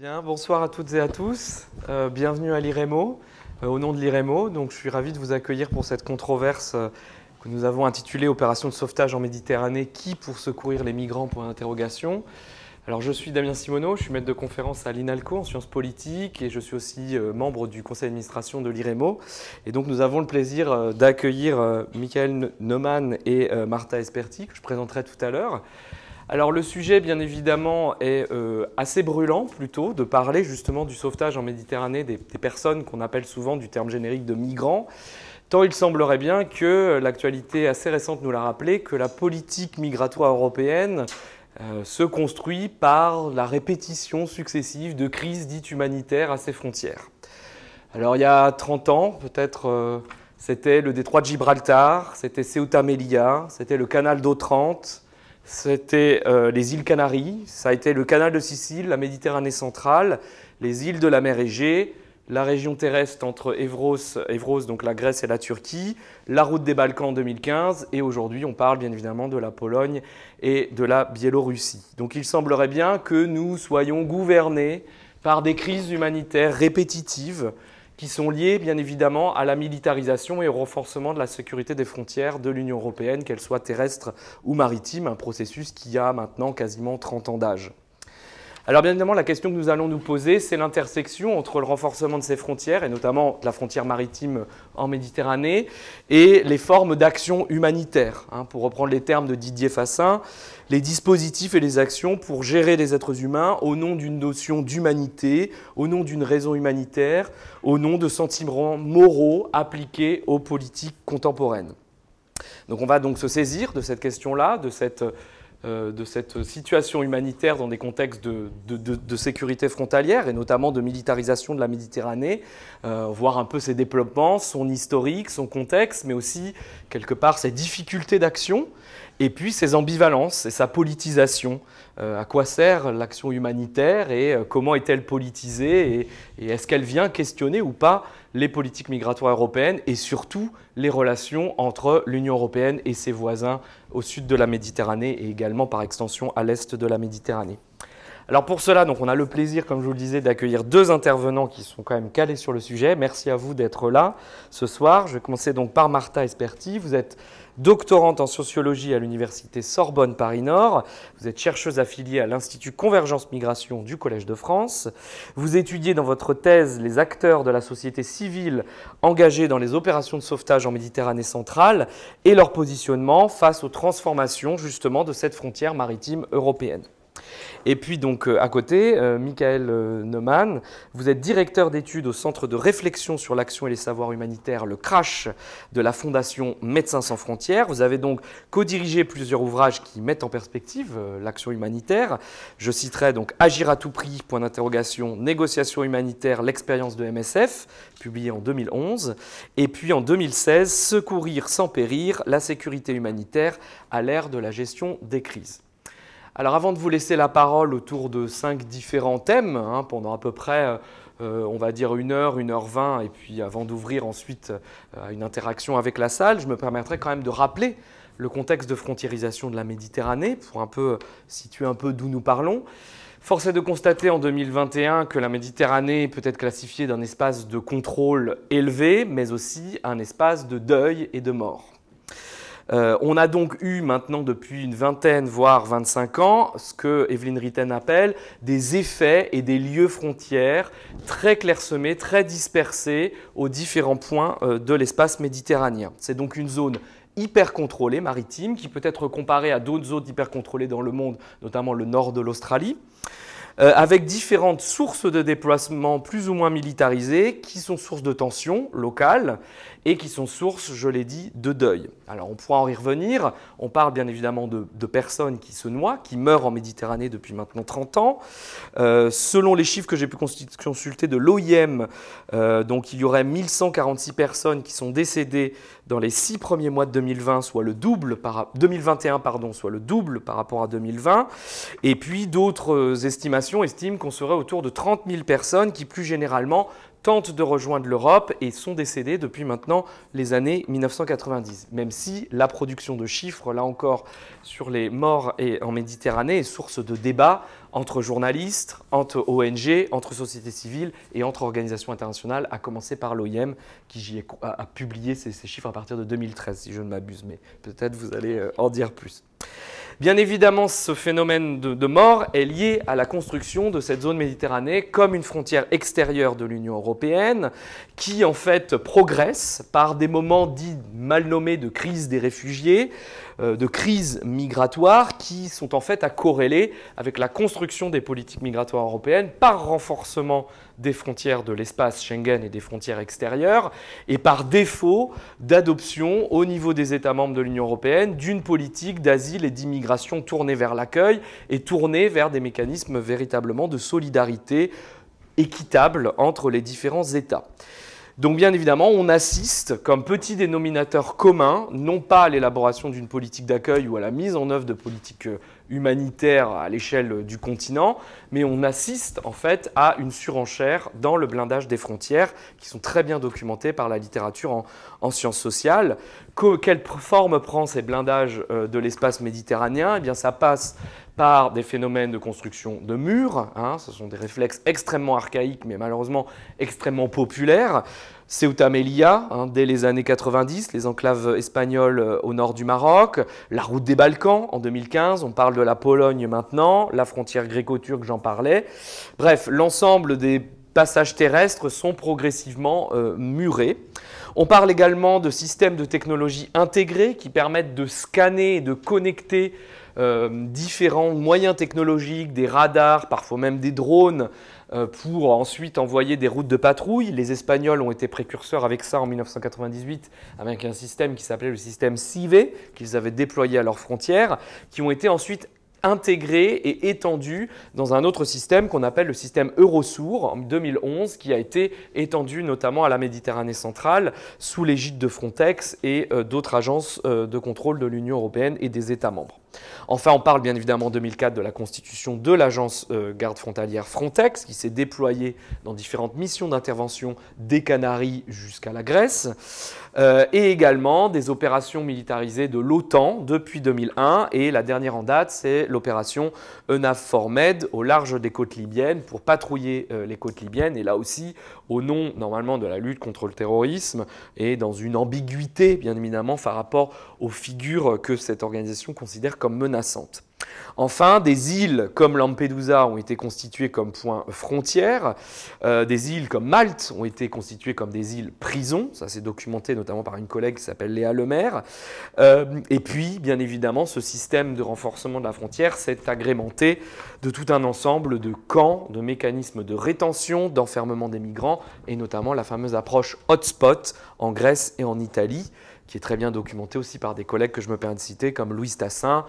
Bien, bonsoir à toutes et à tous. Euh, bienvenue à l'IREMO. Euh, au nom de l'IREMO, donc je suis ravi de vous accueillir pour cette controverse euh, que nous avons intitulée Opération de sauvetage en Méditerranée, qui pour secourir les migrants? Pour interrogation. Alors je suis Damien Simoneau, je suis maître de conférence à l'INALCO en sciences politiques et je suis aussi membre du conseil d'administration de l'IREMO. Et donc nous avons le plaisir d'accueillir Michael Neumann et Martha Esperti, que je présenterai tout à l'heure. Alors le sujet, bien évidemment, est euh, assez brûlant plutôt, de parler justement du sauvetage en Méditerranée des, personnes qu'on appelle souvent du terme générique de migrants. Tant il semblerait bien que l'actualité assez récente nous l'a rappelé, que la politique migratoire européenne euh, se construit par la répétition successive de crises dites humanitaires à ses frontières. Alors il y a 30 ans, peut-être, euh, c'était le détroit de Gibraltar, c'était Ceuta Melilla, c'était le canal d'Otrante, c'était euh, les îles Canaries, ça a été le canal de Sicile, la Méditerranée centrale, les îles de la mer Égée, la région terrestre entre Evros, Evros, donc la Grèce et la Turquie, la route des Balkans en 2015, et aujourd'hui on parle bien évidemment de la Pologne et de la Biélorussie. Donc il semblerait bien que nous soyons gouvernés par des crises humanitaires répétitives qui sont liées bien évidemment à la militarisation et au renforcement de la sécurité des frontières de l'Union européenne, qu'elles soient terrestres ou maritimes, un processus qui a maintenant quasiment 30 ans d'âge. Alors bien évidemment, la question que nous allons nous poser, c'est l'intersection entre le renforcement de ces frontières, et notamment la frontière maritime en Méditerranée, et les formes d'action humanitaire. Hein, pour reprendre les termes de Didier Fassin, les dispositifs et les actions pour gérer les êtres humains au nom d'une notion d'humanité, au nom d'une raison humanitaire, au nom de sentiments moraux appliqués aux politiques contemporaines. Donc on va donc se saisir de cette question-là, de cette de cette situation humanitaire dans des contextes de, sécurité frontalière et notamment de militarisation de la Méditerranée, euh, voir un peu ses développements, son historique, son contexte, mais aussi quelque part ses difficultés d'action et puis ses ambivalences et sa politisation. Euh, à quoi sert l'action humanitaire et comment est-elle politisée et est-ce qu'elle vient questionner ou pas les politiques migratoires européennes et surtout les relations entre l'Union européenne et ses voisins au sud de la Méditerranée et également par extension à l'est de la Méditerranée. Alors pour cela, donc on a le plaisir, comme je vous le disais, d'accueillir deux intervenants qui sont quand même calés sur le sujet. Merci à vous d'être là ce soir. Je vais commencer donc par Martha Esperti. Vous êtes doctorante en sociologie à l'université Sorbonne Paris-Nord. Vous êtes chercheuse affiliée à l'Institut Convergence Migration du Collège de France. Vous étudiez dans votre thèse les acteurs de la société civile engagés dans les opérations de sauvetage en Méditerranée centrale et leur positionnement face aux transformations justement de cette frontière maritime européenne. Et puis donc euh, à côté, euh, Michael euh, Neumann, vous êtes directeur d'études au Centre de réflexion sur l'action et les savoirs humanitaires, le CRASH de la Fondation Médecins sans frontières. Vous avez donc co-dirigé plusieurs ouvrages qui mettent en perspective l'action humanitaire. Je citerai donc Agir à tout prix, point d'interrogation, négociation humanitaire, l'expérience de MSF, publié en 2011. Et puis en 2016, Secourir sans périr, la sécurité humanitaire à l'ère de la gestion des crises. Alors avant de vous laisser la parole autour de cinq différents thèmes, hein, pendant à peu près, euh, on va dire une heure, une heure vingt, et puis avant d'ouvrir ensuite euh, une interaction avec la salle, je me permettrai quand même de rappeler le contexte de frontiérisation de la Méditerranée, pour un peu situer un peu d'où nous parlons. Force est de constater en 2021 que la Méditerranée peut être classifiée d'un espace de contrôle élevé, mais aussi un espace de deuil et de mort. Euh, on a donc eu maintenant depuis une vingtaine, voire 25 ans, ce que Evelyne Ritten appelle des effets et des lieux frontières très clairsemés, très dispersés aux différents points euh, de l'espace méditerranéen. C'est donc une zone hyper contrôlée maritime qui peut être comparée à d'autres zones hyper contrôlées dans le monde, notamment le nord de l'Australie. Euh, avec différentes sources de déplacement plus ou moins militarisées qui sont sources de tensions locales et qui sont sources, je l'ai dit, de deuil. Alors on pourra en y revenir. On parle bien évidemment de, personnes qui se noient, qui meurent en Méditerranée depuis maintenant 30 ans. Euh, selon les chiffres que j'ai pu consulter de l'OIM, euh, donc il y aurait 1146 personnes qui sont décédées dans les six premiers mois de 2020, soit le double par 2021, pardon, soit le double par rapport à 2020. Et puis d'autres estimations estiment qu'on serait autour de 30 000 personnes qui plus généralement tentent de rejoindre l'Europe et sont décédés depuis maintenant les années 1990. Même si la production de chiffres, là encore, sur les morts et en Méditerranée est source de débats entre journalistes, entre ONG, entre sociétés civiles et entre organisations internationales, à commencer par l'OIM, qui a, publié ces, chiffres à partir de 2013, si je ne m'abuse, mais peut-être vous allez euh, en dire plus. Bien évidemment, ce phénomène de, mort est lié à la construction de cette zone méditerranée comme une frontière extérieure de l'Union européenne qui en fait progresse par des moments dits mal nommés de crise des réfugiés, euh, de crise migratoire qui sont en fait à corréler avec la construction des politiques migratoires européennes par renforcement des frontières de l'espace Schengen et des frontières extérieures, et par défaut d'adoption au niveau des États membres de l'Union européenne d'une politique d'asile et d'immigration tournée vers l'accueil et tournée vers des mécanismes véritablement de solidarité équitable entre les différents États. Donc bien évidemment, on assiste comme petit dénominateur commun, non pas à l'élaboration d'une politique d'accueil ou à la mise en œuvre de politiques humanitaires à l'échelle du continent, mais on assiste en fait à une surenchère dans le blindage des frontières qui sont très bien documentées par la littérature en, sciences sociales. quelle forme prend ces blindages euh, de l'espace méditerranéen? Eh bien ça passe par des phénomènes de construction de murs. Hein. ce sont des réflexes extrêmement archaïques, mais malheureusement extrêmement populaires. Ceuta Melilla, hein, dès les années 90, les enclaves espagnoles euh, au nord du Maroc, la route des Balkans en 2015, on parle de la Pologne maintenant, la frontière gréco-turque, j'en parlais. Bref, l'ensemble des passages terrestres sont progressivement euh, murés. On parle également de systèmes de technologie intégrés qui permettent de scanner et de connecter euh, différents moyens technologiques, des radars, parfois même des drones, euh, pour ensuite envoyer des routes de patrouille. Les Espagnols ont été précurseurs avec ça en 1998, avec un système qui s'appelait le système CIVE, qu'ils avaient déployé à leurs frontières, qui ont été ensuite intégré et étendu dans un autre système qu'on appelle le système Eurosur en 2011, qui a été étendu notamment à la Méditerranée centrale sous l'égide de Frontex et euh, d'autres agences de contrôle de l'Union européenne et des États membres. Enfin, on parle bien évidemment en 2004 de la constitution de l'agence euh, garde frontalière Frontex, qui s'est déployée dans différentes missions d'intervention des Canaries jusqu'à la Grèce, euh, et également des opérations militarisées de l'OTAN depuis 2001, et la dernière en date, c'est l'opération EUNAVFOR-MED au large des côtes libyennes pour patrouiller euh, les côtes libyennes, et là aussi au nom normalement de la lutte contre le terrorisme, et dans une ambiguïté bien évidemment par rapport aux figures que cette organisation considère comme menaçantes. Enfin, des îles comme Lampedusa ont été constituées comme points frontières. Euh, des îles comme Malte ont été constituées comme des îles prisons. Ça s'est documenté notamment par une collègue qui s'appelle Léa Lemaire. Euh, et puis, bien évidemment, ce système de renforcement de la frontière s'est agrémenté de tout un ensemble de camps, de mécanismes de rétention, d'enfermement des migrants, et notamment la fameuse approche hotspot en Grèce et en Italie, qui est très bien documentée aussi par des collègues que je me permets de citer, comme Louise Tassin,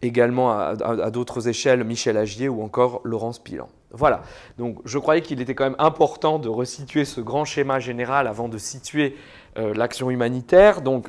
également à, d'autres échelles Michel Agier ou encore Laurence Pilan. Voilà, donc je croyais qu'il était quand même important de resituer ce grand schéma général avant de situer euh, l'action humanitaire. Donc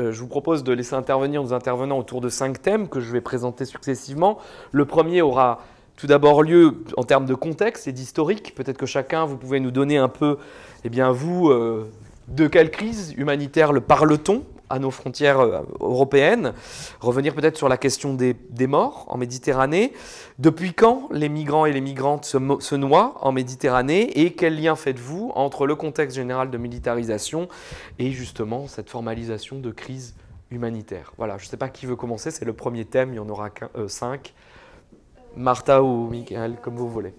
euh, je vous propose de laisser intervenir nos intervenants autour de cinq thèmes que je vais présenter successivement. Le premier aura tout d'abord lieu en termes de contexte et d'historique. Peut-être que chacun, vous pouvez nous donner un peu, eh bien vous, euh, de quelle crise humanitaire le parle-t-on à nos frontières euh, européennes, revenir peut-être sur la question des, morts en Méditerranée. Depuis quand les migrants et les migrantes se, noient en Méditerranée? Et quel lien faites-vous entre le contexte général de militarisation et justement cette formalisation de crise humanitaire? Voilà, je ne sais pas qui veut commencer, c'est le premier thème, il y en aura euh, cinq. Martha ou Michael, comme vous voulez.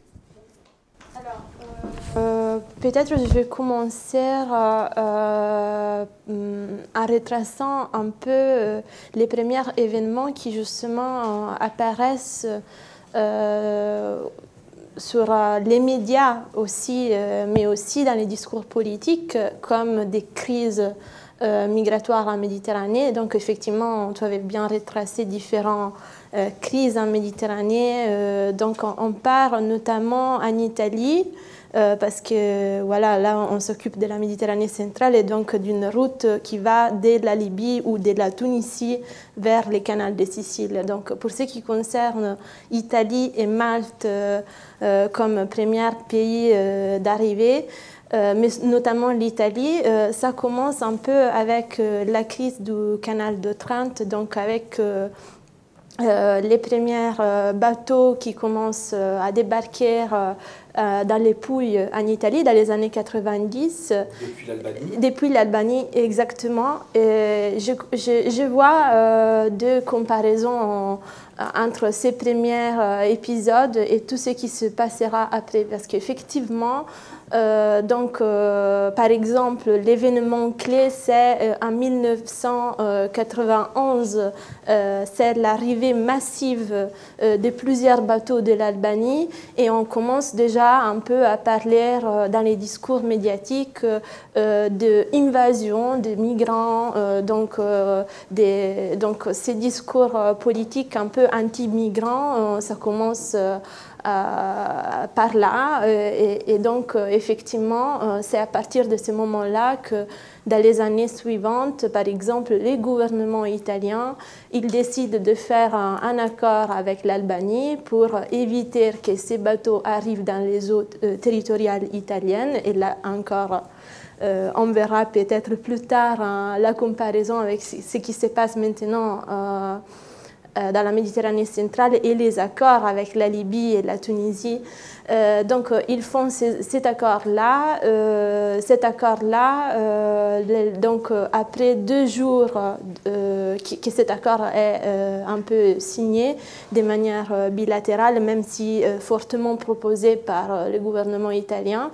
Euh, peut-être je vais commencer euh, en retraçant un peu euh, les premiers événements qui justement apparaissent sur les médias aussi, mais aussi dans les discours politiques comme des crises migratoires en Méditerranée. Donc effectivement, tu avais bien retracé différents crises en Méditerranée. donc on, on, part notamment en Italie. Euh, parce que voilà, là, on s'occupe de la Méditerranée centrale et donc d'une route qui va de la Libye ou de la Tunisie vers les canaux de Sicile. Donc, pour ce qui concerne Italie et Malte euh, comme premier pays euh, d'arrivée, mais notamment l'Italie. ça commence un peu avec la crise du canal de Trente, donc avec les premiers bateaux qui commencent à débarquer euh, dans les Pouilles en Italie dans les années 90. Depuis l'Albanie Depuis l'Albanie, exactement. Et je, je, je vois euh, deux comparaisons entre ces premiers euh, épisodes et tout ce qui se passera après. Parce qu'effectivement, euh, donc, euh, par exemple, l'événement clé, c'est en 1991, c'est l'arrivée massive de plusieurs bateaux de l'Albanie. Et on commence déjà un peu à parler dans les discours médiatiques d'invasion de migrants, donc, ces discours politiques un peu anti-migrants, ça commence euh, par là. Euh, et, donc, euh, effectivement, c'est à partir de ce moment-là que dans les années suivantes, par exemple, les gouvernements italiens, ils décident de faire un, accord avec l'Albanie pour éviter que ces bateaux arrivent dans les eaux territoriales italiennes. Et là encore, on verra peut-être plus tard hein, la comparaison avec ce qui se passe maintenant euh, dans la Méditerranée centrale et les accords avec la Libye et la Tunisie. Euh, donc, euh, ils font cet accord-là. cet accord-là, donc, après deux jours que, cet accord est un peu signé de manière bilatérale, même si fortement proposé par le gouvernement italien,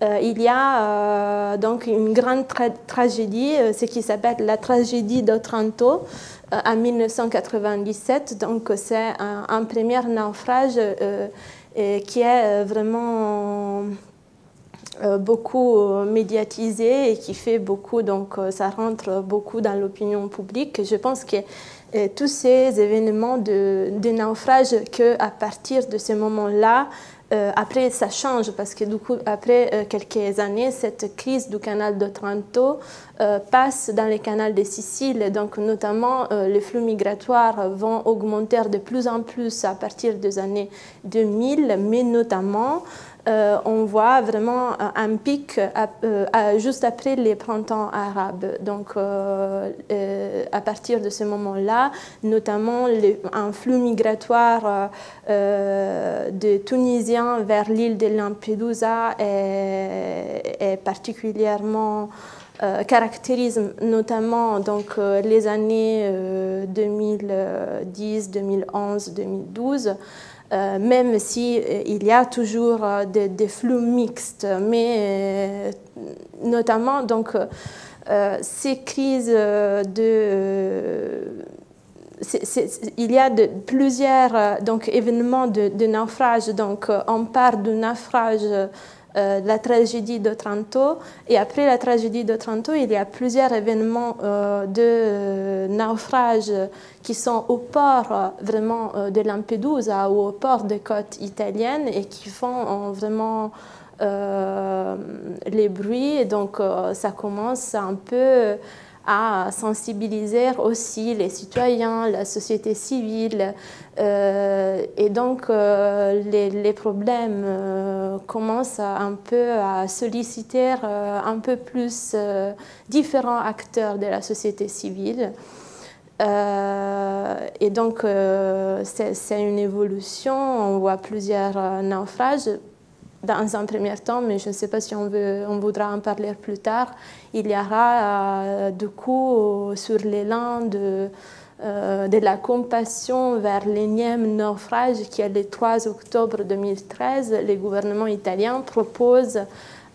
il y a donc une grande tragédie, ce qui s'appelle la tragédie d'Otranto, euh, en 1997. Donc c'est un, premier naufrage euh, qui est euh, vraiment beaucoup médiatisé et qui fait beaucoup, donc ça rentre beaucoup dans l'opinion publique. Je pense que tous ces événements de, de naufrage, qu'à partir de ce moment-là, euh, après, ça change parce que du coup, après euh, quelques années, cette crise du canal de Trento euh, passe dans le canal de Sicile. Donc, notamment, les flux migratoires vont augmenter de plus en plus à partir des années 2000, mais notamment euh, on voit vraiment un pic euh, juste après les printemps arabes. Donc, euh, à partir de ce moment-là, notamment un flux migratoire de Tunisiens vers l'île de Lampedusa est, particulièrement caractérise notamment donc, les années 2010, 2011, 2012. Euh, même si, euh, il y a toujours euh, des, flux mixtes, mais notamment donc, ces crises de il y a plusieurs donc, événements de, de, naufrage. Donc, on part du naufrage euh, la tragédie de Trento. Et après la tragédie de Trento, il y a plusieurs événements euh, de euh, naufrage qui sont au port vraiment de Lampedusa ou au port des côtes italiennes et qui font vraiment les bruits. Et donc, ça commence un peu à sensibiliser aussi les citoyens, la société civile. Euh, et donc, euh, les, problèmes euh, commencent un peu à solliciter un peu plus différents acteurs de la société civile. et donc, c'est une évolution. On voit plusieurs naufrages dans un premier temps, mais je ne sais pas si on, veut, on voudra en parler plus tard, il y aura euh, du coup sur l'élan de, euh, de la compassion vers l'énième naufrage qui est le 3 octobre 2013. Le gouvernement italien propose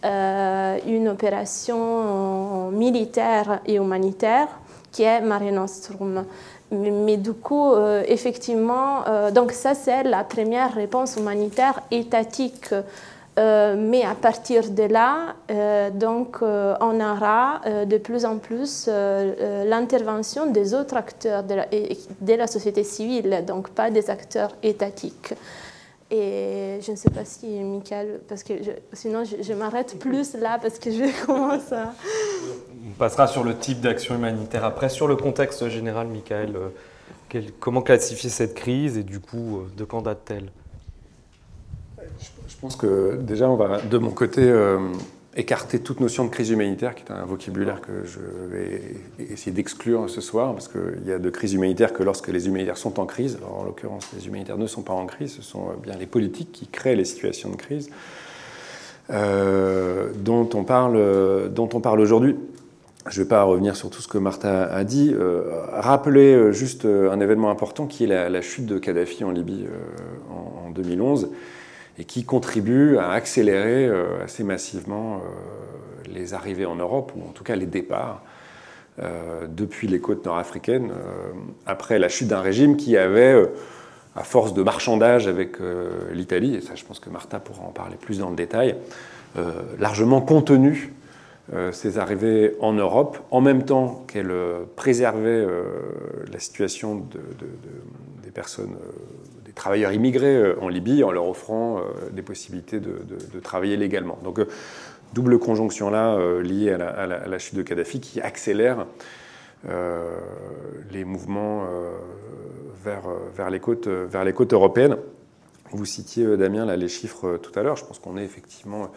euh, une opération militaire et humanitaire qui est Mare Nostrum. Mais, du coup, effectivement, donc ça c'est la première réponse humanitaire étatique euh, mais à partir de là, euh, donc, euh, on aura de plus en plus l'intervention des autres acteurs de la, société civile, donc pas des acteurs étatiques. Et je ne sais pas si, Michael, parce que sinon je, m'arrête plus là parce que je commence à... On passera sur le type d'action humanitaire après. Sur le contexte général, Michael, comment classifier cette crise et du coup, de quand date-t-elle? Pense que déjà, on va, de mon côté, euh, écarter toute notion de crise humanitaire, qui est un vocabulaire que je vais essayer d'exclure ce soir, parce qu'il y a de crise humanitaire que lorsque les humanitaires sont en crise. En l'occurrence, les humanitaires ne sont pas en crise, ce sont bien les politiques qui créent les situations de crise euh, dont on parle, dont on parle aujourd'hui. Je ne vais pas revenir sur tout ce que Martha a dit. Euh, rappeler juste un événement important qui est la, chute de Kadhafi en Libye en 2011 et qui contribue à accélérer euh, assez massivement euh, les arrivées en Europe, ou en tout cas les départs, euh, depuis les côtes nord-africaines, après la chute d'un régime qui avait, à force de marchandage avec l'Italie, et ça je pense que Martha pourra en parler plus dans le détail, largement contenu ses arrivées en Europe, en même temps qu'elle préservait la situation de, des personnes travailleurs immigrés euh, en Libye en leur offrant euh, des possibilités de, travailler légalement. Donc, euh, double conjonction là liée à la, chute de Kadhafi qui accélère les mouvements vers, vers, les côtes, vers les côtes européennes. Vous citiez, Damien, les chiffres tout à l'heure. Je pense qu'on est effectivement,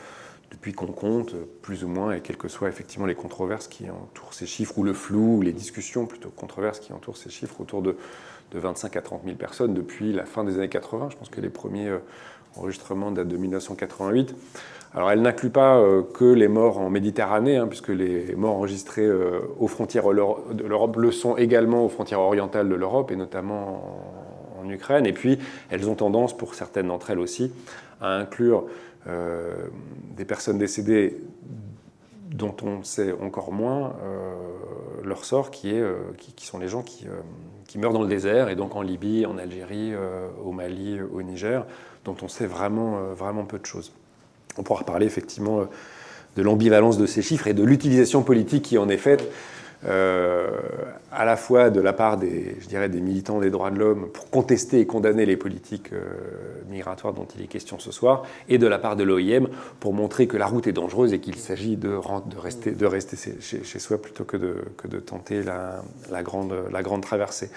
depuis qu'on compte, plus ou moins, et quelles que soient effectivement les controverses qui entourent ces chiffres, ou le flou, ou les discussions plutôt controverses qui entourent ces chiffres, autour de de 25 à 30 000 personnes depuis la fin des années 80. Je pense que les premiers euh, enregistrements datent de 1988. Alors, elle n'inclut pas euh, que les morts en Méditerranée, hein, puisque les morts enregistrés euh, aux frontières de l'Europe le sont également aux frontières orientales de l'Europe, et notamment en, Ukraine. Et puis, elles ont tendance, pour certaines d'entre elles aussi, à inclure des personnes décédées dont on sait encore moins leur sort, qui, sont les gens qui, qui meurent dans le désert, et donc en Libye, en Algérie, euh, au Mali, au Niger, dont on sait vraiment, euh, vraiment peu de choses. On pourra reparler effectivement euh, de l'ambivalence de ces chiffres et de l'utilisation politique qui en est faite, à la fois de la part des, je dirais, des militants des droits de l'homme pour contester et condamner les politiques migratoires dont il est question ce soir, et de la part de l'OIM pour montrer que la route est dangereuse et qu'il s'agit de, de, rester, de rester chez, soi plutôt que de, que de tenter la, la, grande, la grande traversée.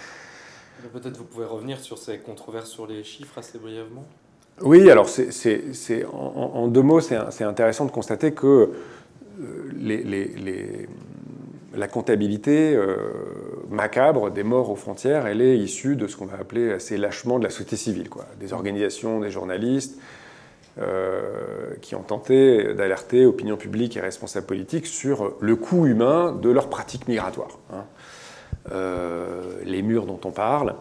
Peut-être vous pouvez revenir sur ces controverses sur les chiffres assez brièvement Oui, alors c'est, en, en, deux mots, c'est intéressant de constater que euh, les, les, la comptabilité euh, macabre des morts aux frontières, elle est issue de ce qu'on va appeler assez lâchement de la société civile, des organisations, des journalistes, euh, qui ont tenté d'alerter opinion publique et responsables politiques sur le coût humain de leurs pratiques migratoires. Hein. Euh, les murs dont on parle,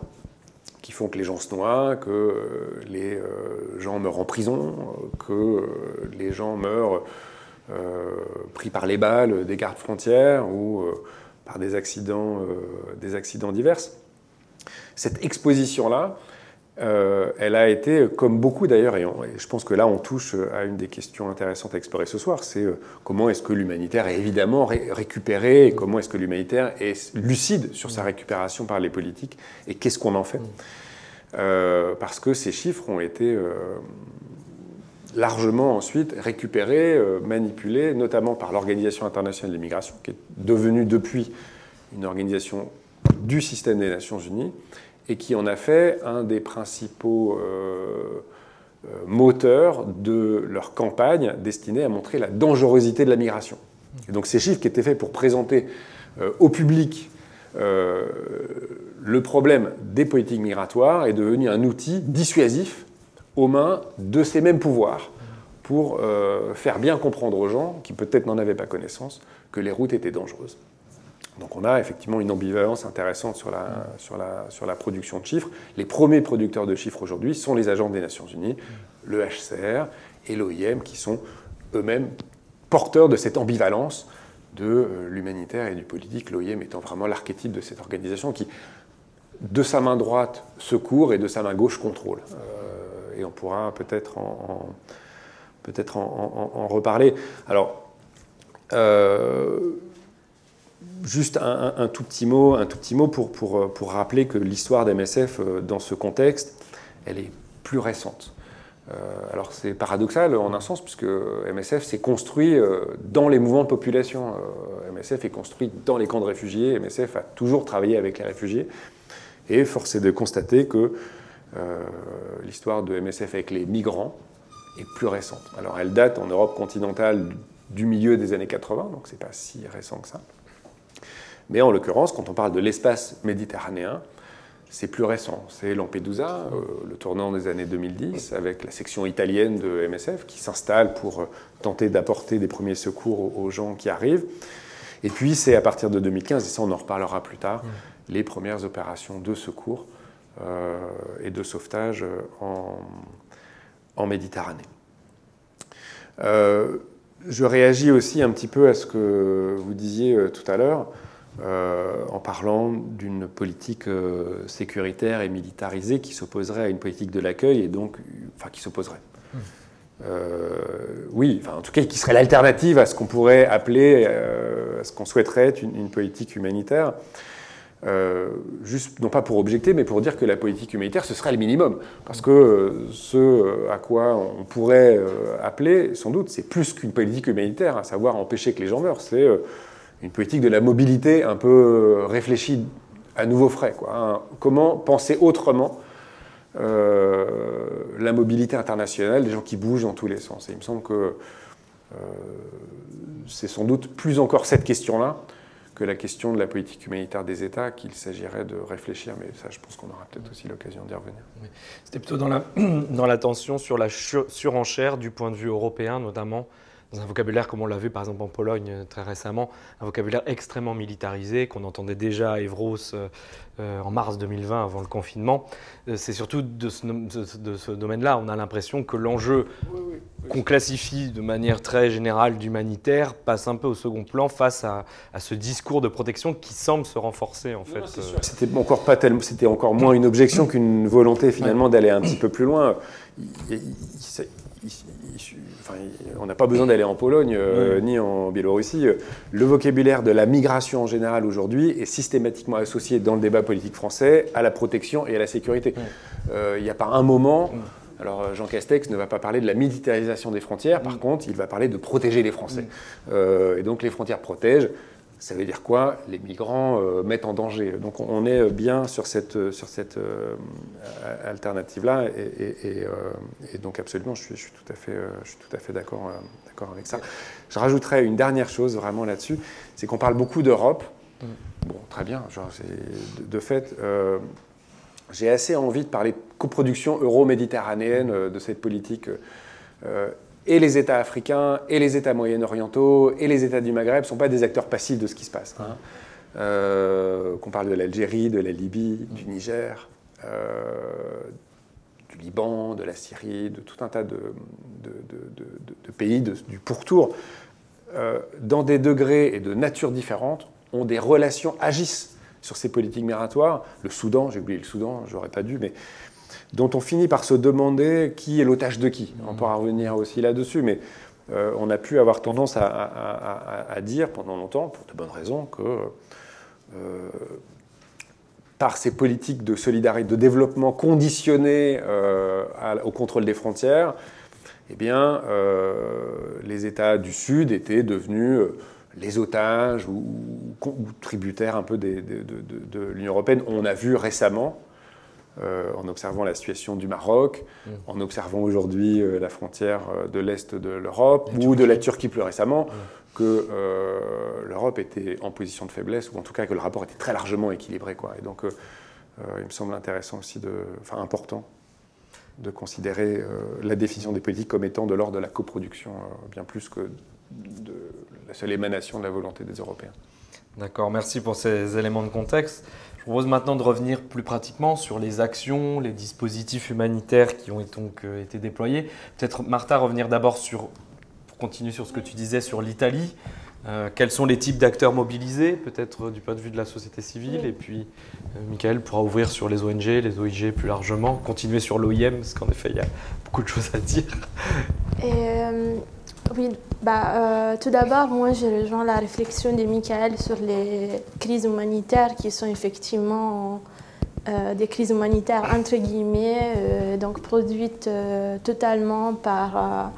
qui font que les gens se noient, que les gens meurent en prison, que les gens meurent pris par les balles des gardes frontières ou euh, par des accidents, euh, des accidents divers. Cette exposition-là, elle a été, comme beaucoup d'ailleurs, et, je pense que là on touche à une des questions intéressantes à explorer ce soir, c'est comment est-ce que l'humanitaire est évidemment récupéré, et comment est-ce que l'humanitaire est lucide sur sa récupération par les politiques, et qu'est-ce qu'on en fait Parce que ces chiffres ont été largement ensuite récupéré, euh, manipulé, notamment par l'Organisation internationale de l'immigration, qui est devenue depuis une organisation du système des Nations Unies, et qui en a fait un des principaux euh, euh, moteurs de leur campagne destinée à montrer la dangerosité de la migration. Donc ces chiffres qui étaient faits pour présenter au public le problème des politiques migratoires est devenu un outil dissuasif aux mains de ces mêmes pouvoirs pour euh, faire bien comprendre aux gens, qui peut-être n'en avaient pas connaissance, que les routes étaient dangereuses. Donc on a effectivement une ambivalence intéressante sur la, sur la, sur la production de chiffres. Les premiers producteurs de chiffres aujourd'hui sont les agents des Nations Unies, le HCR et l'OIM, qui sont eux-mêmes porteurs de cette ambivalence de euh, l'humanitaire et du politique, l'OIM étant vraiment l'archétype de cette organisation qui, de sa main droite, secourt et de sa main gauche contrôle. Euh, et on pourra peut-être en, peut-être en, reparler. Alors, euh, juste un, tout petit mot, un tout petit mot pour, pour, pour rappeler que l'histoire d'MSF euh, dans ce contexte, elle est plus récente. Euh, alors c'est paradoxal en un sens, puisque MSF s'est construit dans les mouvements de population. MSF est construit dans les camps de réfugiés. MSF a toujours travaillé avec les réfugiés. Et force est de constater que l'histoire de MSF avec les migrants est plus récente. Alors elle date en Europe continentale du milieu des années 80, donc c'est pas si récent que ça. Mais en l'occurrence, quand on parle de l'espace méditerranéen, c'est plus récent. C'est Lampedusa, euh, le tournant des années 2010, avec la section italienne de MSF qui s'installe pour euh, tenter d'apporter des premiers secours aux, gens qui arrivent. Et puis c'est à partir de 2015, et ça on en reparlera plus tard, les premières opérations de secours euh, et de sauvetage en, en Méditerranée. je réagis aussi un petit peu à ce que vous disiez tout à l'heure. Euh, en parlant d'une politique euh, sécuritaire et militarisée qui s'opposerait à une politique de l'accueil et donc, enfin, qui s'opposerait. Hmm. Euh, oui, enfin, en tout cas, qui serait l'alternative à ce qu'on pourrait appeler, à ce qu'on souhaiterait être une, politique humanitaire. Juste, non pas pour objecter, mais pour dire que la politique humanitaire, ce serait le minimum. Parce que ce à quoi on pourrait appeler, sans doute, c'est plus qu'une politique humanitaire, à savoir empêcher que les gens meurent. C'est une politique de la mobilité un peu réfléchie à nouveau frais. Hein. Comment penser autrement euh, la mobilité internationale, des gens qui bougent dans tous les sens. Et il me semble que euh, c'est sans doute plus encore cette question-là que la question de la politique humanitaire des États qu'il s'agirait de réfléchir, mais ça je pense qu'on aura peut-être aussi l'occasion d'y revenir. C'était plutôt dans la, dans la tension sur la surenchère du point de vue européen notamment, dans un vocabulaire comme on l'a vu par exemple en Pologne euh, très récemment, un vocabulaire extrêmement militarisé qu'on entendait déjà à Evros euh, euh, en mars 2020 avant le confinement. c'est surtout de ce, domaine-là, on a l'impression que l'enjeu qu'on classifie de manière très générale d'humanitaire passe un peu au second plan face à, ce discours de protection qui semble se renforcer en fait. C'était encore pas tellement, c'était encore moins une objection qu'une volonté finalement d'aller un petit peu plus loin on n'a pas besoin d'aller en Pologne euh, ni en Biélorussie. Le vocabulaire de la migration en général aujourd'hui est systématiquement associé dans le débat politique français à la protection et à la sécurité. Euh, il n'y a pas un moment. Alors Jean Castex ne va pas parler de la militarisation des frontières, par contre, il va parler de protéger les Français. Euh, et donc les frontières protègent. Ça veut dire quoi? Les migrants euh, mettent en danger. Donc on est bien sur cette, sur cette euh, alternative-là. Et, et, donc absolument, je suis, je suis tout à fait, je suis tout à fait d'accord, d'accord avec ça. Je rajouterais une dernière chose vraiment là-dessus, c'est qu'on parle beaucoup d'Europe. Mm. Bon, très bien. Genre, de, de, fait, j'ai assez envie de parler de coproduction euro-méditerranéenne de cette politique et les États africains, et les États moyen-orientaux, et les États du Maghreb ne sont pas des acteurs passifs de ce qui se passe. Hein. Euh, qu'on parle de l'Algérie, de la Libye, du Niger, euh, du Liban, de la Syrie, de tout un tas de, pays du pourtour, euh, dans des degrés et de nature différentes, ont des relations, agissent sur ces politiques migratoires. Le Soudan, j'ai oublié le Soudan, j'aurais pas dû, mais dont on finit par se demander qui est l'otage de qui. On pourra revenir aussi là-dessus, mais euh, on a pu avoir tendance à, dire pendant longtemps, pour de bonnes raisons, que euh, par ces politiques de solidarité, de développement conditionnées euh, au contrôle des frontières, eh bien, les États du Sud étaient devenus les otages ou, tributaires un peu de, de l'Union européenne. On a vu récemment euh, en observant la situation du Maroc, mm. en observant aujourd'hui euh, la frontière euh, de l'Est de l'Europe ou de la Turquie plus récemment, que l'Europe était en position de faiblesse, ou en tout cas que le rapport était très largement équilibré. Quoi. Et donc il me semble intéressant aussi, de, enfin important, de considérer la définition des politiques comme étant de l'ordre de la coproduction, bien plus que de la seule émanation de la volonté des Européens. D'accord, merci pour ces éléments de contexte propose maintenant de revenir plus pratiquement sur les actions, les dispositifs humanitaires qui ont donc euh, été déployés. Peut-être, Martha, revenir d'abord sur, pour continuer sur ce que tu disais sur l'Italie. Euh, quels sont les types d'acteurs mobilisés, peut-être du point de vue de la société civile? Et puis, euh, Michael pourra ouvrir sur les ONG, les OIG plus largement, continuer sur l'OIM, parce qu'en effet, il y a beaucoup de choses à dire. Et, oui, bah, euh, tout d'abord, moi, je rejoins la réflexion de Michael sur les crises humanitaires qui sont effectivement euh, des crises humanitaires entre guillemets, euh, donc produites totalement par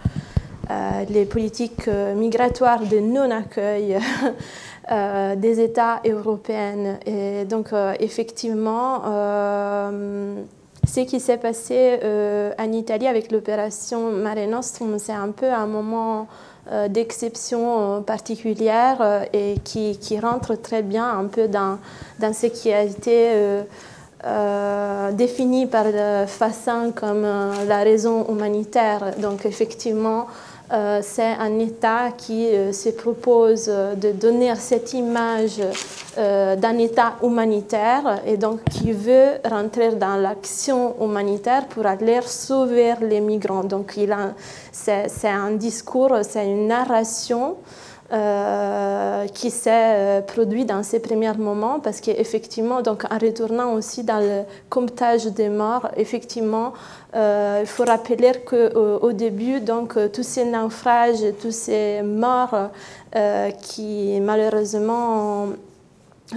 les politiques migratoires de non-accueil des États européens. Et donc, effectivement, ce qui s'est passé euh, en Italie avec l'opération Mare Nostrum, c'est un peu un moment d'exception particulière et qui, rentre très bien un peu dans, dans ce qui a été défini par Fassin comme la raison humanitaire. Donc effectivement, euh, c'est un État qui euh, se propose de donner cette image euh, d'un État humanitaire et donc qui veut rentrer dans l'action humanitaire pour aller sauver les migrants. Donc c'est un discours, c'est une narration euh, qui s'est euh, produit dans ces premiers moments parce qu'effectivement, donc en retournant aussi dans le comptage des morts, effectivement, il faut rappeler qu'au au début, donc tous ces naufrages, tous ces morts qui malheureusement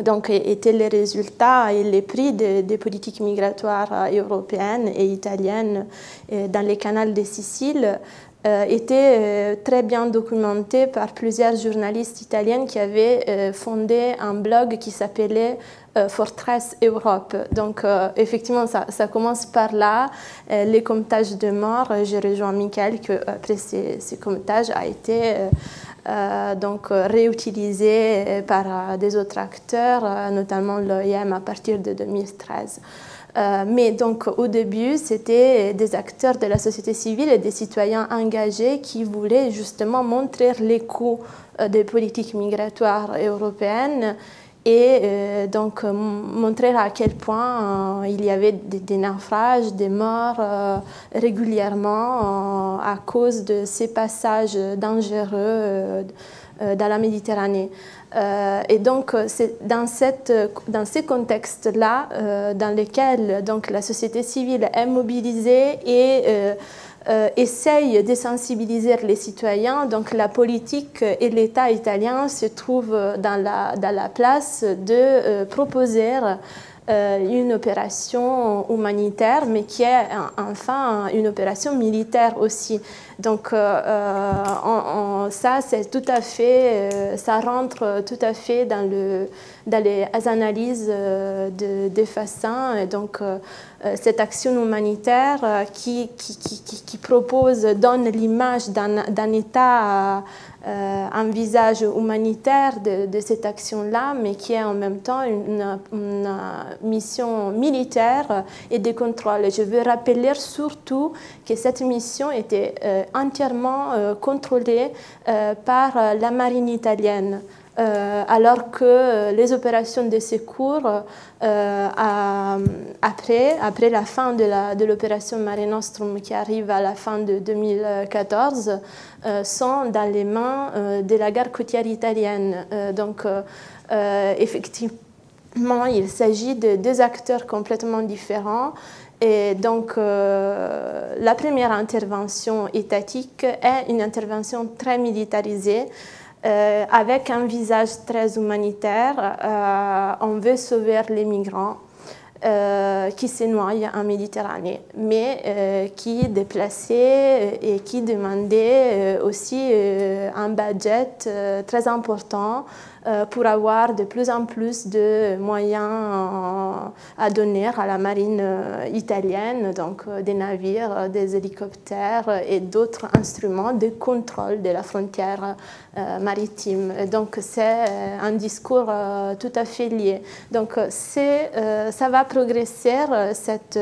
donc, étaient les résultats et les prix des politiques migratoires européennes et italiennes dans les canaux de Sicile, euh, était euh, très bien documenté par plusieurs journalistes italiens qui avaient euh, fondé un blog qui s'appelait Fortress Europe. Donc effectivement, ça, ça, commence par là, les comptages de morts. J'ai rejoint Michael que après ces, ces comptages a été donc réutilisé par des autres acteurs, notamment l'OIM à partir de 2013. Euh, mais donc au début, c'était des acteurs de la société civile et des citoyens engagés qui voulaient justement montrer les coûts euh, des politiques migratoires européennes et euh, donc montrer à quel point il y avait des, naufrages, des morts régulièrement à cause de ces passages dangereux dans la Méditerranée. Euh, et donc, euh, c'est dans, cette, dans ces contextes-là euh, dans lesquels donc, la société civile est mobilisée et essaye de sensibiliser les citoyens. Donc la politique et l'État italien se trouvent dans la, dans la place de proposer une opération humanitaire, mais qui est enfin une opération militaire aussi. Donc euh, euh, ça, c'est tout à fait, euh, ça rentre tout à fait dans, le, dans les analyses de, de Fassin. Et donc cette action humanitaire qui, propose, donne l'image d'un État euh, un visage humanitaire de, cette action-là, mais qui est en même temps une, mission militaire et de contrôle. Je veux rappeler surtout que cette mission était euh, entièrement euh, contrôlée par la marine italienne. Euh, alors que euh, les opérations de secours, euh, après, après la fin de l'opération Mare Nostrum qui arrive à la fin de 2014, sont dans les mains de la garde côtière italienne. donc, effectivement, il s'agit de deux acteurs complètement différents. Et donc, la première intervention étatique est une intervention très militarisée. Euh, avec un visage très humanitaire. Euh, on veut sauver les migrants. Euh, qui se noient en Méditerranée, mais qui déplaçaient et qui demandaient aussi un budget très important euh, pour avoir de plus en plus de moyens à donner à la marine euh, italienne, donc euh, des navires, des hélicoptères et d'autres instruments de contrôle de la frontière maritime. donc c'est un discours tout à fait lié. Donc ça va progresser, cette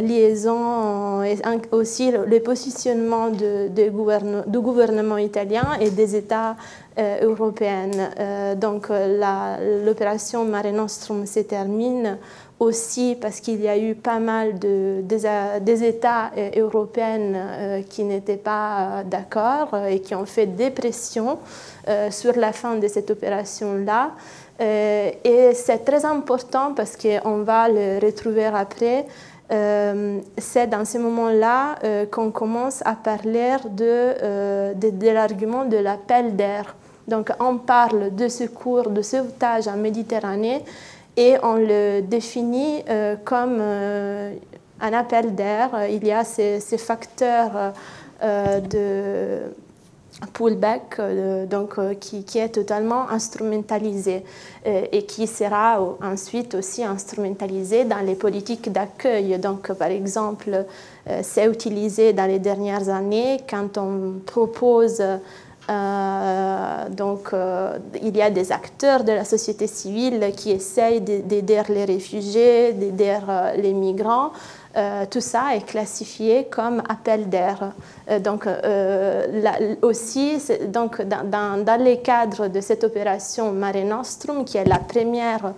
liaison et aussi le positionnement du gouvernement italien et des États euh, européenne. Euh, donc euh, l'opération Mare Nostrum se termine aussi parce qu'il y a eu pas mal de, des, États européens qui n'étaient pas d'accord et qui ont fait des pressions sur la fin de cette opération-là. et c'est très important parce qu'on va le retrouver après. C'est dans ce moment-là qu'on commence à parler de, de, de l'argument de l'appel d'air. Donc on parle de secours, de sauvetage en Méditerranée et on le définit euh, comme euh, un appel d'air. Il y a ces, facteurs euh, pullback donc, qui, qui, est totalement instrumentalisé et qui sera ensuite aussi instrumentalisé dans les politiques d'accueil. Donc, par exemple, c'est utilisé dans les dernières années quand on propose euh, donc, euh, il y a des acteurs de la société civile qui essayent d'aider les réfugiés, d'aider euh, les migrants. Tout ça est classifié comme appel d'air. donc, aussi, donc, dans, dans, dans, les cadres de cette opération Mare Nostrum, qui est la première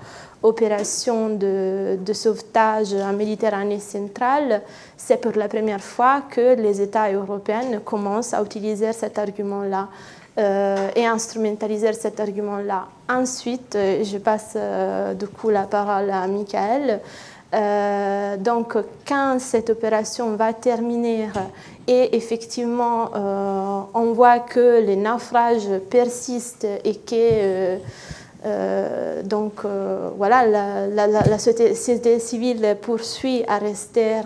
opération de, sauvetage en Méditerranée centrale, c'est pour la première fois que les États européens commencent à utiliser cet argument-là. Euh, et instrumentaliser cet argument-là. Ensuite, euh, je passe euh, du coup la parole à Michael. Donc, quand cette opération va terminer et effectivement on voit que les naufrages persistent et que euh, donc euh, voilà, la, société civile poursuit à rester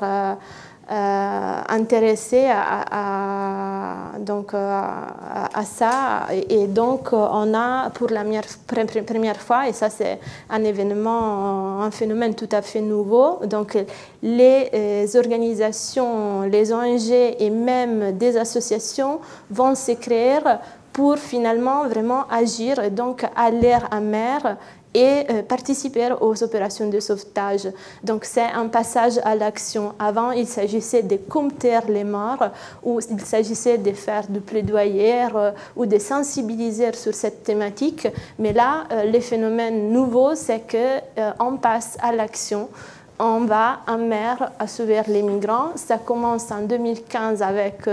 euh, intéressée à, donc, à, ça. Et, donc on a pour la première, première fois, et ça c'est un événement, un phénomène tout à fait nouveau, donc les organisations, les ONG et même des associations vont se créer pour finalement vraiment agir et donc aller en mer et euh, participer aux opérations de sauvetage. Donc c'est un passage à l'action. Avant, il s'agissait de compter les morts ou il s'agissait de faire du plaidoyer euh, ou de sensibiliser sur cette thématique. Mais là, euh, le phénomène nouveau, c'est qu'on passe à l'action on va en mer à sauver les migrants. Ça commence en 2015 avec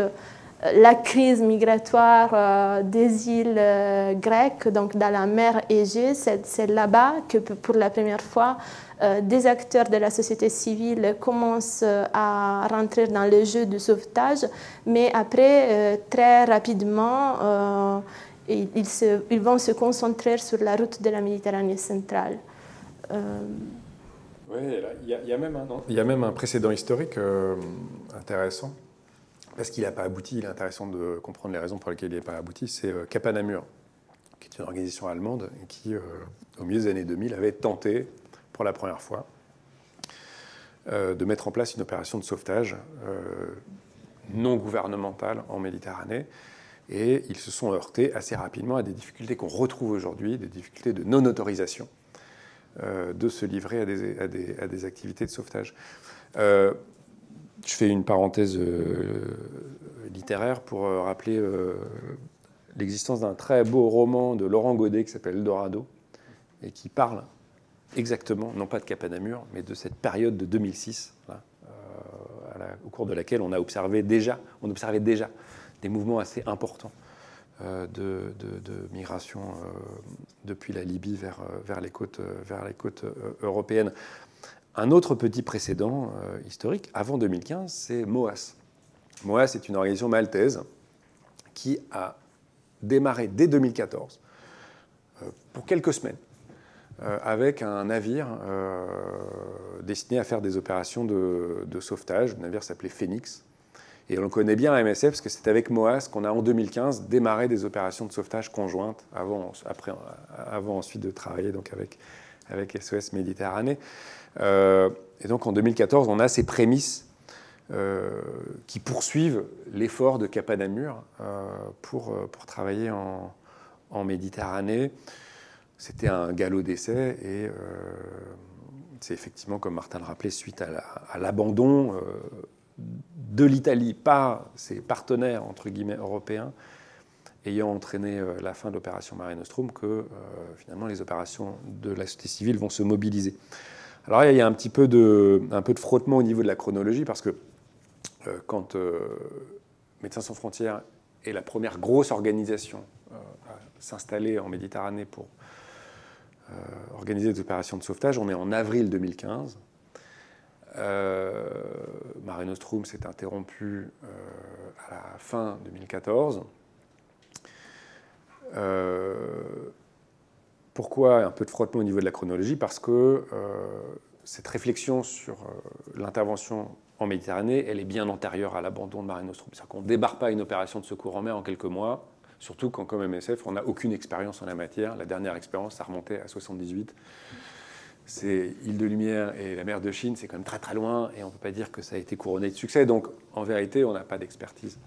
la crise migratoire euh, des îles euh, grecques, donc dans la mer Égée, c'est là-bas que pour la première fois, euh, des acteurs de la société civile commencent à rentrer dans le jeu du sauvetage, mais après, très rapidement, ils, ils, vont se concentrer sur la route de la Méditerranée centrale. Oui, il y, y, a même un précédent historique intéressant parce qu'il n'a pas abouti, il est intéressant de comprendre les raisons pour lesquelles il n'a pas abouti, c'est euh, Capanamur, qui est une organisation allemande qui, euh, au milieu des années 2000, avait tenté, pour la première fois, euh, de mettre en place une opération de sauvetage non gouvernementale en Méditerranée. Et ils se sont heurtés assez rapidement à des difficultés qu'on retrouve aujourd'hui, des difficultés de non-autorisation de se livrer à des activités de sauvetage. Je fais une parenthèse euh, littéraire pour euh, rappeler euh, l'existence d'un très beau roman de Laurent Godet qui s'appelle Dorado et qui parle exactement, non pas de Capanamur, mais de cette période de 2006, au cours de laquelle on a observé déjà, on observait déjà des mouvements assez importants de, migration depuis la Libye vers, les côtes européennes. Un autre petit précédent euh, historique, avant 2015, c'est MOAS. MOAS est une organisation maltaise qui a démarré dès 2014, euh, pour quelques semaines, euh, avec un navire destiné à faire des opérations de, sauvetage. Le navire s'appelait Phoenix. Et on le connaît bien à MSF parce que c'est avec MOAS qu'on a en 2015 démarré des opérations de sauvetage conjointes, avant, ensuite de travailler donc avec SOS Méditerranée. Euh, et donc en 2014, on a ces prémices euh, qui poursuivent l'effort de Capanamur euh, pour, pour travailler en, Méditerranée. C'était un galop d'essai et c'est effectivement, comme Martin le rappelait, suite à l'abandon de l'Italie par ses partenaires entre guillemets européens, ayant entraîné la fin de l'opération Mare Nostrum, que finalement les opérations de la société civile vont se mobiliser. Alors il y a un petit peu de, frottement au niveau de la chronologie parce que euh, quand euh, Médecins sans frontières est la première grosse organisation euh, à s'installer en Méditerranée pour organiser des opérations de sauvetage, on est en avril 2015. Mare Nostrum s'est interrompu à la fin 2014. Pourquoi un peu de frottement au niveau de la chronologie Parce que euh, cette réflexion sur euh, l'intervention en Méditerranée, elle est bien antérieure à l'abandon de Mare Nostrum. C'est-à-dire qu'on ne débarque pas une opération de secours en mer en quelques mois, Surtout quand, comme MSF, on n'a aucune expérience en la matière. La dernière expérience, ça remontait à 78. C'est île de lumière et la mer de Chine, c'est quand même très très loin et on ne peut pas dire que ça a été couronné de succès. Donc en vérité, on n'a pas d'expertise.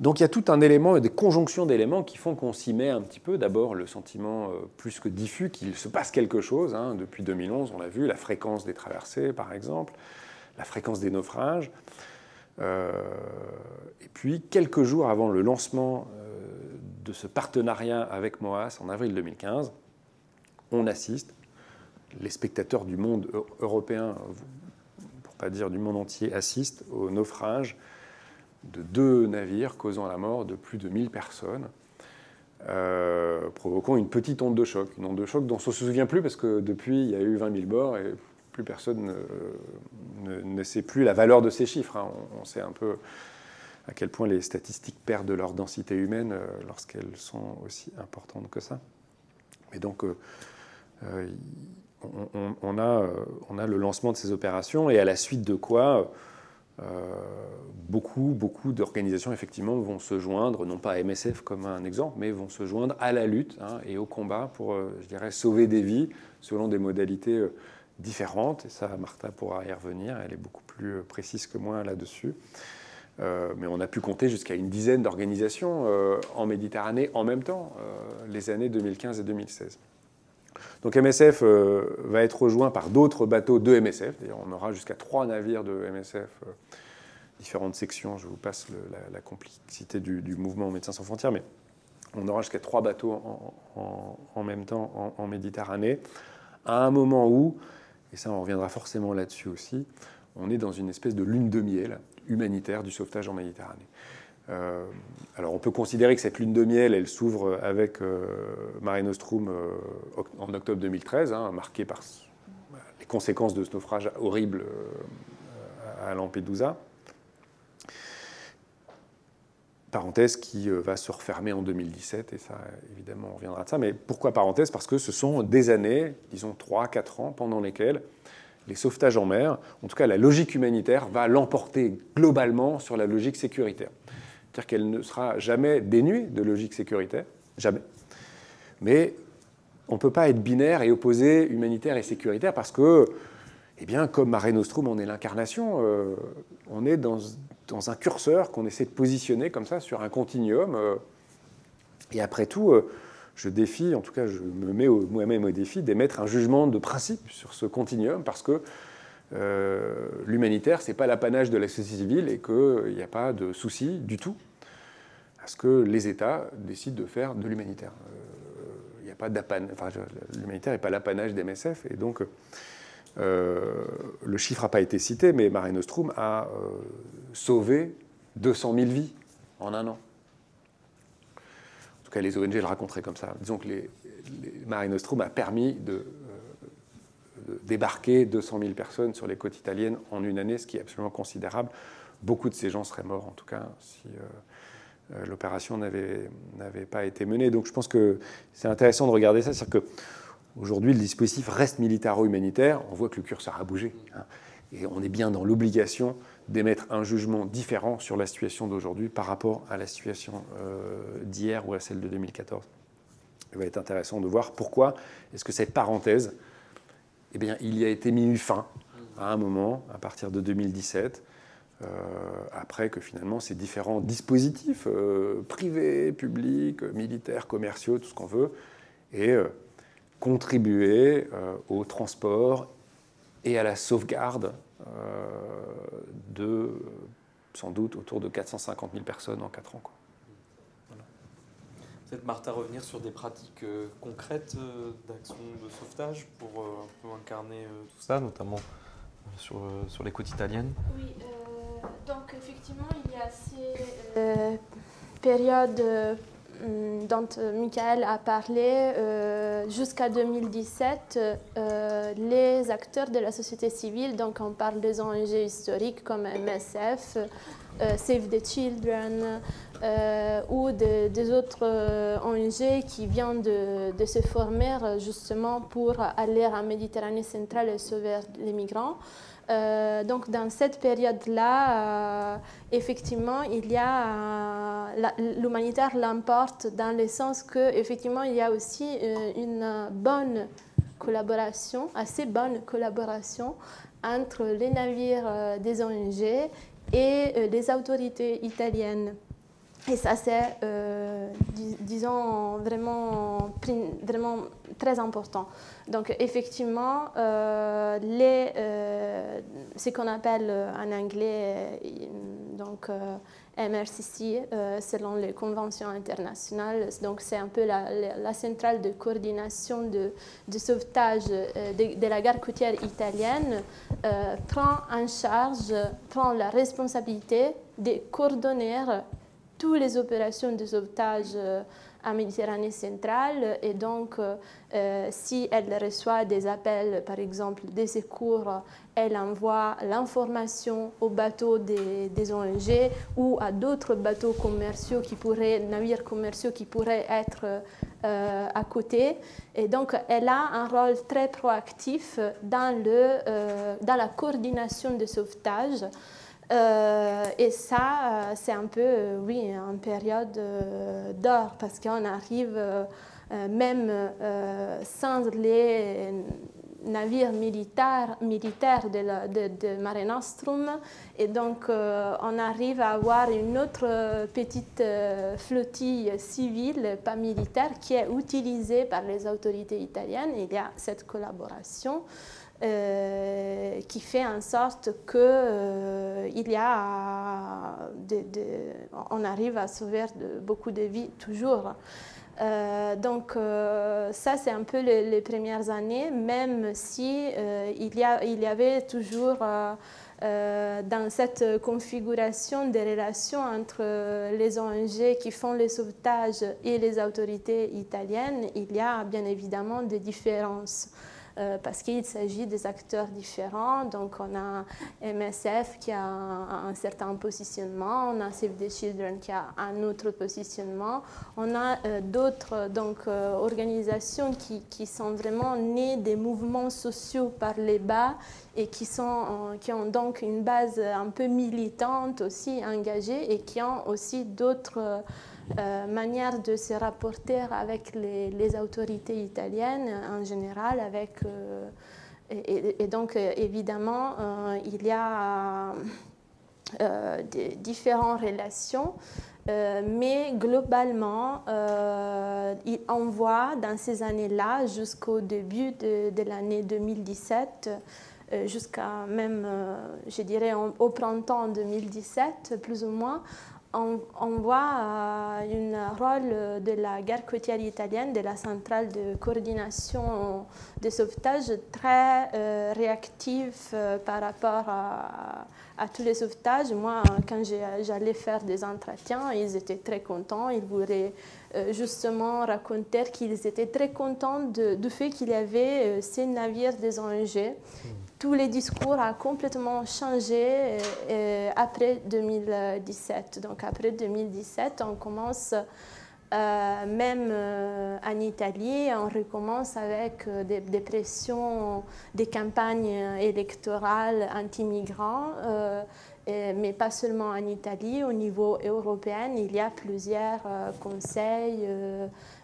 Donc il y a tout un élément, des conjonctions d'éléments qui font qu'on s'y met un petit peu. D'abord le sentiment euh, plus que diffus qu'il se passe quelque chose. Hein. Depuis 2011, on l'a vu, la fréquence des traversées par exemple, la fréquence des naufrages. Euh, et puis quelques jours avant le lancement euh, de ce partenariat avec MOAS en avril 2015, on assiste, les spectateurs du monde européen, pour pas dire du monde entier, assistent au naufrage de deux navires causant la mort de plus de 1000 personnes, euh, provoquant une petite onde de choc. Une onde de choc dont on ne se souvient plus parce que depuis, il y a eu 20 000 morts et plus personne ne, sait plus la valeur de ces chiffres. Hein. On, sait un peu à quel point les statistiques perdent leur densité humaine euh, lorsqu'elles sont aussi importantes que ça. Mais donc, euh, on, a, on, a, le lancement de ces opérations et à la suite de quoi beaucoup, beaucoup d'organisations effectivement vont se joindre, non pas à MSF comme un exemple, mais vont se joindre à la lutte hein, et au combat pour, euh, je dirais, sauver des vies selon des modalités euh, différentes. Et ça, Martha pourra y revenir, elle est beaucoup plus précise que moi là-dessus. mais on a pu compter jusqu'à une dizaine d'organisations en Méditerranée en même temps, les années 2015 et 2016. Donc MSF euh, va être rejoint par d'autres bateaux de MSF. D'ailleurs, on aura jusqu'à trois navires de MSF, euh, différentes sections. Je vous passe la, complexité du, mouvement Médecins sans frontières, mais on aura jusqu'à trois bateaux en, même temps en, Méditerranée, à un moment où, et ça on reviendra forcément là-dessus aussi, on est dans une espèce de lune de miel humanitaire du sauvetage en Méditerranée. Euh, alors on peut considérer que cette lune de miel, elle s'ouvre avec euh, Mare Nostrum euh, en octobre 2013, hein, marquée par les conséquences de ce naufrage horrible à Lampedusa. Parenthèse qui va se refermer en 2017, et ça, évidemment, on reviendra de ça. Mais pourquoi parenthèse? Parce que ce sont des années, disons 3-4 ans, pendant lesquelles les sauvetages en mer, en tout cas la logique humanitaire, va l'emporter globalement sur la logique sécuritaire. C'est-à-dire qu'elle ne sera jamais dénuée de logique sécuritaire, jamais. Mais on ne peut pas être binaire et opposer humanitaire et sécuritaire parce que, eh bien, comme Mare Nostrum en est l'incarnation, euh, on est dans, un curseur qu'on essaie de positionner comme ça sur un continuum. Euh, et après tout, euh, je défie, en tout cas, je me mets moi-même au défi d'émettre un jugement de principe sur ce continuum parce que l'humanitaire, ce n'est pas l'apanage de la société civile et qu'il n'y a pas de souci du tout parce que les États décident de faire de l'humanitaire. Il euh, n'y a pas enfin, l'humanitaire n'est pas l'apanage des MSF, et donc euh, le chiffre n'a pas été cité, mais Mare Nostrum a euh, sauvé 200 000 vies en un an. En tout cas, les ONG le raconteraient comme ça. Disons que les, Nostrum a permis de, débarquer 200 000 personnes sur les côtes italiennes en une année, ce qui est absolument considérable. Beaucoup de ces gens seraient morts, en tout cas, si l'opération n'avait pas été menée. Donc je pense que c'est intéressant de regarder ça. C'est-à-dire qu'aujourd'hui, le dispositif reste militaro-humanitaire. On voit que le curseur a bougé. Hein. et on est bien dans l'obligation d'émettre un jugement différent sur la situation d'aujourd'hui par rapport à la situation euh, d'hier ou à celle de 2014. Il va être intéressant de voir pourquoi est-ce que cette parenthèse, eh bien, il y a été mis fin à un moment, à partir de 2017, euh, après que finalement ces différents dispositifs euh, privés, publics, militaires, commerciaux, tout ce qu'on veut, aient euh, contribué au transport et à la sauvegarde de sans doute autour de 450 000 personnes en 4 ans. Quoi. Peut-être Martha revenir sur des pratiques concrètes d'action de sauvetage pour un peu incarner tout ça, notamment sur, sur les côtes italiennes. Oui, donc effectivement, il y a ces euh, périodes euh, dont Michael a parlé. Euh, jusqu'à 2017, les acteurs de la société civile, donc on parle des ONG historiques comme MSF, Save the Children ou des autres ONG qui viennent de, de, se former justement pour aller en Méditerranée centrale et sauver les migrants. Euh, donc dans cette période-là, euh, effectivement, il y a euh, l'humanitaire l'emporte dans le sens que effectivement il y a aussi une bonne collaboration, assez bonne collaboration entre les navires des ONG et les autorités italiennes. Et ça, c'est, disons, vraiment, vraiment très important. Donc effectivement, euh, les, euh, ce qu'on appelle en anglais donc, euh, MRCC, selon les conventions internationales, donc c'est un peu la, centrale de coordination de, de sauvetage de, de, la gare côtière italienne, prend en charge, prend la responsabilité de coordonner toutes les opérations de sauvetage en Méditerranée centrale. Et donc, euh, euh, si elle reçoit des appels, par exemple, des secours, elle envoie l'information aux bateaux des, ONG ou à d'autres bateaux commerciaux qui pourraient, navires commerciaux qui pourraient être euh, à côté. Et donc, elle a un rôle très proactif dans, le, dans la coordination de sauvetage. Euh, et ça, euh, c'est un peu, euh, oui, une période d'or parce qu'on arrive même sans les navires militaires, militaires de, de, Mare Nostrum. Et donc, on arrive à avoir une autre petite flottille civile, pas militaire, qui est utilisée par les autorités italiennes. Il y a cette collaboration. Euh, qui fait en sorte que euh, y a on arrive à sauver beaucoup de vies toujours. Euh, donc ça c'est un peu les, premières années, même si il, y a, il y avait toujours dans cette configuration des relations entre les ONG qui font le sauvetage et les autorités italiennes, il y a bien évidemment des différences. Euh, parce qu'il s'agit des acteurs différents. Donc on a MSF qui a un, certain positionnement, on a Save the Children qui a un autre positionnement, on a euh, d'autres donc euh, organisations qui, qui, sont vraiment nées des mouvements sociaux par les bas et qui, sont, qui ont donc une base un peu militante aussi engagée et qui ont aussi d'autres euh, manière de se rapporter avec les, autorités italiennes en général. Avec, euh, et, donc, euh, évidemment, il y a des différentes relations. mais globalement, on voit dans ces années-là, jusqu'au début de l'année 2017, jusqu'à même, je dirais, au printemps 2017, plus ou moins, on, voit euh, un rôle de la gare côtière italienne, de la centrale de coordination de sauvetage très euh, réactif euh, par rapport à, tous les sauvetages. Moi, quand j'allais faire des entretiens, ils étaient très contents. Ils voulaient justement raconter qu'ils étaient très contents du fait qu'il y avait ces navires des ONG tous les discours ont complètement changé euh, euh, après 2017. Donc après 2017, on commence euh, même en Italie, on recommence avec des, pressions, des campagnes électorales anti-migrants, mais pas seulement en Italie, au niveau européen, il y a plusieurs conseils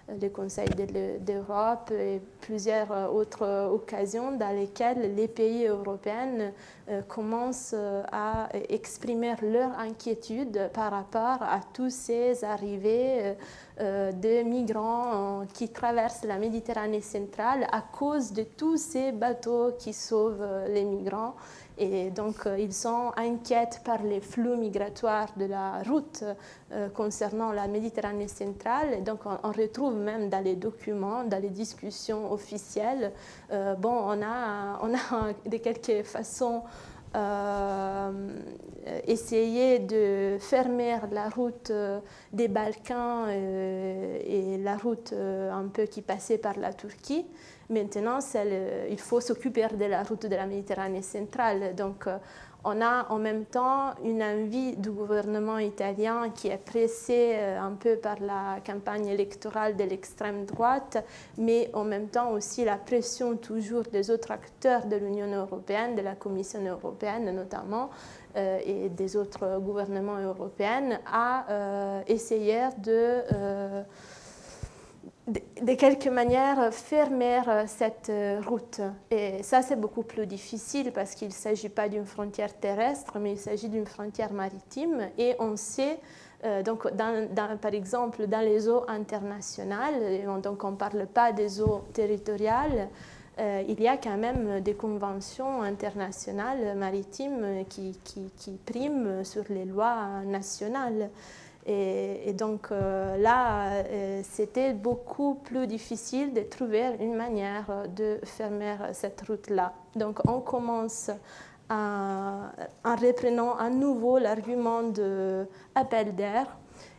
le Conseil d'Europe et plusieurs euh, autres occasions dans lesquelles les pays européens euh, commencent euh, à exprimer leur inquiétude par rapport à tous ces arrivées de migrants qui traversent la Méditerranée centrale à cause de tous ces bateaux qui sauvent les migrants et donc, euh, ils sont inquiets par les flux migratoires de la route euh, concernant la Méditerranée centrale. Et donc, on, retrouve même dans les documents, dans les discussions officielles, euh, bon, on a, on a de quelque façon essayé de fermer la route des Balkans et la route un peu qui passait par la Turquie. Maintenant, il faut s'occuper de la route de la Méditerranée centrale. Donc, on a en même temps une envie du gouvernement italien qui est pressé euh, un peu par la campagne électorale de l'extrême droite, mais en même temps aussi la pression toujours des autres acteurs de l'Union européenne, de la Commission européenne notamment, euh, et des autres gouvernements européens à euh, essayer de de, quelque manière fermer cette route. Et ça, c'est beaucoup plus difficile parce qu'il ne s'agit pas d'une frontière terrestre, mais il s'agit d'une frontière maritime. Et on sait, euh, donc, par exemple, dans les eaux internationales, donc on ne parle pas des eaux territoriales, euh, il y a quand même des conventions internationales maritimes qui, qui, qui priment sur les lois nationales. Et, donc euh, là, euh, c'était beaucoup plus difficile de trouver une manière de fermer cette route-là. Donc on commence en reprenant à nouveau l'argument de appel d'air.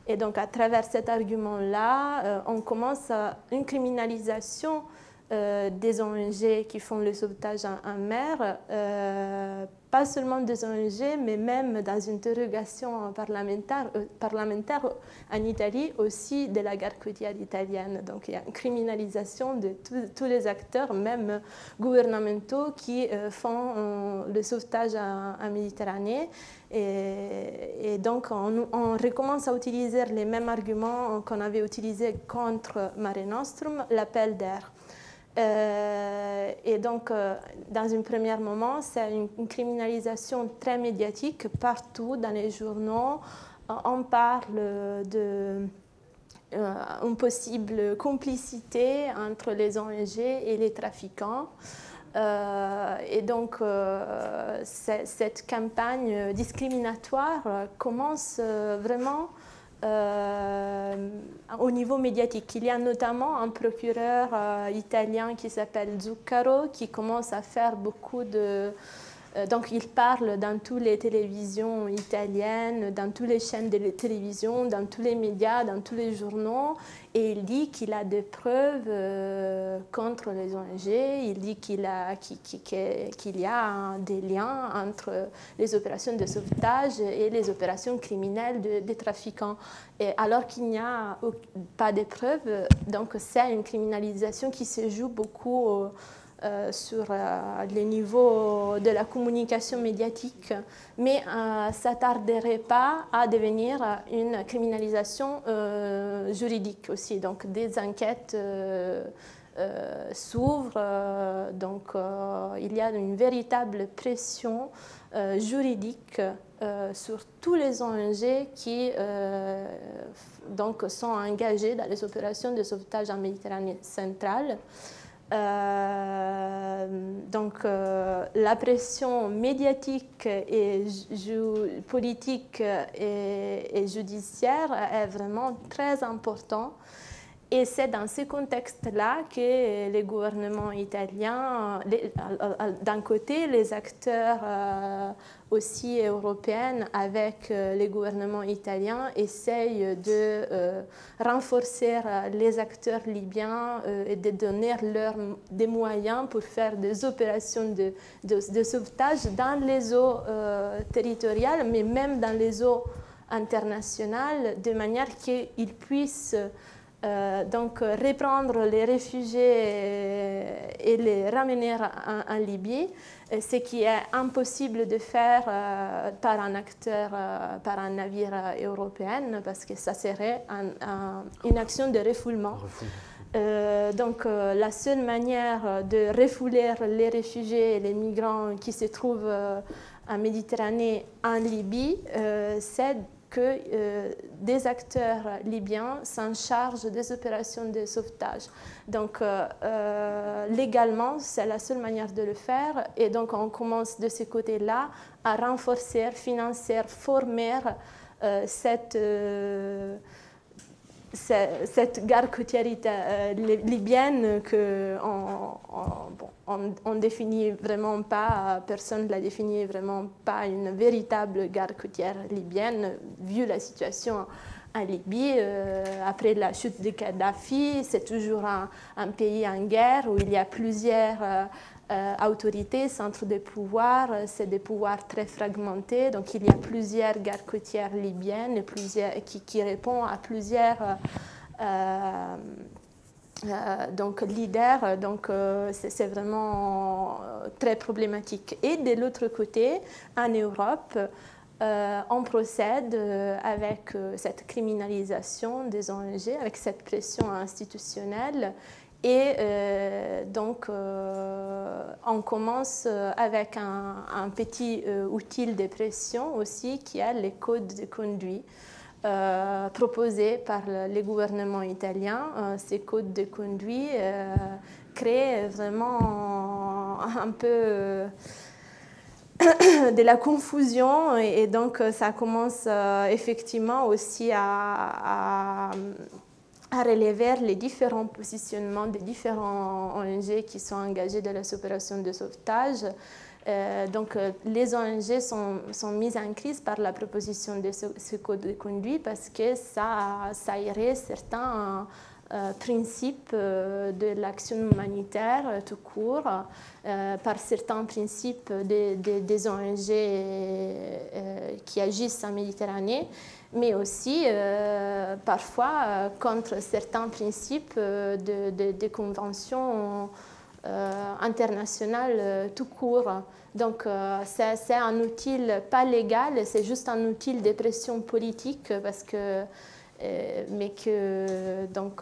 Et donc à travers cet argument-là, euh, on commence à une criminalisation des ONG qui font le sauvetage en, mer pas seulement des ONG, mais même dans une interrogation parlementaire, euh, parlementaire en Italie aussi de la gare côtière italienne. Donc il y a une criminalisation de tous les acteurs, même gouvernementaux, qui euh, font euh, le sauvetage en, Méditerranée. Et, donc on, on, recommence à utiliser les mêmes arguments qu'on avait utilisés contre Mare Nostrum, l'appel d'air. Euh, et donc, euh, dans un premier moment, c'est une, criminalisation très médiatique partout dans les journaux. Euh, on parle de une possible complicité entre les ONG et les trafiquants. et donc, cette campagne discriminatoire commence vraiment au niveau médiatique. Il y a notamment un procureur euh, italien qui s'appelle Zuccaro qui commence à faire beaucoup de euh, donc il parle dans toutes les télévisions italiennes, dans toutes les chaînes de télévision, dans tous les médias, dans tous les journaux, et il dit qu'il a des preuves euh, contre les ONG, il dit qu'il y a des liens entre les opérations de sauvetage et les opérations criminelles des trafiquants. Alors qu'il n'y a pas de preuves, donc c'est une criminalisation qui se joue beaucoup. Euh, sur euh, les niveaux de la communication médiatique, mais euh, ça tarderait pas à devenir une criminalisation juridique aussi. Donc des enquêtes s'ouvrent, donc il y a une véritable pression juridique sur tous les ONG qui donc, sont engagés dans les opérations de sauvetage en Méditerranée centrale. Euh, donc euh, la pression médiatique et politique et, judiciaire est vraiment très importante et c'est dans ce contexte-là que les gouvernements italiens, d'un côté, les acteurs euh, aussi européens avec euh, les gouvernements italiens essayent de euh, renforcer les acteurs libyens et de donner leur des moyens pour faire des opérations de, de sauvetage dans les eaux territoriales, mais même dans les eaux internationales, de manière qu'ils puissent euh, donc reprendre les réfugiés et les ramener en, Libye, euh, ce qui est impossible de faire euh, par un acteur, par un navire européen, parce que ça serait une action de refoulement. donc la seule manière de refouler les réfugiés et les migrants qui se trouvent en Méditerranée, en Libye, c'est que euh, des acteurs libyens s'en chargent des opérations de sauvetage. Donc, euh, euh, légalement, c'est la seule manière de le faire. Et donc, on commence de ce côté-là à renforcer, financer, former cette cette gare côtière euh, libyenne que on, définit vraiment pas, personne ne la définit vraiment pas une véritable gare côtière libyenne, vu la situation en Libye, après la chute de Kadhafi, c'est toujours un, pays en guerre où il y a plusieurs autorités, centres de pouvoir, c'est des pouvoirs très fragmentés, donc il y a plusieurs guerres côtières libyennes qui, qui répondent à plusieurs euh, donc leader, donc euh, c'est vraiment euh, très problématique. Et de l'autre côté, en Europe, on procède avec cette criminalisation des ONG, avec cette pression institutionnelle. Et donc, on commence avec un, petit outil de pression aussi qui est les codes de conduite. Euh, proposés par les gouvernements italiens. Euh, ces codes de conduite euh, créent vraiment un peu de la confusion et, donc ça commence effectivement aussi à, relever les différents positionnements des différents ONG qui sont engagés dans les opérations de sauvetage. Euh, donc, euh, les ONG sont, sont, mises en crise par la proposition de ce, code de conduite parce que ça, ça irait certains euh, principes de l'action humanitaire tout court, par certains principes des ONG qui agissent en Méditerranée, mais aussi parfois contre certains principes de, de conventions euh, international euh, tout court. Donc euh, c'est un outil pas légal, c'est juste un outil de pression politique parce que mais que donc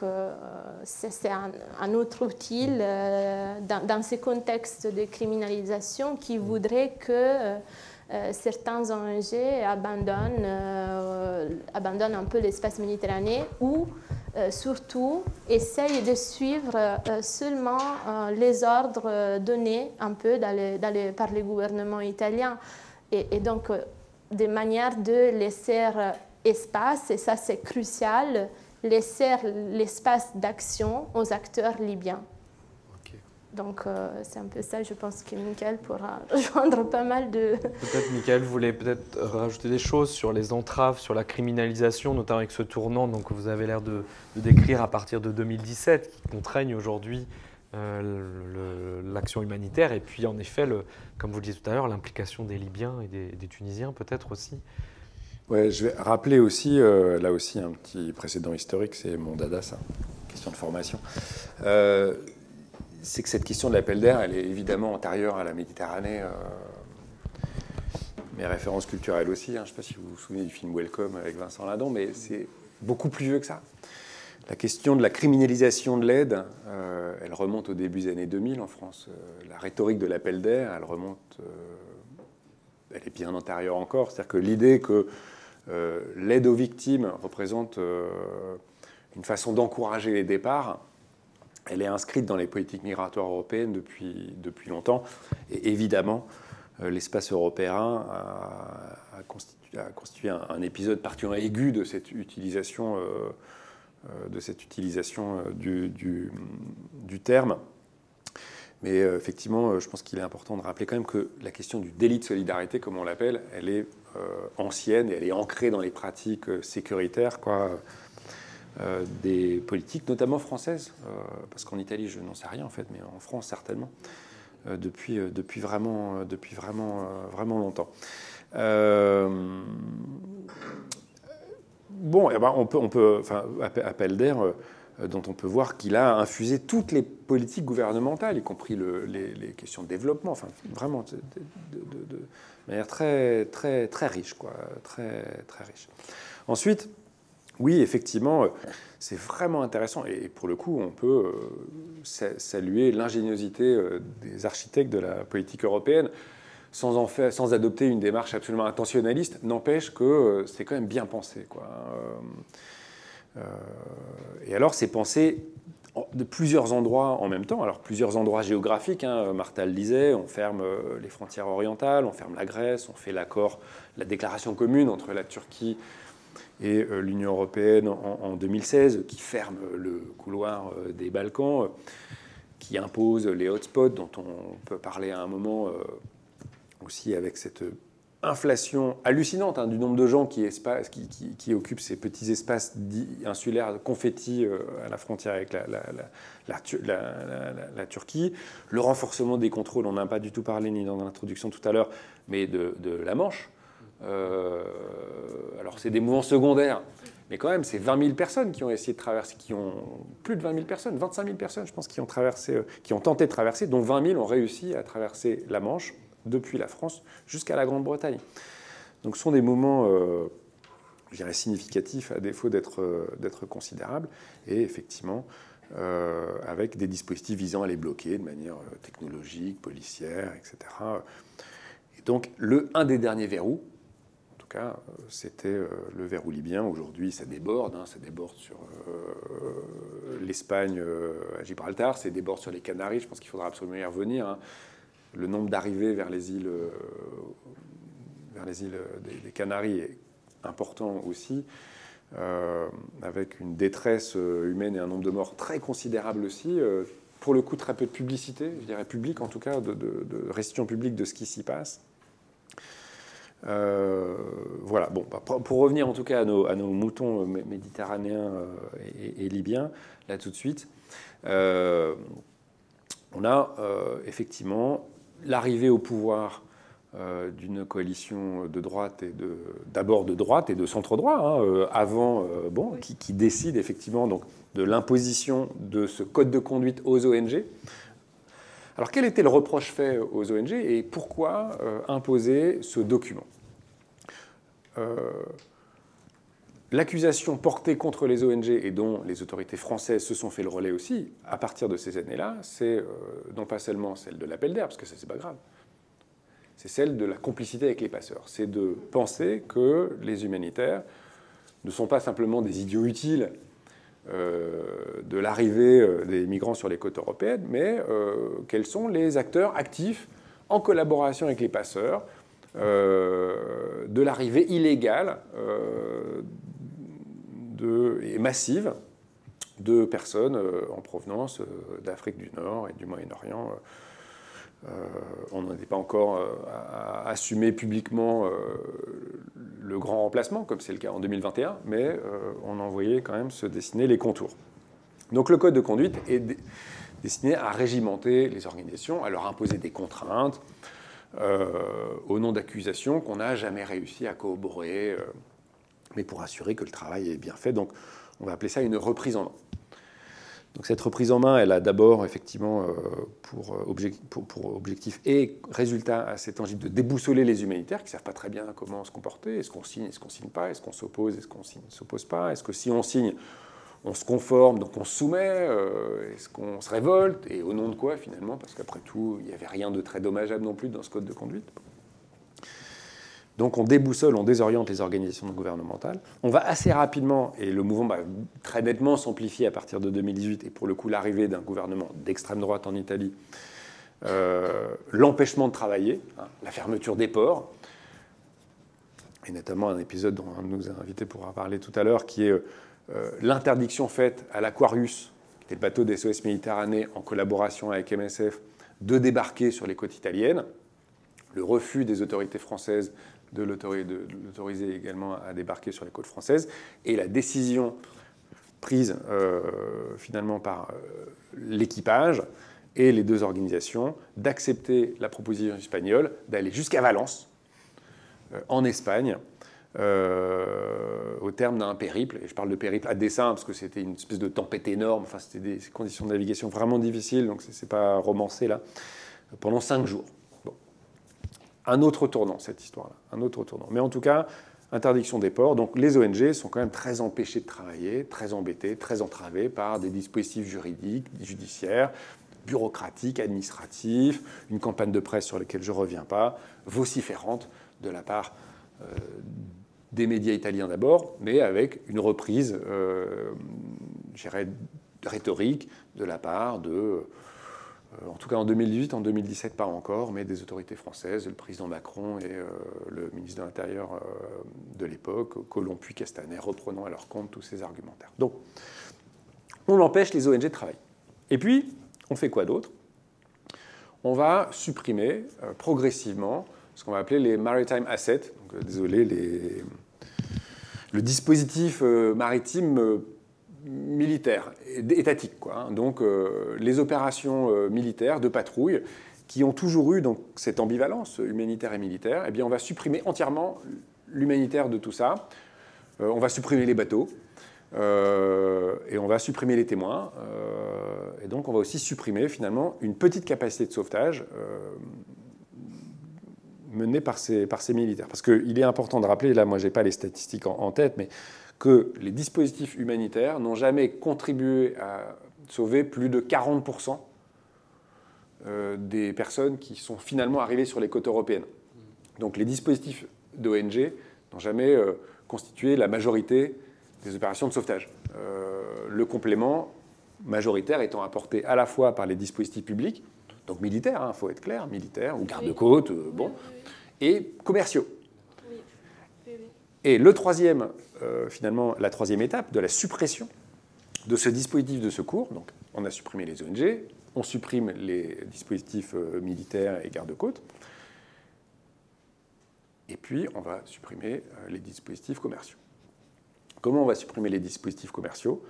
c'est un, autre outil dans, dans, ces contextes de criminalisation qui voudrait que certains ONG abandonnent, abandonnent un peu l'espace méditerranéen ou euh, surtout essaye de suivre euh, seulement euh, les ordres donnés un peu par les gouvernements italiens et, et donc des manières de laisser espace, et ça c'est crucial, laisser l'espace d'action aux acteurs libyens. Donc euh, c'est un peu ça, je pense que Michael pourra rejoindre pas mal de... Peut-être Michael voulait peut-être rajouter des choses sur les entraves, sur la criminalisation, notamment avec ce tournant donc, que vous avez l'air de, décrire à partir de 2017, qui contraigne aujourd'hui euh, l'action humanitaire, et puis en effet, le, comme vous le disiez tout à l'heure, l'implication des Libyens et des, Tunisiens peut-être aussi. Ouais, je vais rappeler aussi, euh, là aussi, un petit précédent historique, c'est mon dada, ça, question de formation c'est que cette question de l'appel d'air, elle est évidemment antérieure à la Méditerranée. Euh, mes références culturelles aussi. Hein. Je ne sais pas si vous vous souvenez du film Welcome avec Vincent Ladon, mais c'est beaucoup plus vieux que ça. La question de la criminalisation de l'aide, euh, elle remonte au début des années 2000 en France. Euh, la rhétorique de l'appel d'air, elle remonte, elle est bien antérieure encore. C'est-à-dire que l'idée que l'aide aux victimes représente une façon d'encourager les départs, elle est inscrite dans les politiques migratoires européennes depuis, depuis longtemps. Et évidemment, euh, l'espace européen a, constitué, un, épisode particulièrement aigu de cette utilisation, euh, euh, de cette utilisation du, du, terme. Mais effectivement, je pense qu'il est important de rappeler quand même que la question du délit de solidarité, comme on l'appelle, elle est ancienne et elle est ancrée dans les pratiques sécuritaires. Euh, des politiques, notamment françaises, euh, parce qu'en Italie, je n'en sais rien en fait, mais en France certainement, euh, depuis, depuis, vraiment, depuis vraiment, vraiment longtemps. bon, eh ben, on peut, on peut appel d'air dont on peut voir qu'il a infusé toutes les politiques gouvernementales, y compris les, questions de développement, enfin vraiment de, manière très, très, très riche, quoi, très, très riche. Ensuite, oui, effectivement, euh, c'est vraiment intéressant. Et pour le coup, on peut euh, saluer l'ingéniosité euh, des architectes de la politique européenne sans, adopter une démarche absolument intentionnaliste. N'empêche que c'est quand même bien pensé. Quoi. Et alors, c'est pensé de plusieurs endroits en même temps. Alors, plusieurs endroits géographiques. Hein. Martha le disait, on ferme les frontières orientales, on ferme la Grèce, on fait l'accord, la déclaration commune entre la Turquie et euh, l'Union européenne en, 2016 qui ferme le couloir euh, des Balkans, qui impose les hotspots dont on peut parler à un moment euh, aussi avec cette inflation hallucinante hein, du nombre de gens qui, occupent ces petits espaces insulaires confettis euh, à la frontière avec la, Turquie, le renforcement des contrôles, on n'a pas du tout parlé ni dans l'introduction tout à l'heure, mais de, la Manche. Euh, alors c'est des mouvements secondaires, mais quand même c'est 20 000 personnes qui ont essayé de traverser, qui ont plus de 20 000 personnes, 25 000 personnes je pense qui ont, traversé, euh, qui ont tenté de traverser, dont 20 000 ont réussi à traverser la Manche depuis la France jusqu'à la Grande-Bretagne. Donc ce sont des moments, euh, je dirais, significatifs à défaut d'être considérables. Et effectivement, avec des dispositifs visant à les bloquer de manière technologique, policière, etc. Et donc, le, un des derniers verrous, cas, c'était le verrou libyen. Aujourd'hui, ça déborde, hein, ça déborde sur l'Espagne à Gibraltar, ça déborde sur les Canaries. Je pense qu'il faudra absolument y revenir. Hein le nombre d'arrivées vers les îles, euh, vers les îles des, Canaries est important aussi, euh, avec une détresse euh, humaine et un nombre de morts très considérable aussi. pour le coup, très peu de publicité, je dirais publique en tout cas, de, de, de restitution publique de ce qui s'y passe. Voilà, bon, bah, pour revenir en tout cas à nos, à nos moutons méditerranéens et, et, libyens, là tout de suite, on a effectivement l'arrivée au pouvoir euh, d'une coalition de droite et de d'abord de droite et de centre droit hein, euh, avant euh, bon qui, décide effectivement donc de l'imposition de ce code de conduite aux ONG. Alors quel était le reproche fait aux ONG et pourquoi imposer ce document? L'accusation portée contre les ONG et dont les autorités françaises se sont fait le relais aussi, à partir de ces années-là, c'est euh, non pas seulement celle de l'appel d'air, parce que ça c'est pas grave, c'est celle de la complicité avec les passeurs. C'est de penser que les humanitaires ne sont pas simplement des idiots utiles euh, de l'arrivée euh, des migrants sur les côtes européennes, mais quels sont les acteurs actifs en collaboration avec les passeurs de l'arrivée illégale et massive de personnes euh, en provenance euh, d'Afrique du Nord et du Moyen-Orient. Euh, on n'était pas encore à, assumer publiquement le grand remplacement, comme c'est le cas en 2021, mais on en voyait quand même se dessiner les contours. Donc le code de conduite est destiné à régimenter les organisations, à leur imposer des contraintes au nom d'accusations qu'on n'a jamais réussi à corroborer mais pour assurer que le travail est bien fait. Donc, on va appeler ça une reprise en main. Donc, cette reprise en main, elle a d'abord effectivement euh, pour, pour, objectif et résultat assez tangible de déboussoler les humanitaires qui ne savent pas très bien comment se comporter. Est-ce qu'on signe, est-ce qu'on ne signe pas? Est-ce qu'on s'oppose, est-ce qu'on s'oppose pas? Est-ce que si on signe, on se conforme, donc on se soumet euh, Est-ce qu'on se révolte? Et au nom de quoi finalement? Parce qu'après tout, il n'y avait rien de très dommageable non plus dans ce code de conduite. Donc on déboussole, on désoriente les organisations gouvernementales. On va assez rapidement, et le mouvement va très nettement s'amplifier à partir de 2018, et pour le coup l'arrivée d'un gouvernement d'extrême droite en Italie, euh, l'empêchement de travailler, hein, la fermeture des ports, et notamment un épisode dont de nous a invités pourra parler tout à l'heure, qui est euh, l'interdiction faite à l'Aquarius, qui était le bateau des SOS Méditerranée en collaboration avec MSF, de débarquer sur les côtes italiennes, le refus des autorités françaises de l'autoriser également à débarquer sur les côtes françaises, et la décision prise euh, finalement par euh, l'équipage et les deux organisations d'accepter la proposition espagnole d'aller jusqu'à Valence, euh, en Espagne, au terme d'un périple. Et je parle de périple à dessein parce que c'était une espèce de tempête énorme, enfin, c'était des conditions de navigation vraiment difficiles, donc c'est pas romancé là, pendant cinq jours un autre tournant, cette histoire-là, un autre tournant. Mais en tout cas, interdiction des ports. Donc les ONG sont quand même très empêchées de travailler, très embêtées, très entravées par des dispositifs juridiques, judiciaires, bureaucratiques, administratifs, une campagne de presse sur laquelle je ne reviens pas, vociférante de la part euh, des médias italiens d'abord, mais avec une reprise, euh, rhétorique de la part de en tout cas en 2018, en 2017 pas encore, mais des autorités françaises, le président Macron et euh, le ministre de l'Intérieur euh, de l'époque, Colomb puis Castaner, reprenant à leur compte tous ces argumentaires. Donc, on empêche les ONG de travailler. Et puis, on fait quoi d'autre? On va supprimer progressivement ce qu'on va appeler les maritime assets. Donc, euh, désolé, le dispositif euh, maritime euh, militaire, étatique. Quoi, hein. Donc les opérations militaires de patrouille qui ont toujours eu donc, cette ambivalence humanitaire et militaire, eh bien, on va supprimer entièrement l'humanitaire de tout ça. on va supprimer les bateaux. et on va supprimer les témoins. et donc, on va aussi supprimer finalement une petite capacité de sauvetage menée par ces, par ces militaires. Parce qu'il est important de rappeler, là moi je n'ai pas les statistiques en, tête, mais que les dispositifs humanitaires n'ont jamais contribué à sauver plus de 40% euh, des personnes qui sont finalement arrivées sur les côtes européennes. Donc les dispositifs d'ONG n'ont jamais euh, constitué la majorité des opérations de sauvetage. Euh, le complément majoritaire étant apporté à la fois par les dispositifs publics, donc militaires, il hein, faut être clair, militaires ou garde-côtes, bon, et commerciaux. Et le troisième, euh, finalement, la troisième étape de la suppression de ce dispositif de secours, donc on a supprimé les ONG, on supprime les dispositifs euh, militaires et garde-côtes, et puis on va supprimer les dispositifs commerciaux. Comment on va supprimer les dispositifs commerciaux?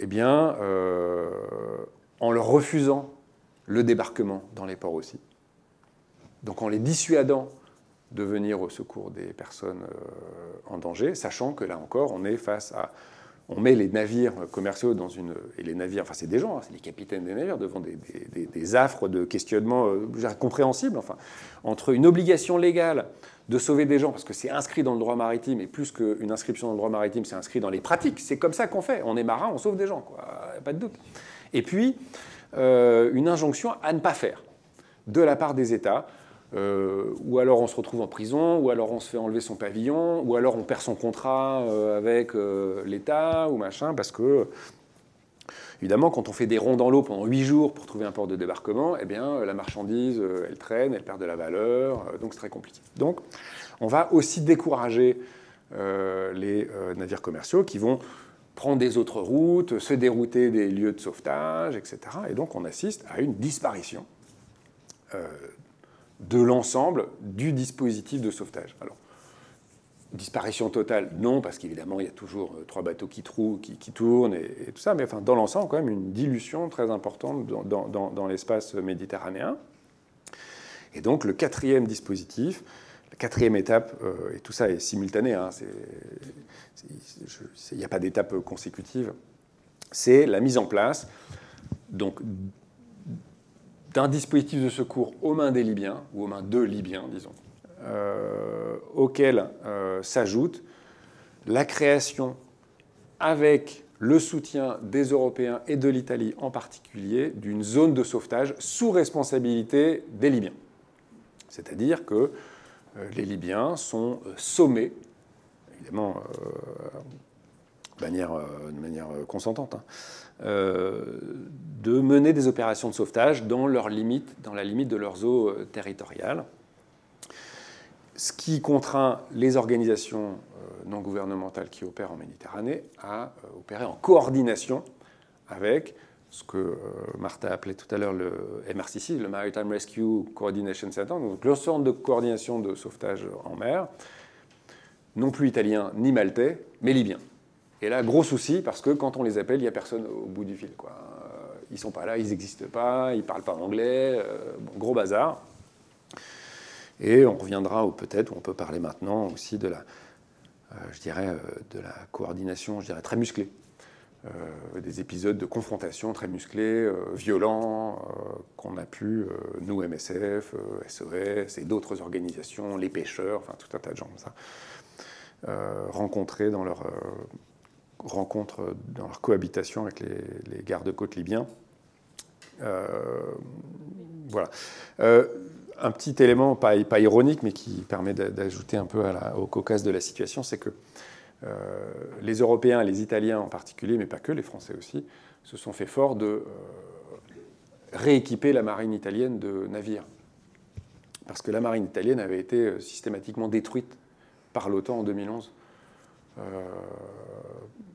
Eh bien, en leur refusant le débarquement dans les ports aussi. Donc en les dissuadant de venir au secours des personnes euh, en danger, sachant que là encore, on est face à... Met les navires commerciaux dans une... Et les navires, enfin c'est des gens, hein, c'est les capitaines des navires, devant des, affres de questionnement euh, compréhensibles, enfin, entre une obligation légale de sauver des gens, parce que c'est inscrit dans le droit maritime, et plus qu'une inscription dans le droit maritime, c'est inscrit dans les pratiques. C'est comme ça qu'on fait. On est marin, on sauve des gens, quoi. Pas de doute. Et puis, euh, une injonction à ne pas faire de la part des États. Euh, ou alors on se retrouve en prison, ou alors on se fait enlever son pavillon, ou alors on perd son contrat euh, avec l'État, ou machin, parce que, évidemment, quand on fait des ronds dans l'eau pendant huit jours pour trouver un port de débarquement, eh bien, la marchandise, elle traîne, elle perd de la valeur, donc c'est très compliqué. Donc, on va aussi décourager les navires commerciaux qui vont prendre des autres routes, se dérouter des lieux de sauvetage, etc. Et donc on assiste à une disparition euh, de l'ensemble du dispositif de sauvetage. Alors, disparition totale, non, parce qu'évidemment, il y a toujours euh, trois bateaux qui, trou, qui, tournent et, tout ça, mais enfin, dans l'ensemble, quand même, une dilution très importante dans, l'espace méditerranéen. Et donc, le quatrième dispositif, la quatrième étape, euh, et tout ça est simultané, hein, il n'y a pas d'étape consécutive, c'est la mise en place donc, d'un dispositif de secours aux mains des Libyens, ou aux mains de Libyens, disons, euh, auquel euh, s'ajoute la création, avec le soutien des Européens et de l'Italie en particulier, d'une zone de sauvetage sous responsabilité des Libyens. C'est-à-dire que euh, les Libyens sont sommés évidemment de manière, de manière consentante, hein, de mener des opérations de sauvetage dans, dans la limite de leurs eaux territoriales. Ce qui contraint les organisations non gouvernementales qui opèrent en Méditerranée à opérer en coordination avec ce que Martha appelait tout à l'heure le MRCC, le Maritime Rescue Coordination Center, donc le centre de coordination de sauvetage en mer, non plus italien ni maltais, mais libyen. Et là, gros souci, parce que quand on les appelle, il n'y a personne au bout du fil. Quoi. Ils sont pas là, ils n'existent pas, ils ne parlent pas anglais, euh, gros bazar. Et on reviendra, peut-être, on peut parler maintenant aussi de la, euh, je dirais, euh, de la coordination, je dirais, très musclée. des épisodes de confrontation très musclés, violents, qu'on a pu, nous, MSF, SOS et d'autres organisations, les pêcheurs, enfin tout un tas de gens comme ça, euh, rencontrés dans leur euh, rencontre, dans leur cohabitation avec les, gardes-côtes libyens. Euh, voilà. un petit élément, pas, ironique, mais qui permet d'ajouter un peu au caucase de la situation, c'est que les Européens, les Italiens en particulier, mais pas que, les Français aussi, se sont fait fort de rééquiper la marine italienne de navires. Parce que la marine italienne avait été systématiquement détruite par l'OTAN en 2011, euh,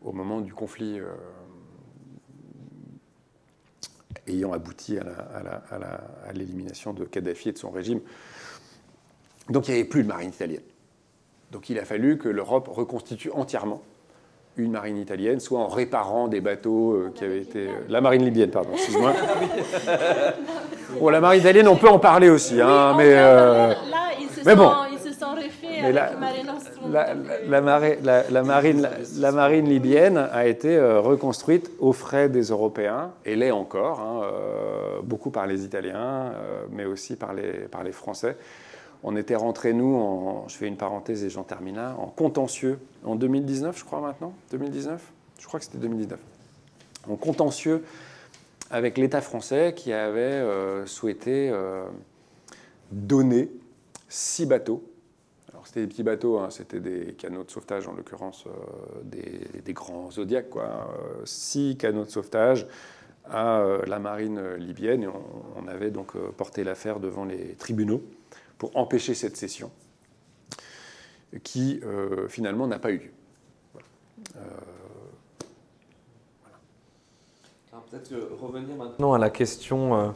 au moment du conflit euh, ayant abouti à l'élimination de Kadhafi et de son régime. Donc il n'y avait plus de marine italienne. Donc il a fallu que l'Europe reconstitue entièrement une marine italienne, soit en réparant des bateaux euh, qui avaient été... Euh, la marine libyenne, pardon, excuse-moi. bon, la marine italienne, on peut en parler aussi, hein, mais... Euh, là, ils se, mais sont, ils se sont refaits avec la, Marine libyenne a été reconstruite aux frais des Européens, et l'est encore, hein, beaucoup par les Italiens, mais aussi par les, Français. On était rentrés, nous, en, je fais une parenthèse et j'en termine là, en contentieux en 2019, je crois maintenant 2019 Je crois que c'était 2019. En contentieux avec l'État français qui avait euh, souhaité euh, donner six bateaux. Alors c'était des petits bateaux, hein, c'était des canots de sauvetage, en l'occurrence euh, des, grands zodiacs, quoi. six canots de sauvetage à la marine libyenne et on avait donc porté l'affaire devant les tribunaux pour empêcher cette session, qui euh, finalement n'a pas eu lieu. Euh, peut-être revenir maintenant à la question euh,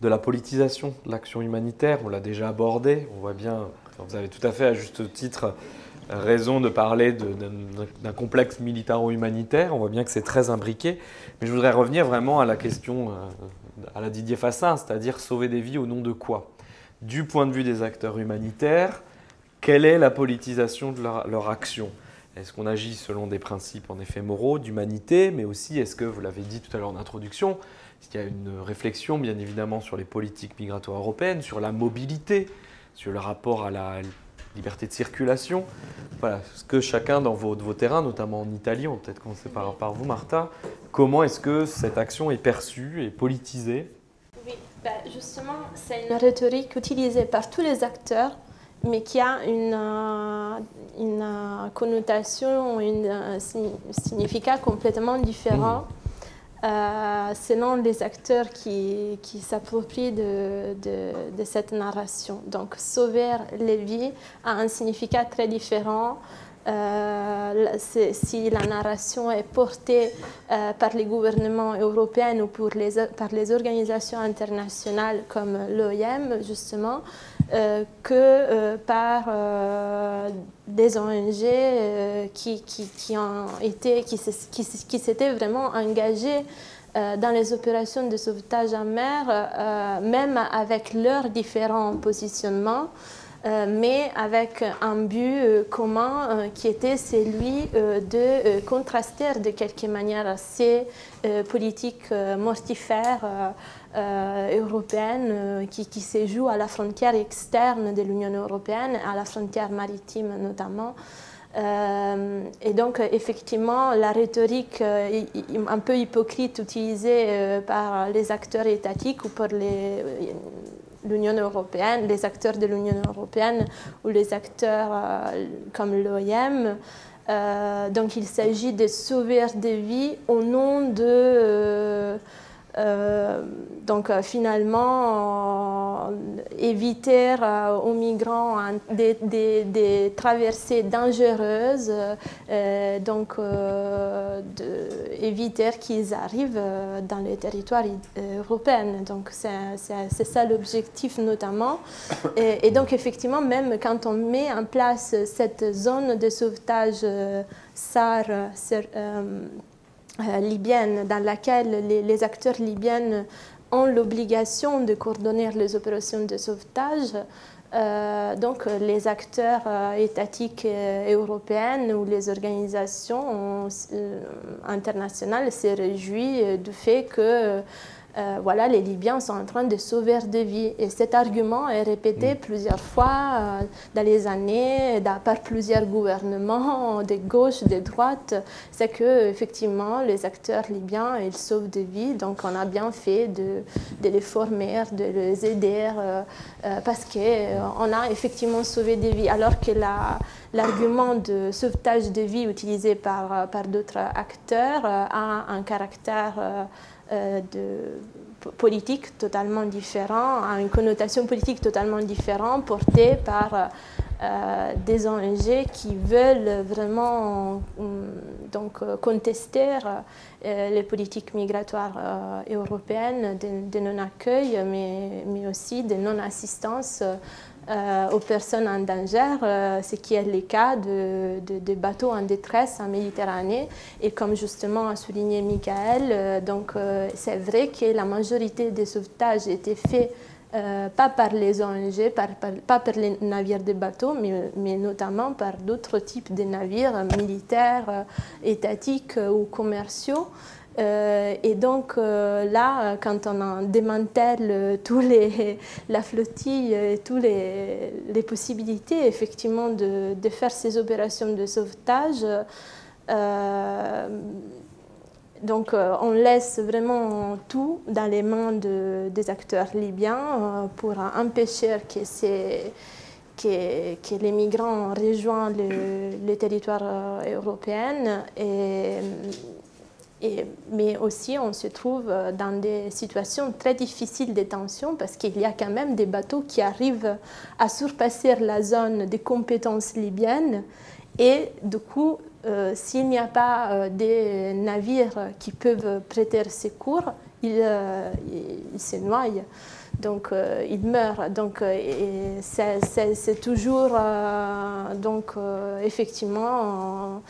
de la politisation de l'action humanitaire, on l'a déjà abordé, on voit bien, vous avez tout à fait à juste titre raison de parler d'un complexe militaro-humanitaire, on voit bien que c'est très imbriqué, mais je voudrais revenir vraiment à la question à la Didier Fassin, c'est-à-dire sauver des vies au nom de quoi? Du point de vue des acteurs humanitaires, quelle est la politisation de leur, action? Est-ce qu'on agit selon des principes en effet moraux, d'humanité, mais aussi, est-ce que, vous l'avez dit tout à l'heure en introduction, est-ce qu'il y a une réflexion bien évidemment sur les politiques migratoires européennes, sur la mobilité, sur le rapport à la liberté de circulation. Voilà, ce que chacun dans vos, vos terrains, notamment en Italie, on peut-être commencer par, par vous Martha, comment est-ce que cette action est perçue et politisée? Bah, justement, c'est une rhétorique utilisée par tous les acteurs, mais qui a une, euh, une euh, connotation, un significat complètement différent. Euh, selon les acteurs qui, s'approprient de, de, de, cette narration. Donc, sauver les vies a un significat très différent euh, si la narration est portée euh, par les gouvernements européens ou par les organisations internationales comme l'OIM, justement, euh, que par des ONG qui, qui, s'étaient vraiment engagées dans les opérations de sauvetage en mer, même avec leurs différents positionnements. Euh, mais avec un but euh, commun euh, qui était celui de contraster de quelque manière ces politiques mortifères européennes qui, se jouent à la frontière externe de l'Union européenne, à la frontière maritime notamment. et donc, effectivement, la rhétorique un peu hypocrite utilisée par les acteurs étatiques ou par les, l'Union européenne, les acteurs de l'Union européenne ou les acteurs euh, comme l'OIM. Euh, donc il s'agit de sauver des vies au nom de euh, donc euh, finalement, euh, éviter aux migrants des, des, traversées dangereuses, donc éviter qu'ils arrivent dans le territoire européen. Donc c'est ça l'objectif notamment. Et, donc effectivement, même quand on met en place cette zone de sauvetage SAR, libyenne dans laquelle les, acteurs libyens ont l'obligation de coordonner les opérations de sauvetage. Euh, donc les acteurs euh, étatiques européennes ou les organisations internationales se réjouissent du fait que euh, voilà, les Libyens sont en train de sauver des vies. Et cet argument est répété mm. plusieurs fois euh, dans les années par plusieurs gouvernements de gauche, de droite. C'est que effectivement, les acteurs libyens, ils sauvent des vies. Donc, on a bien fait de, les former, de les aider, euh, parce qu'on a effectivement sauvé des vies. Alors que l'argument de sauvetage de vie utilisé par, par d'autres acteurs a un caractère de politique totalement différent, a une connotation politique totalement différente, portée par des ONG qui veulent vraiment donc, contester les politiques migratoires européennes de, non-accueil, mais, mais, aussi de non-assistance euh, aux personnes en danger, euh, ce qui est le cas de, bateaux en détresse en Méditerranée. Et comme justement a souligné Michael, euh, donc c'est vrai que la majorité des sauvetages étaient faits pas par les ONG, pas par les navires de bateaux, mais notamment par d'autres types de navires militaires, étatiques ou commerciaux. Euh, et donc euh, là, quand on démantèle euh, tous les, la flottille et toutes les, les, possibilités effectivement de, de, faire ces opérations de sauvetage, donc on laisse vraiment tout dans les mains de, des acteurs libyens pour empêcher que, que, que, les migrants rejoignent le, le territoire européen. Et, mais aussi, on se trouve euh, dans des situations très difficiles de tension parce qu'il y a quand même des bateaux qui arrivent à surpasser la zone des compétences libyennes. Et du coup, euh, s'il n'y a pas euh, des navires qui peuvent prêter secours, ils, se noient. Donc, ils meurent. Donc, c'est toujours, donc, effectivement,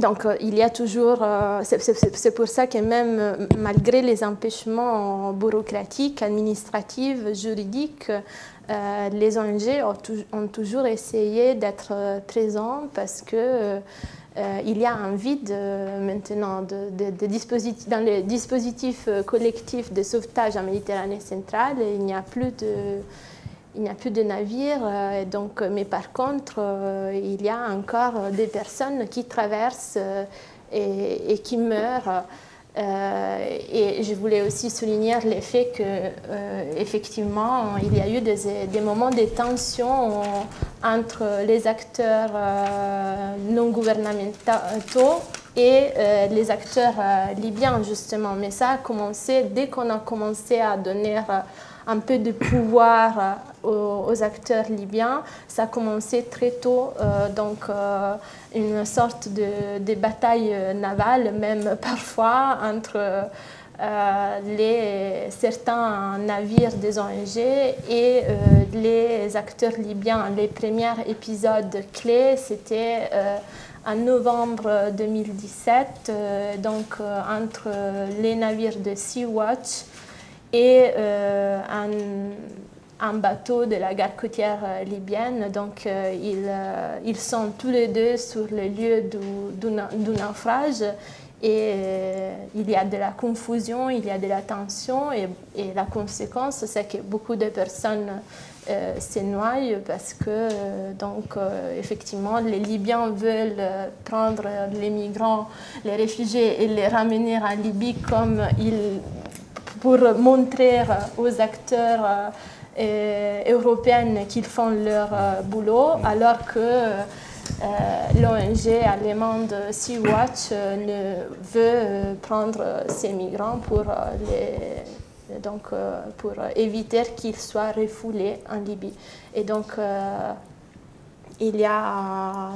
donc euh, il y a toujours, euh, c'est pour ça que même euh, malgré les empêchements bureaucratiques, administratifs, juridiques, les ONG ont, toujours essayé d'être présents parce que il y a un vide maintenant de, dans les dispositifs collectifs de sauvetage en Méditerranée centrale. Il n'y a plus de il n'y a plus de navires, euh, donc, mais par contre, euh, il y a encore des personnes qui traversent euh, et, qui meurent. et je voulais aussi souligner l'effet que, effectivement, il y a eu des, moments de tension entre les acteurs non gouvernementaux et les acteurs libyens, justement. Mais ça a commencé dès qu'on a commencé à donner un peu de pouvoir aux, acteurs libyens. Ça a commencé très tôt, euh, donc euh, une sorte de, bataille navale, même parfois entre euh, les, certains navires des ONG et les acteurs libyens. Les premiers épisodes clés, c'était en novembre 2017, donc entre les navires de Sea-Watch et un un bateau de la gare côtière euh, libyenne. Donc, euh, ils, euh, ils, sont tous les deux sur le lieu du, naufrage. Et il y a de la confusion, il y a de la tension. Et, la conséquence, c'est que beaucoup de personnes se noient parce que, donc, effectivement, les Libyens veulent prendre les migrants, les réfugiés et les ramener en Libye comme ils, pour montrer aux acteurs euh, européennes qui font leur euh, boulot, alors que euh, l'ONG allemande Sea-Watch ne veut prendre ces migrants pour, les, donc, pour éviter qu'ils soient refoulés en Libye. Et donc, il y a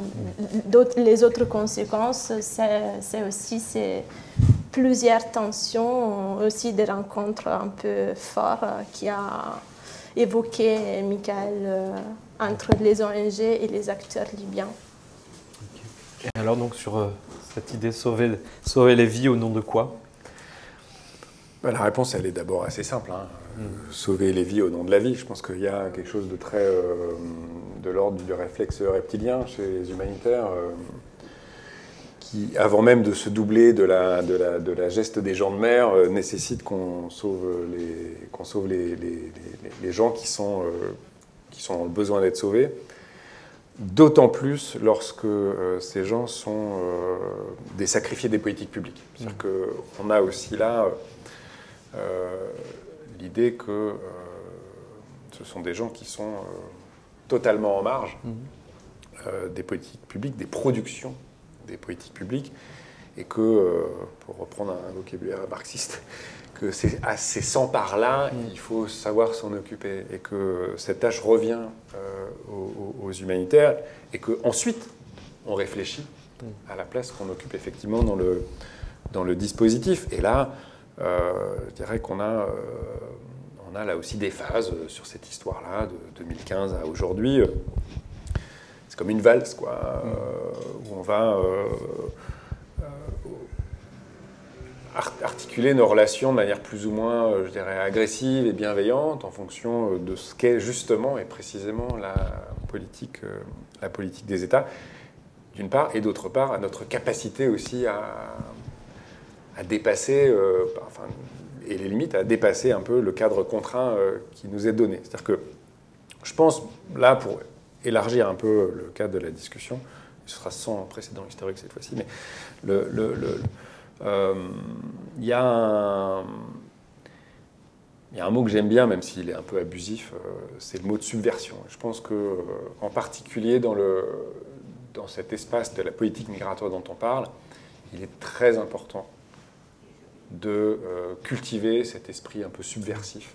les autres conséquences, c'est aussi plusieurs tensions, aussi des rencontres un peu fortes qui a évoqué, Michael, euh, entre les ONG et les acteurs libyens. Et alors donc sur euh, cette idée sauver, sauver les vies au nom de quoi? Bah, La réponse, elle est d'abord assez simple. Hein. Sauver les vies au nom de la vie. Je pense qu'il y a quelque chose de très euh, de l'ordre du réflexe reptilien chez les humanitaires avant même de se doubler de la, de la, de la geste des gens de mer, euh, nécessite qu'on sauve, les, qu'on sauve les, les, les, gens qui sont, euh, qui sont dans le besoin d'être sauvés. D'autant plus lorsque euh, ces gens sont des sacrifiés des politiques publiques. C'est-à-dire mmh. qu'on a aussi là l'idée que ce sont des gens qui sont totalement en marge mmh. des politiques publiques, des productions des politiques publiques, et que, euh, pour reprendre un vocabulaire marxiste, que c'est à ces 100 par-là, mm. il faut savoir s'en occuper et que cette tâche revient euh, aux, humanitaires et qu'ensuite on réfléchit mm. à la place qu'on occupe effectivement dans le, dans le dispositif. Et là, euh, je dirais qu'on a, euh, on a là aussi des phases sur cette histoire-là, de 2015 à aujourd'hui. C'est comme une valse, quoi, mm. où on va articuler nos relations de manière plus ou moins, euh, je dirais, agressive et bienveillante en fonction euh, de ce qu'est justement et précisément la politique, euh, la politique des États, d'une part, et d'autre part, à notre capacité aussi à, à dépasser, enfin, et les limites, à dépasser un peu le cadre contraint qui nous est donné. C'est-à-dire que je pense, là, pour élargir un peu le cadre de la discussion, ce sera sans précédent historique cette fois-ci, mais le il euh, y, a un, mot que j'aime bien, même s'il est un peu abusif, euh, c'est le mot de subversion. Je pense que, euh, en particulier dans cet espace de la politique migratoire dont on parle, il est très important de cultiver cet esprit un peu subversif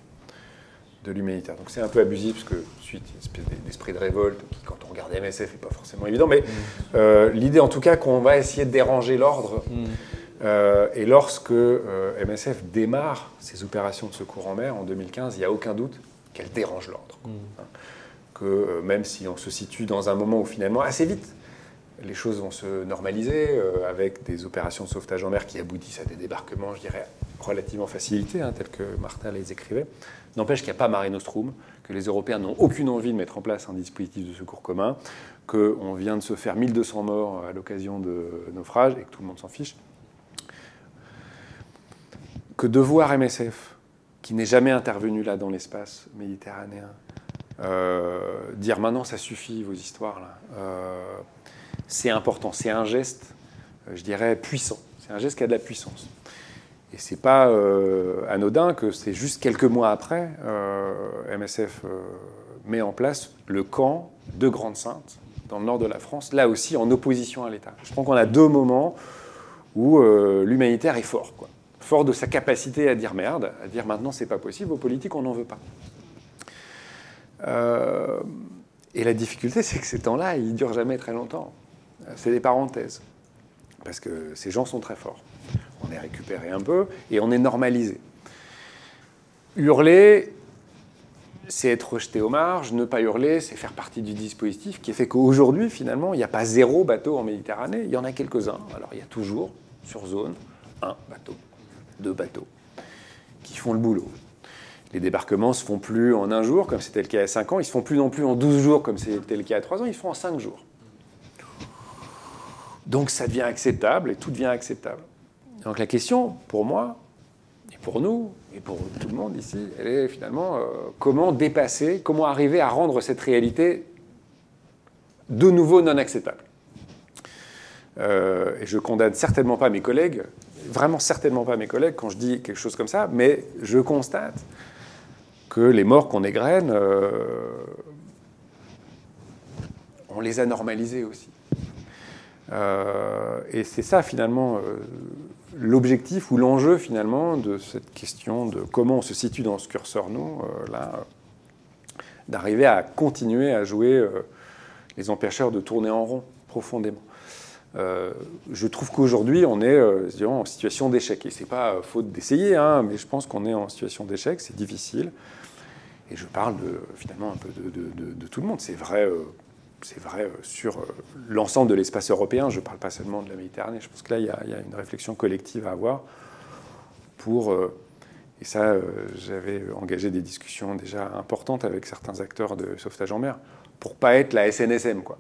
de l'humanitaire. Donc c'est un peu abusif parce que suite une espèce d'esprit de révolte qui, quand on regarde MSF, n'est pas forcément évident. Mais mmh. l'idée, en tout cas, qu'on va essayer de déranger l'ordre. Mmh. Euh, et lorsque euh, MSF démarre ses opérations de secours en mer en 2015, il n'y a aucun doute qu'elle dérange l'ordre. Mm. Hein. que euh, même si on se situe dans un moment où finalement, assez vite, les choses vont se normaliser avec des opérations de sauvetage en mer qui aboutissent à des débarquements, je dirais, relativement facilités, hein, tels que Martin les écrivait. N'empêche qu'il n'y a pas Mare Nostrum, que les Européens n'ont aucune envie de mettre en place un dispositif de secours commun, qu'on vient de se faire 1200 morts à l'occasion de naufrages et que tout le monde s'en fiche que de voir MSF, qui n'est jamais intervenu là dans l'espace méditerranéen, euh, dire maintenant ça suffit vos histoires là, euh, c'est important, c'est un geste, euh, je dirais puissant, c'est un geste qui a de la puissance. Et c'est pas anodin que c'est juste quelques mois après, MSF met en place le camp de Grande Sainte dans le nord de la France, là aussi en opposition à l'État. Je pense qu'on a deux moments où l'humanitaire est fort. Fort de sa capacité à dire merde, à dire maintenant c'est pas possible, aux politiques on n'en veut pas. Euh, et la difficulté, c'est que ces temps-là, ils durent jamais très longtemps. C'est des parenthèses. Parce que ces gens sont très forts. On est récupéré un peu et on est normalisé. Hurler, c'est être rejeté aux marges. Ne pas hurler, c'est faire partie du dispositif qui fait qu'aujourd'hui, finalement, il n'y a pas zéro bateau en Méditerranée. Il y en a quelques-uns. Alors, il y a toujours, sur zone, un bateau de bateaux qui font le boulot. Les débarquements se font plus en un jour, comme c'était le cas a 5 ans. Ils se font plus non plus en 12 jours, comme c'était le cas a 3 ans. Ils se font en 5 jours. Donc ça devient acceptable et tout devient acceptable. Donc la question, pour moi, et pour nous, et pour tout le monde ici, elle est finalement euh, comment dépasser, comment arriver à rendre cette réalité de nouveau non acceptable? Euh, et je condamne certainement pas mes collègues vraiment certainement pas mes collègues quand je dis quelque chose comme ça, mais je constate que les morts qu'on égrène, euh, on les a normalisés aussi. Et c'est ça finalement l'objectif ou l'enjeu finalement de cette question de comment on se situe dans ce curseur, nous, là, d'arriver à continuer à jouer les empêcheurs de tourner en rond profondément. Euh, je trouve qu'aujourd'hui, on est euh, en situation d'échec. Et ce n'est pas euh, faute d'essayer, hein, mais je pense qu'on est en situation d'échec, c'est difficile. Et je parle de, finalement un peu de, tout le monde. C'est vrai, c'est vrai sur l'ensemble de l'espace européen. Je ne parle pas seulement de la Méditerranée. Je pense que là, il y a, une réflexion collective à avoir pour. et ça, j'avais engagé des discussions déjà importantes avec certains acteurs de sauvetage en mer pour pas être la SNSM, quoi.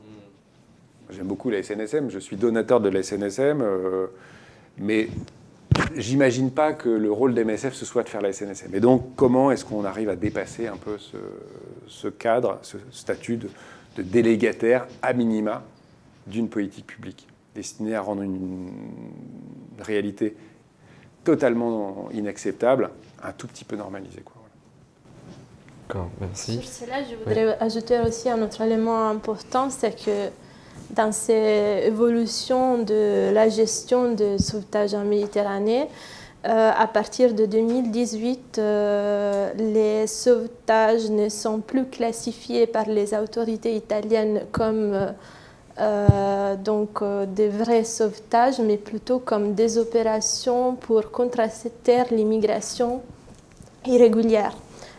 J'aime beaucoup la SNSM, je suis donateur de la SNSM, euh, mais j'imagine pas que le rôle d'MSF ce soit de faire la SNSM. Et donc, comment est-ce qu'on arrive à dépasser un peu ce, cadre, ce statut de, délégataire à minima d'une politique publique destinée à rendre une, réalité totalement inacceptable un tout petit peu normalisée. Quoi. D'accord, merci. Sur cela, je voudrais ajouter aussi un autre élément important, c'est que dans ces évolutions de la gestion de sauvetage en Méditerranée, à partir de 2018, les sauvetages ne sont plus classifiés par les autorités italiennes comme donc des vrais sauvetages, mais plutôt comme des opérations pour contraster l'immigration irrégulière.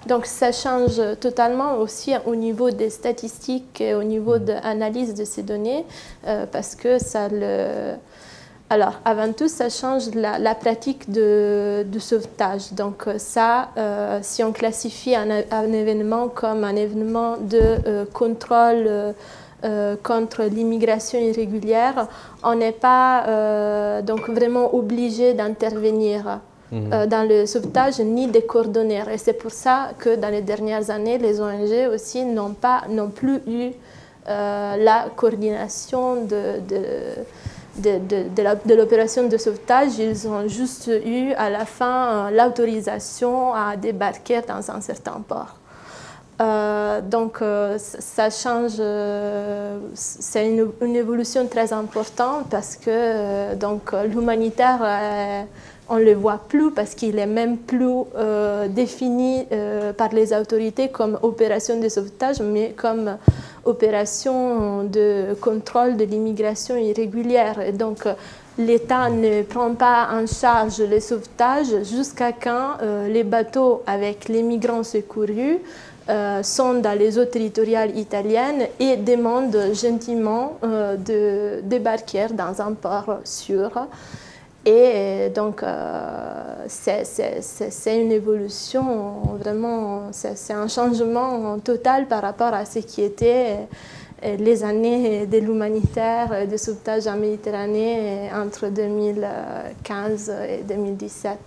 Donc ça change totalement aussi au niveau des statistiques et au niveau de l'analyse de ces données euh, parce que ça le... Alors, avant tout, ça change la, pratique de, sauvetage. Donc, ça, euh, si on classifie un, événement comme un événement de euh, contrôle contre l'immigration irrégulière, on n'est pas donc vraiment obligé d'intervenir. Mhm. Euh, dans le sauvetage ni des coordonnées. Et c'est pour ça que dans les dernières années, les ONG aussi n'ont pas plus eu euh, la coordination de, de, de, de l'opération de sauvetage. Ils ont juste eu à la fin euh, l'autorisation à débarquer dans un certain port. donc ça change, c'est une, évolution très importante parce que l'humanitaire on ne le voit plus parce qu'il est même plus euh, défini euh, par les autorités comme opération de sauvetage, mais comme opération de contrôle de l'immigration irrégulière. Donc, l'État ne prend pas en charge les sauvetages jusqu'à quand euh, les bateaux avec les migrants secourus sont dans les eaux territoriales italiennes et demandent gentiment de débarquer dans un port sûr. Et donc, euh, c'est une évolution, vraiment, c'est un changement total par rapport à ce qui était euh, les années de l'humanitaire, de sauvetage en Méditerranée entre 2015 et 2017.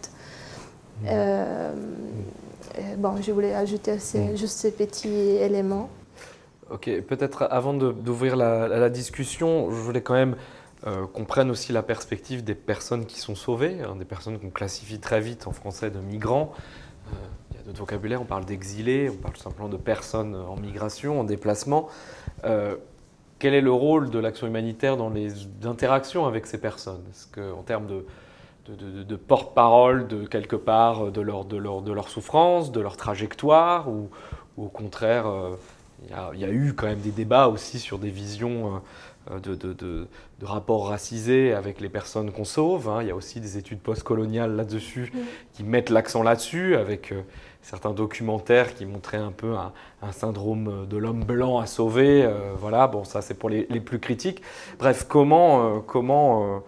Mmh. Euh, bon, je voulais ajouter mmh. juste ces petits éléments. Ok, peut-être avant d'ouvrir la, la, discussion, je voulais quand même euh, qu'on prenne aussi la perspective des personnes qui sont sauvées, hein, des personnes qu'on classifie très vite en français de migrants. Euh, il y a d'autres vocabulaire, on parle d'exilés, on parle simplement de personnes en migration, en déplacement. Euh, quel est le rôle de l'action humanitaire dans les interactions avec ces personnes? Est-ce qu'en termes de, porte-parole de quelque part de leur souffrance, de leur trajectoire, ou, au contraire, il y, a eu quand même des débats aussi sur des visions euh, de, de, de, rapports racisés avec les personnes qu'on sauve. Hein. Il y a aussi des études postcoloniales là-dessus qui mettent l'accent là-dessus, avec euh, certains documentaires qui montraient un peu un, syndrome de l'homme blanc à sauver. Euh, voilà, bon, ça c'est pour les, les, plus critiques. Bref, comment, comment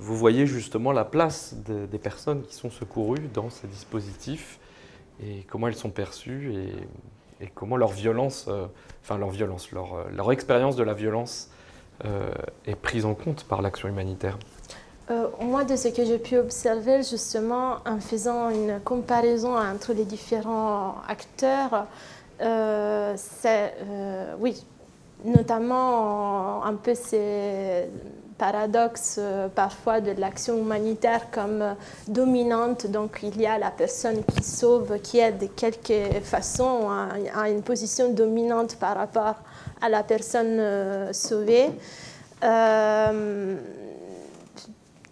vous voyez justement la place des personnes qui sont secourues dans ces dispositifs et comment elles sont perçues et, et comment leur violence, enfin leur violence, leur, leur expérience de la violence euh, est prise en compte par l'action humanitaire euh, moi, de ce que j'ai pu observer, justement, en faisant une comparaison entre les différents acteurs, euh, c'est, oui, notamment un peu ces paradoxes parfois de l'action humanitaire comme dominante. Donc, il y a la personne qui sauve, qui est de quelque façon à une position dominante par rapport à la personne euh, sauvée. Euh,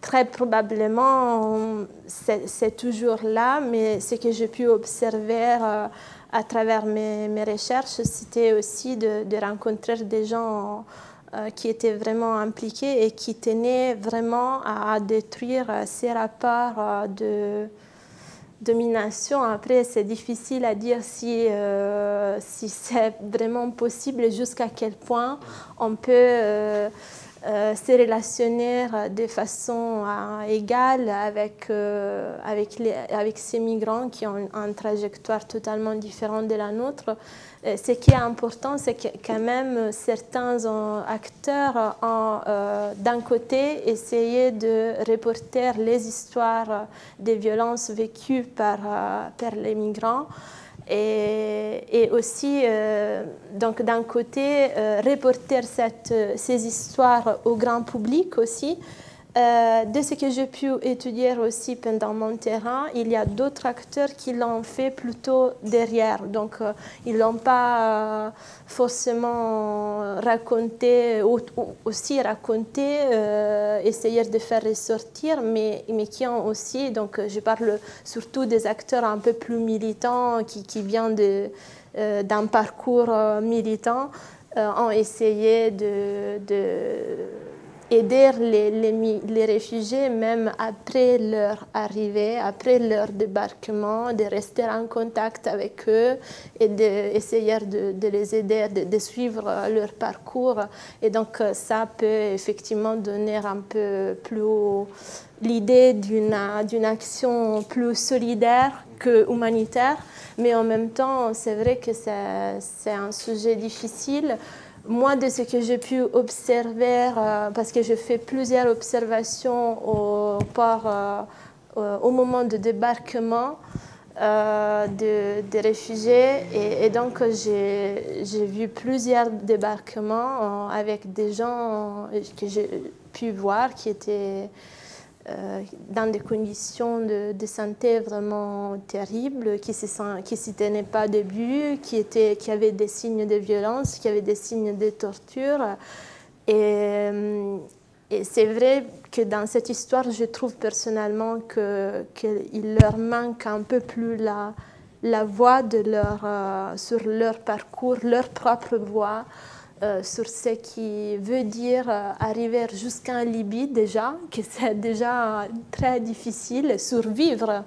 très probablement, c'est toujours là, mais ce que j'ai pu observer euh, à travers mes, recherches, c'était aussi de, rencontrer des gens qui étaient vraiment impliqués et qui tenaient vraiment à détruire ces rapports de, domination. Après, c'est difficile à dire si, euh, si c'est vraiment possible et jusqu'à quel point on peut euh, euh, se relationner de façon égale avec, avec, les, avec ces migrants qui ont une trajectoire totalement différente de la nôtre. Euh, ce qui est important, c'est que quand même certains acteurs ont euh, d'un côté essayé de reporter les histoires des violences vécues par, euh, par les migrants et, aussi, donc d'un côté, reporter cette, ces histoires au grand public aussi, euh, de ce que j'ai pu étudier aussi pendant mon terrain, il y a d'autres acteurs qui l'ont fait plutôt derrière. Donc, euh, ils ne l'ont pas euh, forcément raconté, aussi raconté, essayer de faire ressortir, mais, mais qui ont aussi, donc je parle surtout des acteurs un peu plus militants qui, qui viennent d'un parcours militant, ont essayé de aider les, réfugiés même après leur arrivée, après leur débarquement, de rester en contact avec eux et d'essayer de, les aider, de, de, suivre leur parcours. Et donc ça peut effectivement donner un peu plus l'idée d'une action plus solidaire que humanitaire, mais en même temps c'est vrai que c'est un sujet difficile moi, de ce que j'ai pu observer, euh, parce que je fais plusieurs observations au port euh, au moment de débarquement euh, des réfugiés, et, donc j'ai vu plusieurs débarquements avec des gens que j'ai pu voir qui étaient euh, dans des conditions de, santé vraiment terribles, qui ne s'y tenaient pas début, qui, avaient des signes de violence, qui avaient des signes de torture. Et, euh, c'est vrai que dans cette histoire, je trouve personnellement qu'il leur manque un peu plus la, la voix de leur, euh, sur leur parcours, leur propre voix. Euh, sur ce qui veut dire euh, arriver jusqu'en Libye déjà, que c'est déjà très difficile, survivre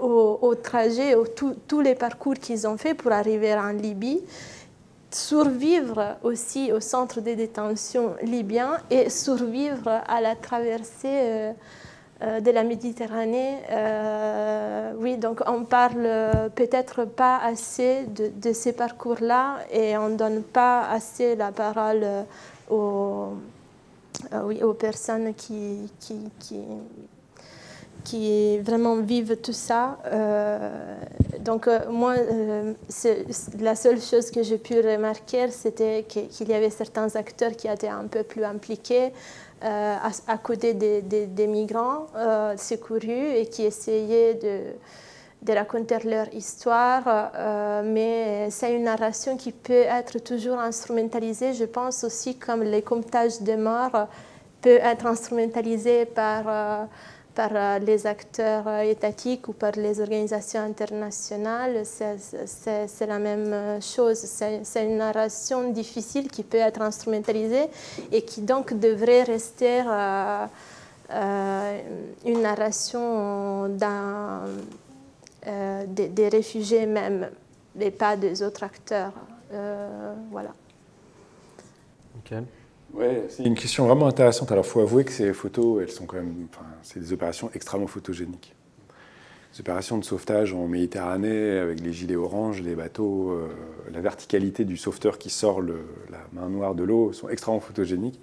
au, trajet, à tous les parcours qu'ils ont fait pour arriver en Libye, survivre aussi au centre de détention libyen et survivre à la traversée. Euh, de la Méditerranée. Euh, oui, donc on parle peut-être pas assez de, ces parcours-là et on ne donne pas assez la parole aux, euh, oui, aux personnes qui, qui, qui, qui, vraiment vivent tout ça. donc moi, la seule chose que j'ai pu remarquer, c'était qu'il y avait certains acteurs qui étaient un peu plus impliqués. Euh, à, côté des, migrants euh, secourus et qui essayaient de, raconter leur histoire, euh, mais c'est une narration qui peut être toujours instrumentalisée, je pense aussi comme les comptages de morts peut être instrumentalisé par par euh, les acteurs euh, étatiques ou par les organisations internationales, c'est la même euh, chose. C'est une narration difficile qui peut être instrumentalisée et qui donc devrait rester une narration des, des, réfugiés même, et pas des autres acteurs. voilà. Ouais, c'est une question vraiment intéressante. Alors, il faut avouer que ces photos, elles sont quand même, enfin, c'est des opérations extrêmement photogéniques. Les opérations de sauvetage en Méditerranée, avec les gilets oranges, les bateaux, euh, la verticalité du sauveteur qui sort la main noire de l'eau, sont extrêmement photogéniques.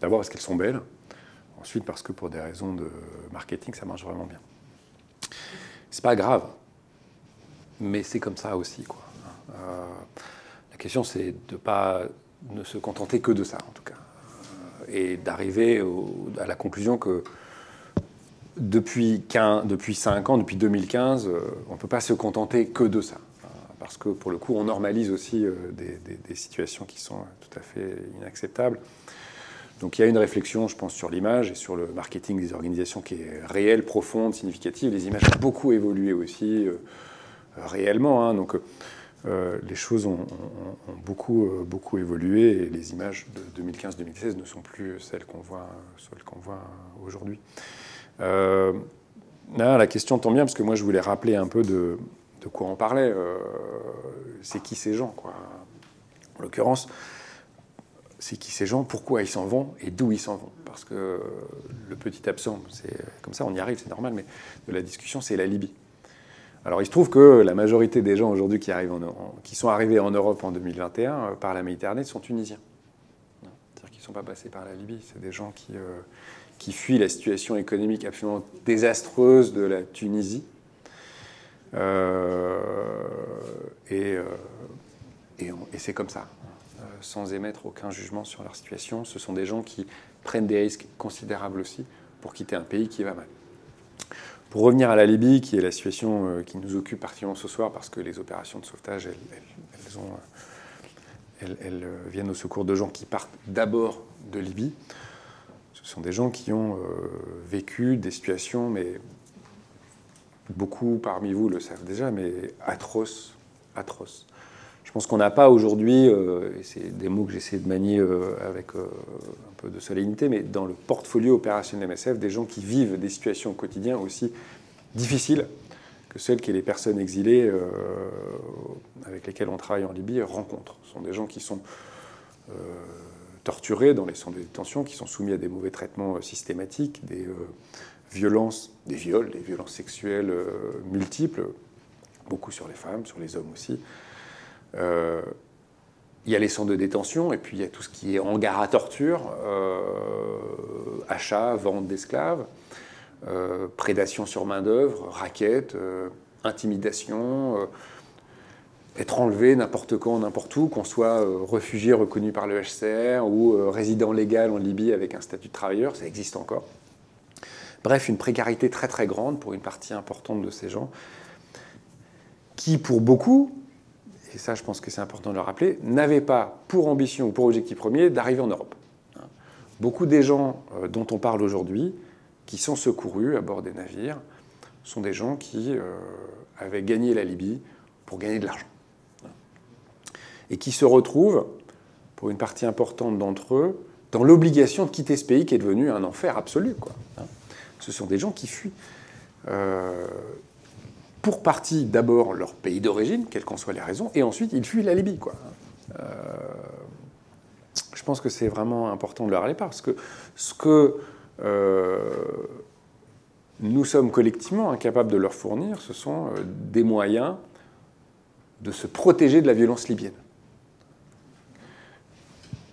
D'abord parce qu'elles sont belles, ensuite parce que pour des raisons de marketing, ça marche vraiment bien. C'est pas grave, mais c'est comme ça aussi, quoi. Euh, la question, c'est de pas ne se contenter que de ça, en tout cas. Euh, et d'arriver à la conclusion que depuis, 15, depuis 5 ans, depuis 2015, euh, on ne peut pas se contenter que de ça. Euh, parce que pour le coup, on normalise aussi des, situations qui sont tout à fait inacceptables. Donc il y a une réflexion, je pense, sur l'image et sur le marketing des organisations qui est réelle, profonde, significative. Les images ont beaucoup évolué aussi, réellement. Hein. donc euh, les choses ont, beaucoup, euh, beaucoup évolué et les images de 2015-2016 ne sont plus celles qu'on voit, aujourd'hui. Euh, la question tombe bien parce que moi je voulais rappeler un peu de, quoi on parlait. c'est qui ces gens quoi? En l'occurrence, c'est qui ces gens, pourquoi ils s'en vont et d'où ils s'en vont? Parce que le petit absent, c'est comme ça, on y arrive, c'est normal, mais de la discussion, c'est la Libye. Alors il se trouve que la majorité des gens aujourd'hui qui, sont arrivés en Europe en 2021 euh, par la Méditerranée sont tunisiens. C'est-à-dire qu'ils ne sont pas passés par la Libye. C'est des gens qui, euh, fuient la situation économique absolument désastreuse de la Tunisie. Euh, et, c'est comme ça, sans émettre aucun jugement sur leur situation. Ce sont des gens qui prennent des risques considérables aussi pour quitter un pays qui va mal. Pour revenir à la Libye, qui est la situation euh, qui nous occupe particulièrement ce soir, parce que les opérations de sauvetage, elles, elles, viennent au secours de gens qui partent d'abord de Libye. Ce sont des gens qui ont vécu des situations, mais beaucoup parmi vous le savent déjà, mais atroces, atroces. Je pense qu'on n'a pas aujourd'hui, euh, et c'est des mots que j'essaie de manier euh, avec euh, de solennité, mais dans le portfolio opérationnel MSF, des gens qui vivent des situations au quotidien aussi difficiles que celles que les personnes exilées avec lesquelles on travaille en Libye rencontrent. Ce sont des gens qui sont torturés dans les centres de détention, qui sont soumis à des mauvais traitements systématiques, des violences, des viols, des violences sexuelles multiples, beaucoup sur les femmes, sur les hommes aussi. Euh, il y a les centres de détention et puis il y a tout ce qui est hangar à torture, euh, achat, vente d'esclaves, euh, prédation sur main-d'œuvre, raquettes, intimidation, être enlevé n'importe quand, n'importe où, qu'on soit réfugié reconnu par le HCR ou résident légal en Libye avec un statut de travailleur, ça existe encore. Bref, une précarité très très grande pour une partie importante de ces gens qui, pour beaucoup, et ça je pense que c'est important de le rappeler, n'avaient pas pour ambition ou pour objectif premier d'arriver en Europe. Hein. Beaucoup des gens euh, dont on parle aujourd'hui, qui sont secourus à bord des navires, sont des gens qui euh, avaient gagné la Libye pour gagner de l'argent. Et qui se retrouvent, pour une partie importante d'entre eux, dans l'obligation de quitter ce pays qui est devenu un enfer absolu. Hein. Ce sont des gens qui fuient. Euh, pour partie d'abord leur pays d'origine, quelles qu'en soient les raisons, et ensuite ils fuient la Libye. Euh, je pense que c'est vraiment important de leur aller parce que ce que euh, nous sommes collectivement incapables de leur fournir, ce sont euh, des moyens de se protéger de la violence libyenne.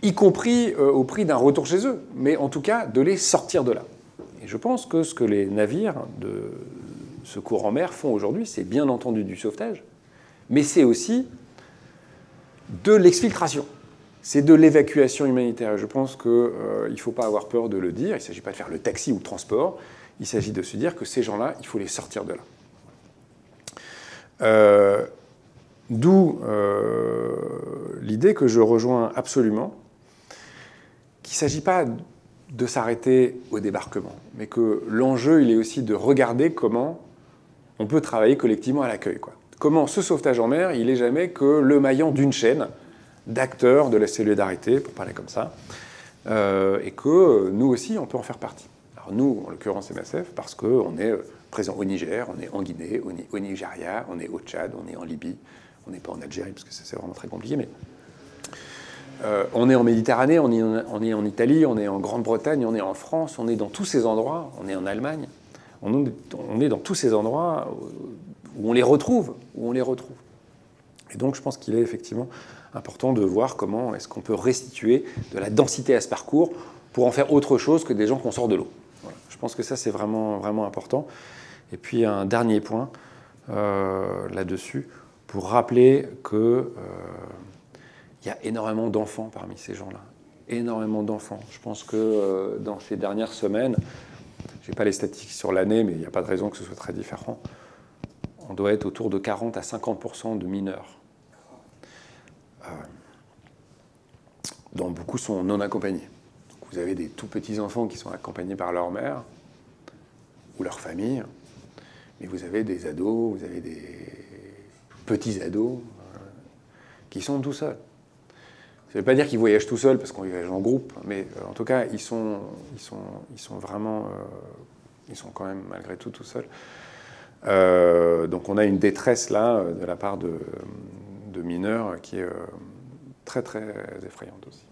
Y compris au prix d'un retour chez eux, mais en tout cas de les sortir de là. Et je pense que ce que les navires de, secours en mer font aujourd'hui, c'est bien entendu du sauvetage, mais c'est aussi de l'exfiltration. C'est de l'évacuation humanitaire. je pense qu'il euh, ne faut pas avoir peur de le dire. Il ne s'agit pas de faire le taxi ou le transport. Il s'agit de se dire que ces gens-là, il faut les sortir de là. Euh, d'où euh, l'idée que je rejoins absolument, qu'il ne s'agit pas de s'arrêter au débarquement, mais que l'enjeu, il est aussi de regarder comment on peut travailler collectivement à l'accueil. Comment ce sauvetage en mer, il n'est jamais que le maillon d'une chaîne d'acteurs de la solidarité, pour parler comme ça, euh, et que nous aussi, on peut en faire partie. Alors nous, en l'occurrence MSF, parce qu'on est euh, présent au Niger, on est en Guinée, au Nigeria, on est au Tchad, on est en Libye, on n'est pas en Algérie, parce que c'est vraiment très compliqué, mais euh, on est en Méditerranée, on est en Italie, on est en Grande-Bretagne, on est en France, on est dans tous ces endroits, on est en Allemagne on est dans tous ces endroits où on les retrouve, où on les retrouve. Et donc je pense qu'il est effectivement important de voir comment est-ce qu'on peut restituer de la densité à ce parcours pour en faire autre chose que des gens qu'on sort de l'eau. Je pense que ça c'est vraiment, vraiment important. Et puis un dernier point euh, là-dessus, pour rappeler qu'il euh, y a énormément d'enfants parmi ces gens-là. Énormément d'enfants. Je pense que euh, dans ces dernières semaines, je n'ai pas les statistiques sur l'année, mais il n'y a pas de raison que ce soit très différent. On doit être autour de 40 à 50% de mineurs. Euh, dont beaucoup sont non accompagnés. vous avez des tout petits enfants qui sont accompagnés par leur mère ou leur famille, mais vous avez des ados, vous avez des petits ados euh, qui sont tout seuls. Ça ne veut pas dire qu'ils voyagent tout seuls parce qu'on voyage en groupe, mais euh, en tout cas, ils sont, vraiment. Euh, ils sont quand même malgré tout tout seuls. Euh, donc on a une détresse là de la part de, de mineurs qui est très très effrayante aussi.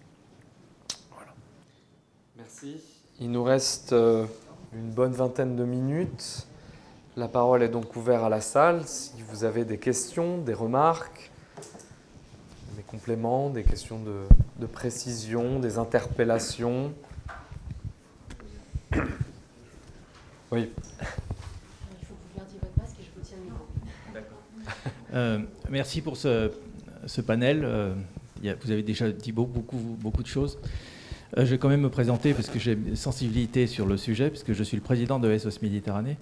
Voilà. Merci. Il nous reste une bonne vingtaine de minutes. La parole est donc ouverte à la salle. Si vous avez des questions, des remarques, compléments, des questions de, précision, des interpellations Oui. Il faut que vous gardiez votre masque et je vous tiens le micro. Euh, merci pour ce, ce panel. Euh, vous avez déjà dit beaucoup, beaucoup, beaucoup de choses. je vais quand même me présenter parce que j'ai une sensibilité sur le sujet, puisque je suis le président de SOS Méditerranée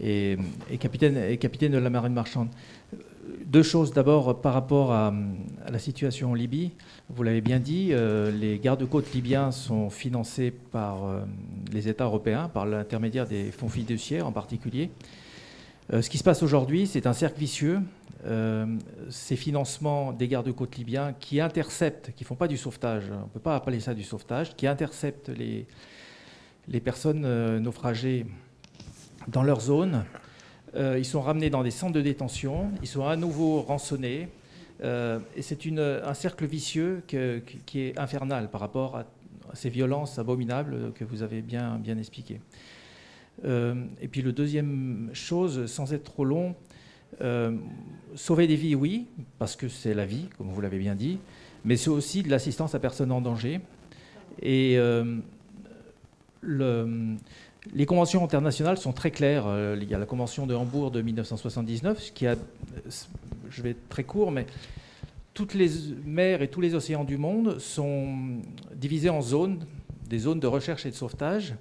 et, capitaine, et capitaine de la marine marchande. Deux choses. D'abord, par rapport à, la situation en Libye, vous l'avez bien dit, euh, les gardes-côtes libyens sont financés par euh, les États européens, par l'intermédiaire des fonds fiduciaires en particulier. Euh, ce qui se passe aujourd'hui, c'est un cercle vicieux. ces financements des gardes-côtes libyens qui interceptent, qui ne font pas du sauvetage, on ne peut pas appeler ça du sauvetage, qui interceptent les, personnes naufragées dans leur zone ils sont ramenés dans des centres de détention, ils sont à nouveau rançonnés. Euh, et c'est un cercle vicieux qui est infernal par rapport à, ces violences abominables que vous avez bien, expliquées. Euh, et puis le deuxième chose, sans être trop long, sauver des vies, oui, parce que c'est la vie, comme vous l'avez bien dit, mais c'est aussi de l'assistance à personnes en danger. Et le, les conventions internationales sont très claires. Euh, il y a la convention de Hambourg de 1979, qui a, je vais être très court, mais toutes les mers et tous les océans du monde sont divisés en zones, des zones de recherche et de sauvetage,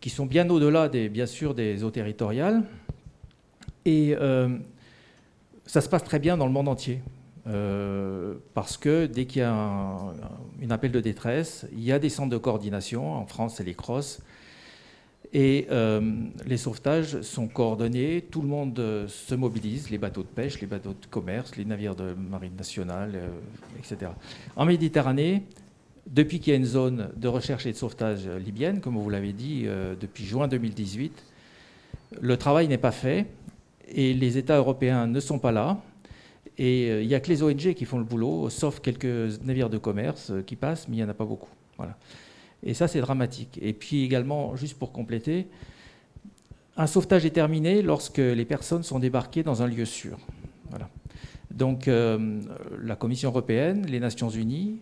qui sont bien au-delà, des, bien sûr, des eaux territoriales. Et euh, ça se passe très bien dans le monde entier. Euh, parce que dès qu'il y a un, appel de détresse, il y a des centres de coordination. En France, c'est les CROSS et euh, les sauvetages sont coordonnés, tout le monde euh, se mobilise, les bateaux de pêche, les bateaux de commerce, les navires de marine nationale, euh, etc. En Méditerranée, depuis qu'il y a une zone de recherche et de sauvetage libyenne, comme vous l'avez dit, depuis juin 2018, le travail n'est pas fait et les États européens ne sont pas là. Et il n'y a que les ONG qui font le boulot, sauf quelques navires de commerce qui passent, mais il n'y en a pas beaucoup. Voilà. Et ça, c'est dramatique. Et puis également, juste pour compléter, un sauvetage est terminé lorsque les personnes sont débarquées dans un lieu sûr. Donc euh, la Commission européenne, les Nations unies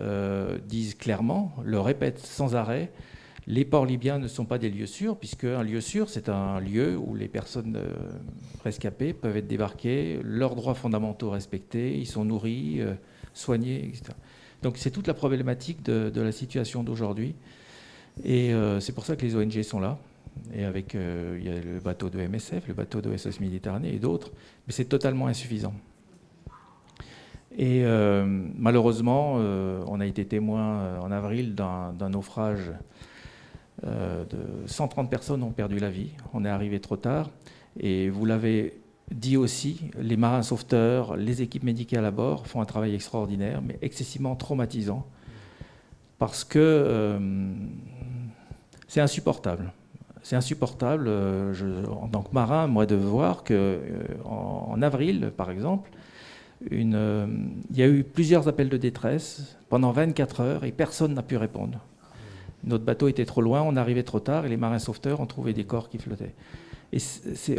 euh, disent clairement, le répètent sans arrêt, les ports libyens ne sont pas des lieux sûrs, puisque un lieu sûr, c'est un lieu où les personnes euh, rescapées peuvent être débarquées, leurs droits fondamentaux respectés, ils sont nourris, soignés, etc. Donc c'est toute la problématique de, la situation d'aujourd'hui. Et euh, c'est pour ça que les ONG sont là. Et avec, euh, il y a le bateau de MSF, le bateau de SOS Méditerranée et d'autres. Mais c'est totalement insuffisant. Et euh, malheureusement, on a été témoin en avril d'un naufrage de 130 personnes ont perdu la vie. On est arrivé trop tard. Et vous l'avez dit aussi, les marins sauveteurs, les équipes médicales à bord font un travail extraordinaire, mais excessivement traumatisant, parce que euh, c'est insupportable. C'est insupportable, euh, en tant que marin, moi, de voir qu'en euh, en, avril, par exemple, il y a eu plusieurs appels de détresse pendant 24 heures et personne n'a pu répondre. Notre bateau était trop loin, on arrivait trop tard et les marins sauveteurs ont trouvé des corps qui flottaient. Et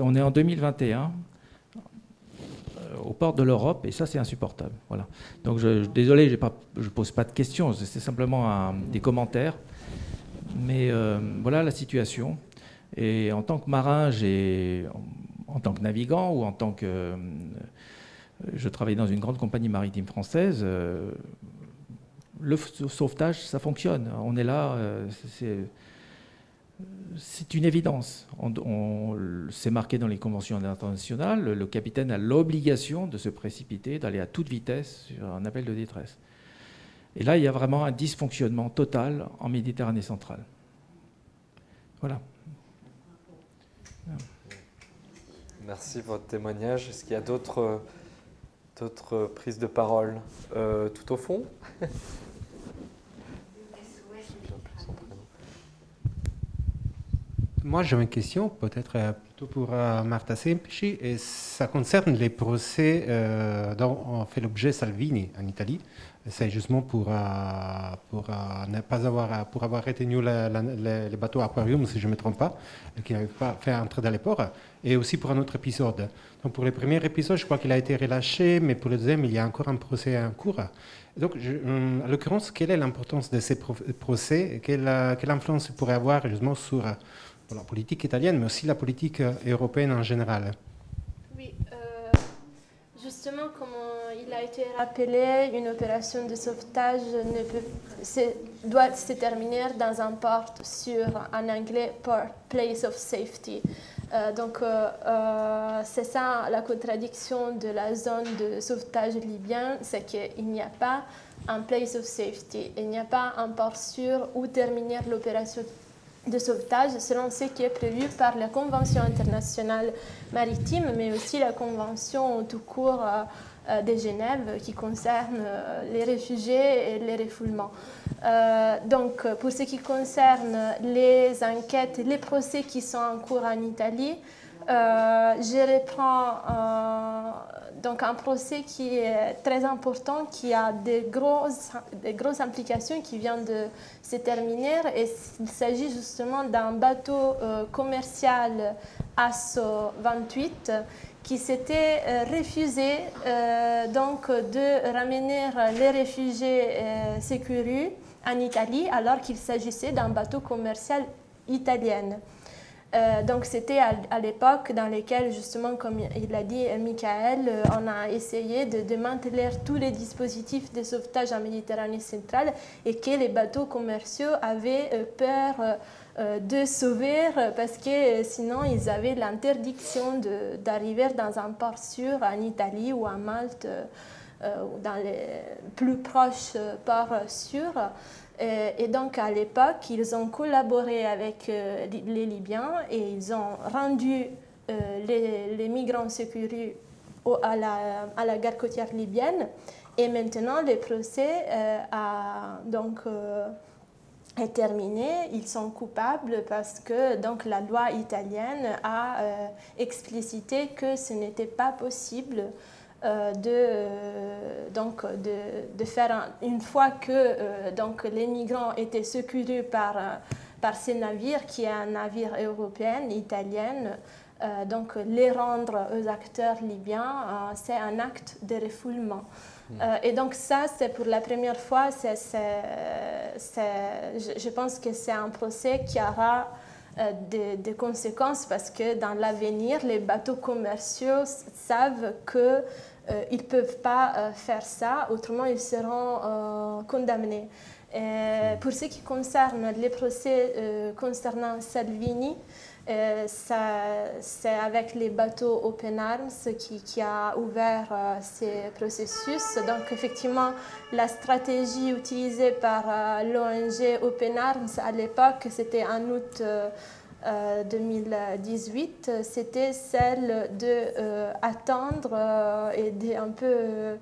on est en 2021 aux portes de l'Europe, et ça, c'est insupportable. Voilà. Donc, je, désolé, je ne pose pas de questions, c'est simplement des commentaires. Mais euh, voilà la situation. Et en tant que marin, en, tant que navigant ou en tant que. Euh, je travaille dans une grande compagnie maritime française. Euh, le sauvetage, ça fonctionne. On est là. C'est une évidence. C'est marqué dans les conventions internationales. Le capitaine a l'obligation de se précipiter, d'aller à toute vitesse sur un appel de détresse. Et là, il y a vraiment un dysfonctionnement total en Méditerranée centrale. Voilà. Merci pour votre témoignage. Est-ce qu'il y a d'autres, d'autres prises de parole? Euh, tout au fond? Moi, j'ai une question, peut-être euh, plutôt pour euh, Marta Semplici, et ça concerne les procès euh, dont on fait l'objet Salvini en Italie. C'est justement pour, pour ne pas avoir, pour avoir retenu les bateaux Aquarium, si je ne me trompe pas, qui n'avaient pas fait entrer dans les ports, et aussi pour un autre épisode. Donc pour le premier épisode, je crois qu'il a été relâché, mais pour le deuxième, il y a encore un procès en cours. Donc, je, en l'occurrence, quelle est l'importance de ces procès quelle, quelle influence il pourrait avoir justement sur pour la politique italienne, mais aussi la politique euh, européenne en général. Oui, euh, Justement, comme il a été rappelé, une opération de sauvetage doit se terminer dans un port sûr, en anglais, port, place of safety. Euh, donc, c'est ça la contradiction de la zone de sauvetage libyen, c'est qu'il n'y a pas un place of safety, il n'y a pas un port sûr où terminer l'opération de sauvetage selon ce qui est prévu par la Convention internationale maritime, mais aussi la Convention tout court euh, de Genève qui concerne euh, les réfugiés et les refoulements. Euh, donc, pour ce qui concerne les enquêtes, les procès qui sont en cours en Italie, je reprends donc un procès qui est très important, qui a des grosses, des grosses implications, qui vient de se terminer. Et il s'agit justement d'un bateau commercial ASSO 28 qui s'était euh, refusé euh, donc de ramener les réfugiés euh, sécurus en Italie alors qu'il s'agissait d'un bateau commercial italien. Donc c'était à, l'époque dans laquelle justement comme il l'a dit Michael, on a essayé de, maintenir tous les dispositifs de sauvetage en Méditerranée centrale et que les bateaux commerciaux avaient peur euh, de sauver parce que euh, sinon ils avaient l'interdiction d'arriver dans un port sûr en Italie ou à Malte euh, ou dans les plus proches ports sûrs. Et, donc à l'époque, ils ont collaboré avec les Libyens et ils ont rendu les, migrants sécurisés à la, à gare côtière libyenne. Et maintenant, le procès donc est terminé, ils sont coupables parce que donc, la loi italienne a euh, explicité que ce n'était pas possible euh, de, euh, donc, de, de faire une fois que donc, les migrants étaient secourus par, par ces navires, qui est un navire européen, italien, donc les rendre aux acteurs libyens, c'est un acte de refoulement. Euh, et donc ça, c'est pour la première fois, je, pense que c'est un procès qui aura euh, des, conséquences parce que dans l'avenir, les bateaux commerciaux savent qu'ils euh, ne peuvent pas faire ça, autrement ils seront condamnés. Et pour ce qui concerne les procès concernant Salvini, euh, c'est avec les bateaux Open Arms qui, qui a ouvert euh, ces processus. Donc effectivement, la stratégie utilisée par euh, l'ONG Open Arms à l'époque, c'était en août 2018, c'était celle de attendre et de un peu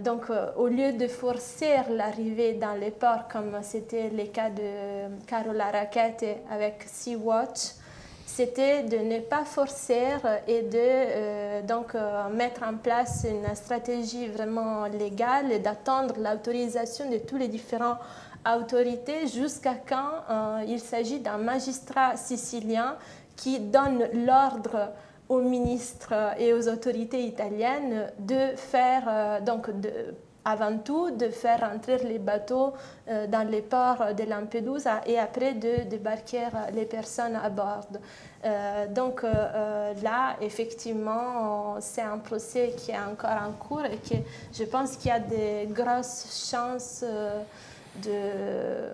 donc, au lieu de forcer l'arrivée dans les ports, comme c'était le cas de Carola Rackete avec Sea-Watch, c'était de ne pas forcer et de euh, donc euh, mettre en place une stratégie vraiment légale et d'attendre l'autorisation de tous les différents autorités jusqu'à quand euh, il s'agit d'un magistrat sicilien qui donne l'ordre aux ministres et aux autorités italiennes de faire donc avant tout de faire entrer les bateaux euh, dans les ports de Lampedusa et après de débarquer les personnes à bord. Euh, donc euh, là, effectivement, c'est un procès qui est encore en cours et que je pense qu'il y a de grosses chances de,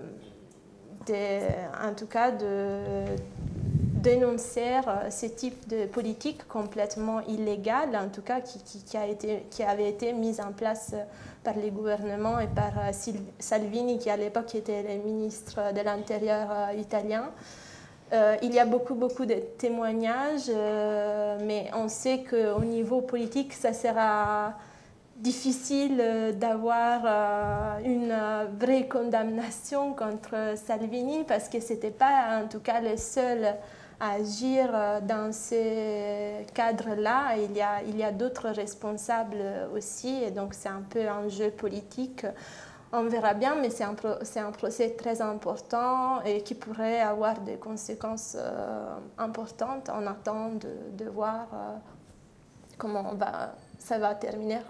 en tout cas, de dénoncer ce type de politique complètement illégale, en tout cas qui, a été, qui avait été mise en place par les gouvernements et par euh, Salvini, qui à l'époque était le ministre de l'Intérieur euh, italien. Euh, il y a beaucoup, beaucoup de témoignages, mais on sait qu'au niveau politique, ça sera difficile d'avoir une vraie condamnation contre Salvini parce que ce n'était pas en tout cas le seul agir euh, dans ces cadres-là. Il y a, d'autres responsables aussi, et donc c'est un peu un jeu politique. On verra bien, mais c'est un, procès très important et qui pourrait avoir des conséquences euh, importantes. On attend de, voir euh, comment ça va terminer.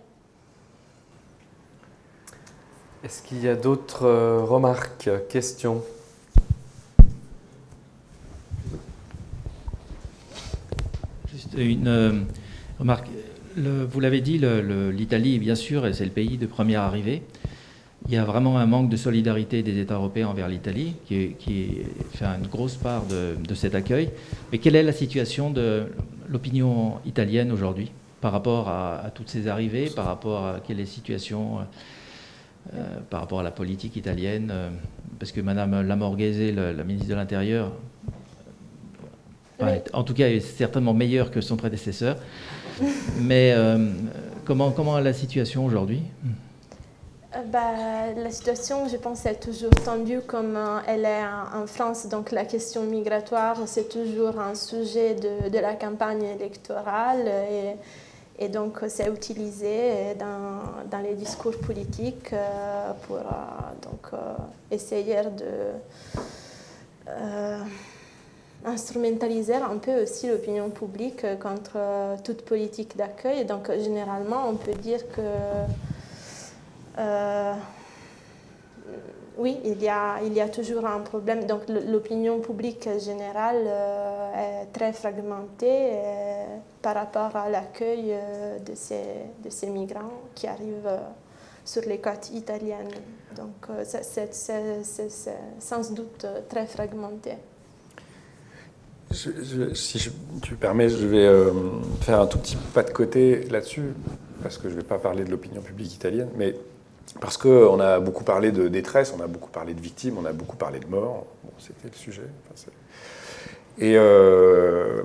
Est-ce qu'il y a d'autres remarques, questions? Une euh, remarque. vous l'avez dit, l'Italie, bien sûr, c'est le pays de première arrivée. Il y a vraiment un manque de solidarité des États européens envers l'Italie, qui, fait une grosse part de, cet accueil. Mais quelle est la situation de l'opinion italienne aujourd'hui par rapport à, toutes ces arrivées, par rapport à quelle est la situation euh, par rapport à la politique italienne euh, Parce que Mme Lamorghese, la ministre de l'Intérieur, en tout cas, est certainement meilleure que son prédécesseur. Mais euh, comment, comment est la situation aujourd'hui? Euh, bah, la situation, je pense, est toujours tendue comme euh, elle est en, France. Donc la question migratoire, c'est toujours un sujet de, de la campagne électorale. Et, et donc c'est utilisé dans, dans, les discours politiques pour donc, essayer de instrumentaliser un peu aussi l'opinion publique contre toute politique d'accueil. Donc généralement, on peut dire que euh, oui, il y, a, il y a toujours un problème. Donc l'opinion publique générale euh, est très fragmentée euh, par rapport à l'accueil de, ces, de ces migrants qui arrivent sur les côtes italiennes. Donc c'est sans doute très fragmenté. Si tu permets, je vais faire un tout petit pas de côté là-dessus, parce que je ne vais pas parler de l'opinion publique italienne, mais parce qu'on a beaucoup parlé de détresse, on a beaucoup parlé de victimes, on a beaucoup parlé de morts. Bon, c'était le sujet. et euh,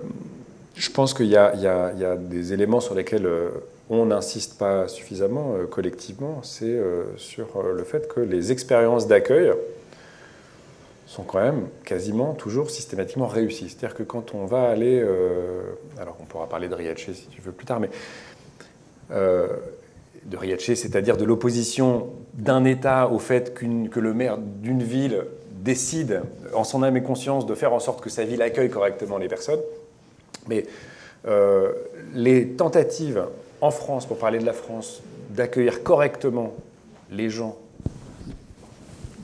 je pense qu'il y, a des éléments sur lesquels euh, on n'insiste pas suffisamment euh, collectivement. C'est sur le fait que les expériences d'accueil sont quand même quasiment toujours systématiquement réussies. C'est-à-dire que quand on va aller... alors on pourra parler de Riace si tu veux plus tard, mais de Riace, c'est-à-dire de l'opposition d'un État au fait que le maire d'une ville décide, en son âme et conscience, de faire en sorte que sa ville accueille correctement les personnes. Mais euh, les tentatives en France, pour parler de la France, d'accueillir correctement les gens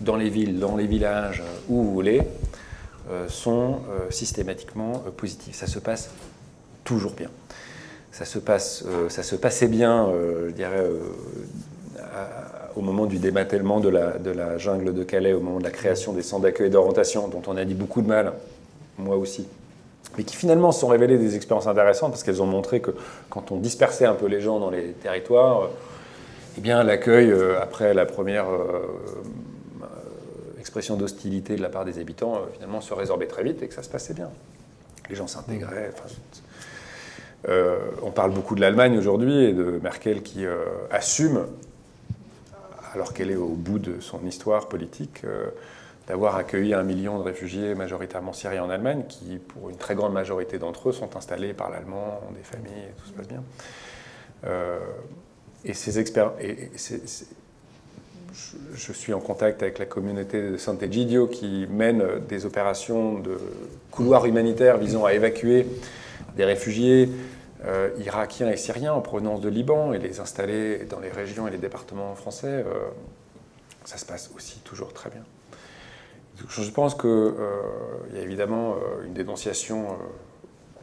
dans les villes, dans les villages, où vous voulez, euh, sont euh, systématiquement positives. Ça se passe toujours bien ça se, passe, euh, ça se passait bien, euh, je dirais, euh, au moment du démantèlement de la, de la, jungle de Calais, au moment de la création des centres d'accueil et d'orientation, dont on a dit beaucoup de mal, moi aussi, mais qui finalement se sont révélées des expériences intéressantes parce qu'elles ont montré que quand on dispersait un peu les gens dans les territoires, eh bien l'accueil, après la première expression d'hostilité de la part des habitants, finalement se résorbait très vite et que ça se passait bien. Les gens s'intégraient. Euh, on parle beaucoup de l'Allemagne aujourd'hui et de Merkel qui euh, assume, alors qu'elle est au bout de son histoire politique, euh, d'avoir accueilli un million de réfugiés majoritairement syriens en Allemagne, qui, pour une très grande majorité d'entre eux, sont installés par l'allemand, ont des familles, et tout se passe bien. et ces experts, je, suis en contact avec la communauté de Sant'Egidio qui mène des opérations de couloirs humanitaires visant à évacuer des réfugiés euh, irakiens et syriens en provenance de Liban et les installer dans les régions et les départements français, euh, ça se passe aussi toujours très bien. Je pense qu'il euh, y a évidemment une dénonciation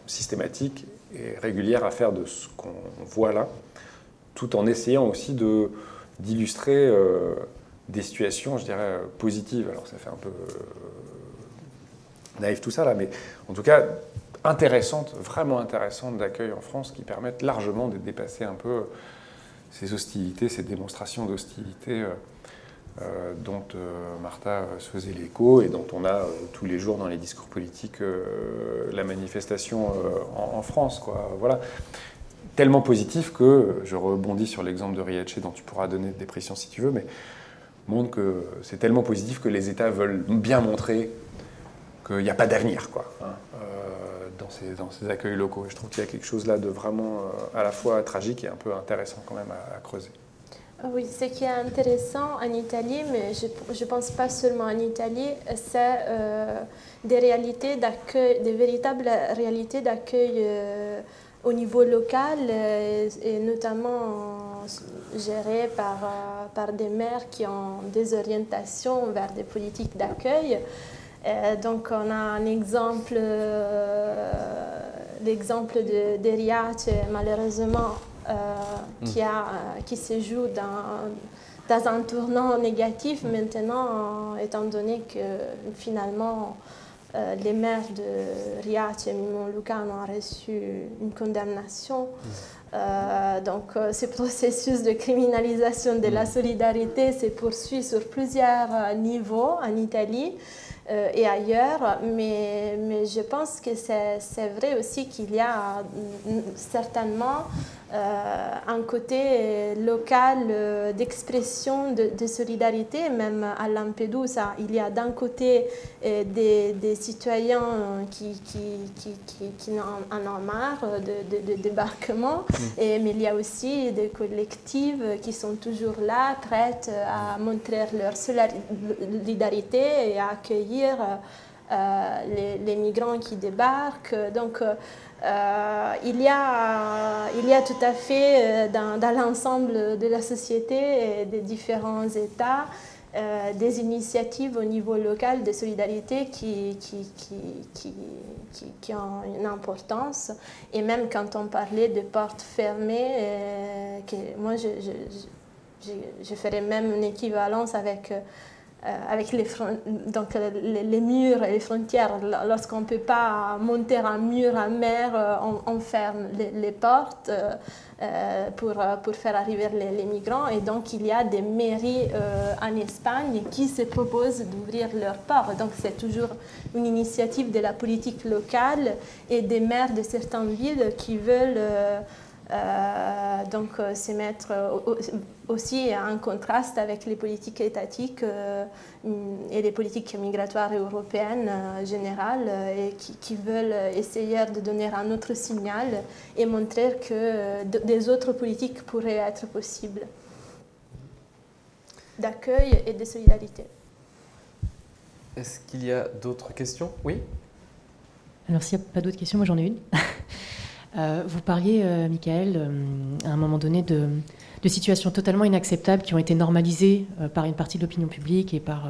systématique et régulière à faire de ce qu'on voit là, tout en essayant aussi de, d'illustrer des situations, je dirais, positives. Alors ça fait un peu naïf tout ça là, mais en tout cas intéressantes, vraiment intéressantes d'accueil en France qui permettent largement de dépasser un peu ces hostilités, ces démonstrations d'hostilité euh, euh, dont euh, Martha se faisait l'écho et dont on a tous les jours dans les discours politiques la manifestation en, France. Quoi. Voilà. Tellement positif que, je rebondis sur l'exemple de Riace dont tu pourras donner des pressions si tu veux, mais montre que c'est tellement positif que les États veulent bien montrer qu'il n'y a pas d'avenir. Quoi, hein dans ces, accueils locaux. je trouve qu'il y a quelque chose là de vraiment euh, à la fois tragique et un peu intéressant quand même à, creuser. Ah oui, ce qui est intéressant en Italie, mais je ne pense pas seulement en Italie, c'est euh, des réalités d'accueil, des véritables réalités d'accueil euh, au niveau local et notamment gérées par, par des maires qui ont des orientations vers des politiques d'accueil. Euh, donc on a un exemple, euh, l'exemple de, malheureusement, qui, a, qui se joue dans dans un tournant négatif maintenant, étant donné que finalement euh, les maires de Riace et Mimon Lucano ont reçu une condamnation. Mm. Euh, donc euh, ce processus de criminalisation de la mm. solidarité se poursuit sur plusieurs niveaux en Italie. Euh, et ailleurs, mais, mais, je pense que c'est vrai aussi qu'il y a mm, certainement euh, un côté local euh, d'expression de, solidarité, même à Lampedusa. Il y a d'un côté des, des, citoyens qui, qui, qui, qui, en ont marre de, de, débarquement, mm. et, mais il y a aussi des collectifs qui sont toujours là, prêtes à montrer leur solidarité et à accueillir euh, les, migrants qui débarquent. Donc, euh, il, y a, il y a tout à fait dans, dans l'ensemble de la société et des différents États euh, des initiatives au niveau local de solidarité qui, qui, qui, qui, ont une importance. Et même quand on parlait de portes fermées, que moi je, je, je, ferais même une équivalence avec euh, avec les, donc, les, murs et les frontières. Lorsqu'on ne peut pas monter un mur en mer, euh, on, ferme les, portes euh, pour, pour faire arriver les, migrants. Et donc, il y a des mairies en Espagne qui se proposent d'ouvrir leurs portes. Donc, c'est toujours une initiative de la politique locale et des maires de certaines villes qui veulent euh, donc, euh, c'est mettre aussi en contraste avec les politiques étatiques euh, et les politiques migratoires européennes générales et qui, veulent essayer de donner un autre signal et montrer que des autres politiques pourraient être possibles d'accueil et de solidarité. Est-ce qu'il y a d'autres questions? Oui? Alors, s'il n'y a pas d'autres questions, moi j'en ai une. Euh, vous parliez, euh, Michael, euh, à un moment donné de, situations totalement inacceptables qui ont été normalisées par une partie de l'opinion publique et par...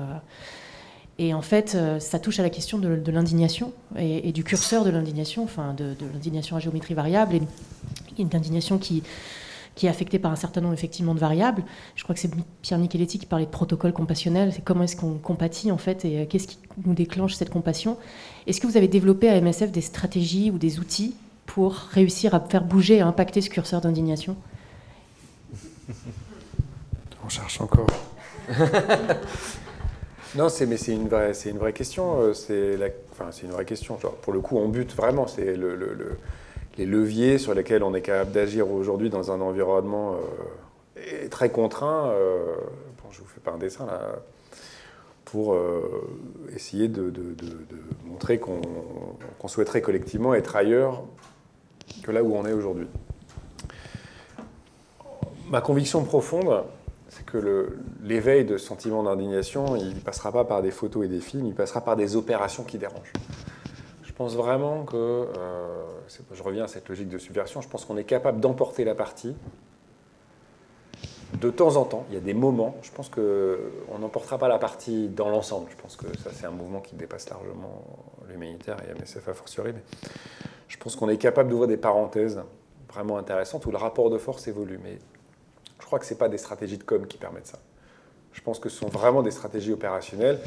et en fait, ça touche à la question de, l'indignation et, du curseur de l'indignation, enfin de, l'indignation à géométrie variable et une indignation qui, qui est affectée par un certain nombre effectivement de variables. Je crois que c'est Pierre Micheletti qui parlait de protocole compassionnel. C'est comment est-ce qu'on compatit en fait et qu'est-ce qui nous déclenche cette compassion. Est-ce que vous avez développé à MSF des stratégies ou des outils pour réussir à faire bouger et à impacter ce curseur d'indignation? On cherche encore. non, c'est, mais c'est une vraie, c'est une vraie question. Euh, c'est, la, enfin, c'est une vraie question. Pour le coup, on bute vraiment. C'est le, le, les leviers sur lesquels on est capable d'agir aujourd'hui dans un environnement euh, très contraint. Euh, bon, je vous fais pas un dessin là pour essayer de, montrer qu'on souhaiterait collectivement être ailleurs que là où on est aujourd'hui. Ma conviction profonde, c'est que l'éveil de sentiment d'indignation, il ne passera pas par des photos et des films, il passera par des opérations qui dérangent. Je pense vraiment que, euh, je reviens à cette logique de subversion, je pense qu'on est capable d'emporter la partie. De temps en temps, il y a des moments, je pense qu'on n'emportera pas la partie dans l'ensemble. Je pense que ça, c'est un mouvement qui dépasse largement l'humanitaire et MSF a fortiori. Mais je pense qu'on est capable d'ouvrir des parenthèses vraiment intéressantes où le rapport de force évolue. Mais crois que ce n'est pas des stratégies de com qui permettent ça. Je pense que ce sont vraiment des stratégies opérationnelles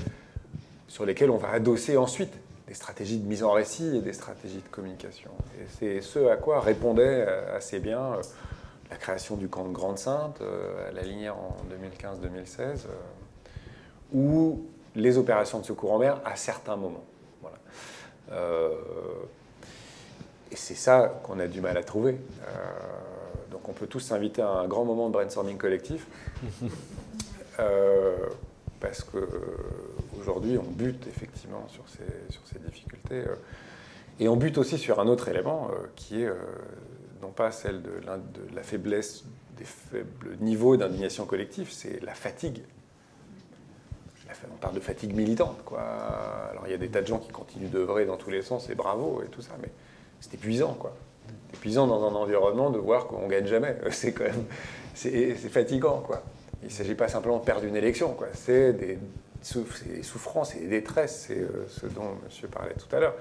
sur lesquelles on va adosser ensuite des stratégies de mise en récit et des stratégies de communication. Et c'est ce à quoi répondait euh, assez bien euh, la création du camp de Grande-Sainte euh, à la Linière en 2015-2016, ou les opérations de secours en mer à certains moments. Voilà. Et c'est ça qu'on a du mal à trouver. Donc on peut tous s'inviter à un grand moment de brainstorming collectif. Euh, parce qu'aujourd'hui, on bute effectivement sur ces, sur ces difficultés. Euh, et on bute aussi sur un autre élément qui est non pas celle de, de, la faiblesse des faibles niveaux d'indignation collective, c'est la fatigue. On parle de fatigue militante. Quoi. Alors il y a des tas de gens qui continuent d'œuvrer dans tous les sens, et bravo et tout ça, mais c'est épuisant, quoi. Épuisant dans un environnement de voir qu'on gagne jamais. C'est quand même, c'est fatigant, quoi. Il ne s'agit pas simplement de perdre une élection, quoi. C'est des, souffrances et des détresses, c'est euh, ce dont Monsieur parlait tout à l'heure.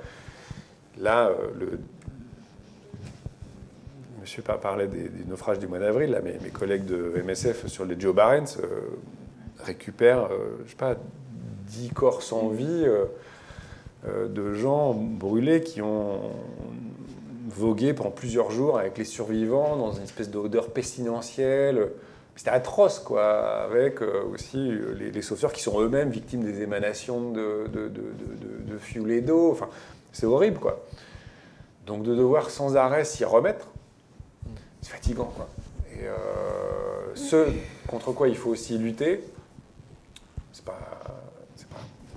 Là, euh, le, monsieur parlait des, naufrages du mois d'avril, là, mes, collègues de MSF sur les Joe Barents récupèrent, je sais pas, 10 corps sans vie de gens brûlés qui ont vogué pendant plusieurs jours avec les survivants dans une espèce d'odeur pestilentielle. C'était atroce, quoi, avec aussi les, les, sauveteurs qui sont eux-mêmes victimes des émanations de, de, et d'eau. Enfin, c'est horrible, quoi. Donc de devoir sans arrêt s'y remettre, c'est fatigant. Quoi. Et euh, ce contre quoi il faut aussi lutter, c'est pas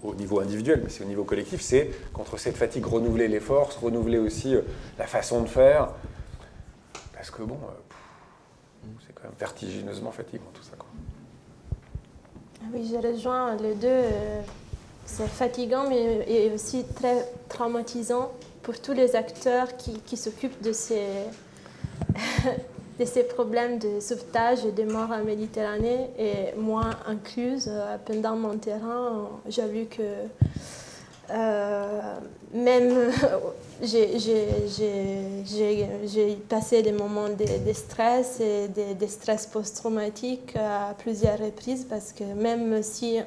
au niveau individuel, mais c'est au niveau collectif, c'est contre cette fatigue, renouveler les forces, renouveler aussi euh, la façon de faire. Parce que bon, euh, c'est quand même vertigineusement fatigant tout ça. Ah oui, j'ai rejoint les deux. c'est fatigant, mais aussi très traumatisant pour tous les acteurs qui, qui s'occupent de ces, de ces problèmes de sauvetage et de morts en Méditerranée, et moi incluse, euh, pendant mon terrain, j'ai vu que euh, même j'ai passé des moments de, stress et de, de stress post-traumatique à plusieurs reprises parce que même si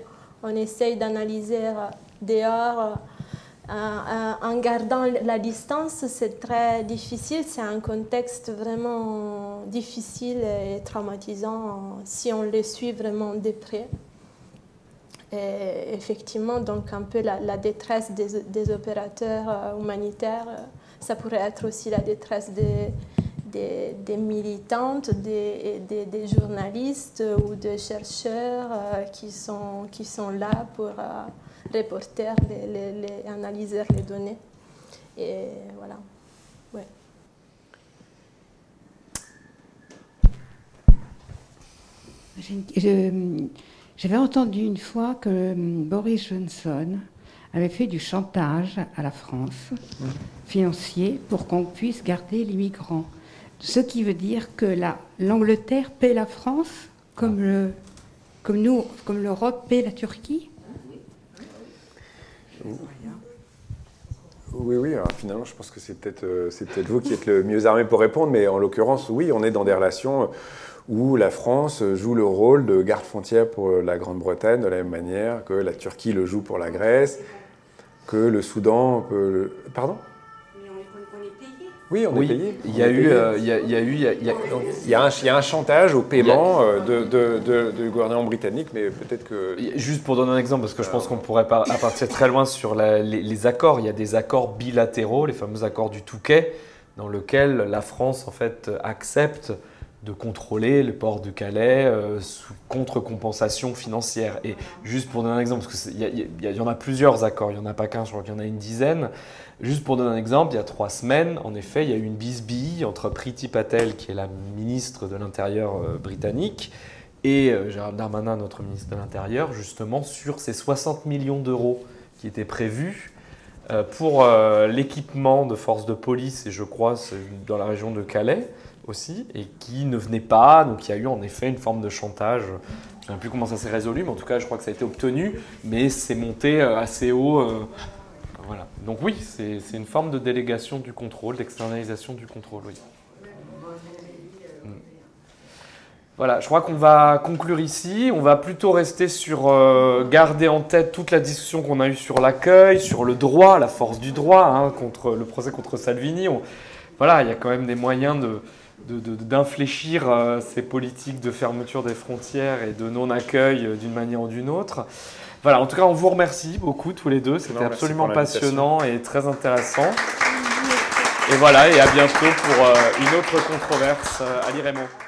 on essaye d'analyser dehors en gardant la distance, c'est très difficile. C'est un contexte vraiment difficile et traumatisant si on le suit vraiment de près. Et effectivement, donc un peu la, détresse des, opérateurs euh, humanitaires, euh, ça pourrait être aussi la détresse des, militantes, des, journalistes ou des chercheurs euh, qui, sont, là pour reporter, les, les, les analyser les données. Et voilà. Ouais. J'avais entendu une fois que Boris Johnson avait fait du chantage à la France financier pour qu'on puisse garder les migrants. Ce qui veut dire que l'Angleterre paie la France comme, le, nous, comme l'Europe paie la Turquie? Oui, oui, finalement, je pense que c'est peut-être euh, peut vous qui êtes le mieux armé pour répondre, mais en l'occurrence, oui, on est dans des relations où la France joue le rôle de garde-frontière pour la Grande-Bretagne de la même manière que la Turquie le joue pour la Grèce, que le Soudan peut... Pardon? Oui, on est payé. Il y, a eu, il y a eu, il y a un chantage au paiement euh, de, du gouvernement britannique, mais peut-être que. Juste pour donner un exemple, parce que je pense qu'on pourrait pas partir très loin sur les, accords. Il y a des accords bilatéraux, les fameux accords du Touquet, dans lesquels la France en fait accepte de contrôler le port de Calais euh, sous contre-compensation financière. Et juste pour donner un exemple, parce qu'il y, en a plusieurs accords, il n'y en a pas qu'un, je crois qu'il y en a une dizaine. Juste pour donner un exemple, il y a trois semaines, en effet, il y a eu une bisbille entre Priti Patel, qui est la ministre de l'Intérieur euh, britannique, et euh, Gérald Darmanin, notre ministre de l'Intérieur, justement sur ces 60 millions d'euros qui étaient prévus pour l'équipement de forces de police, et je crois dans la région de Calais, aussi, et qui ne venait pas. Donc il y a eu en effet une forme de chantage. Je ne sais plus comment ça s'est résolu, mais en tout cas, je crois que ça a été obtenu, mais c'est monté euh, assez haut. Euh, voilà. Donc oui, c'est une forme de délégation du contrôle, d'externalisation du contrôle, oui. Mm. Voilà, je crois qu'on va conclure ici. On va plutôt rester sur euh, garder en tête toute la discussion qu'on a eue sur l'accueil, sur le droit, la force du droit, hein, contre le procès contre Salvini. voilà, il y a quand même des moyens de, d'infléchir euh, ces politiques de fermeture des frontières et de non-accueil euh, d'une manière ou d'une autre. Voilà, en tout cas, on vous remercie beaucoup tous les deux. C'était absolument passionnant et très intéressant. Et voilà, et à bientôt pour euh, une autre controverse à l'IREMO.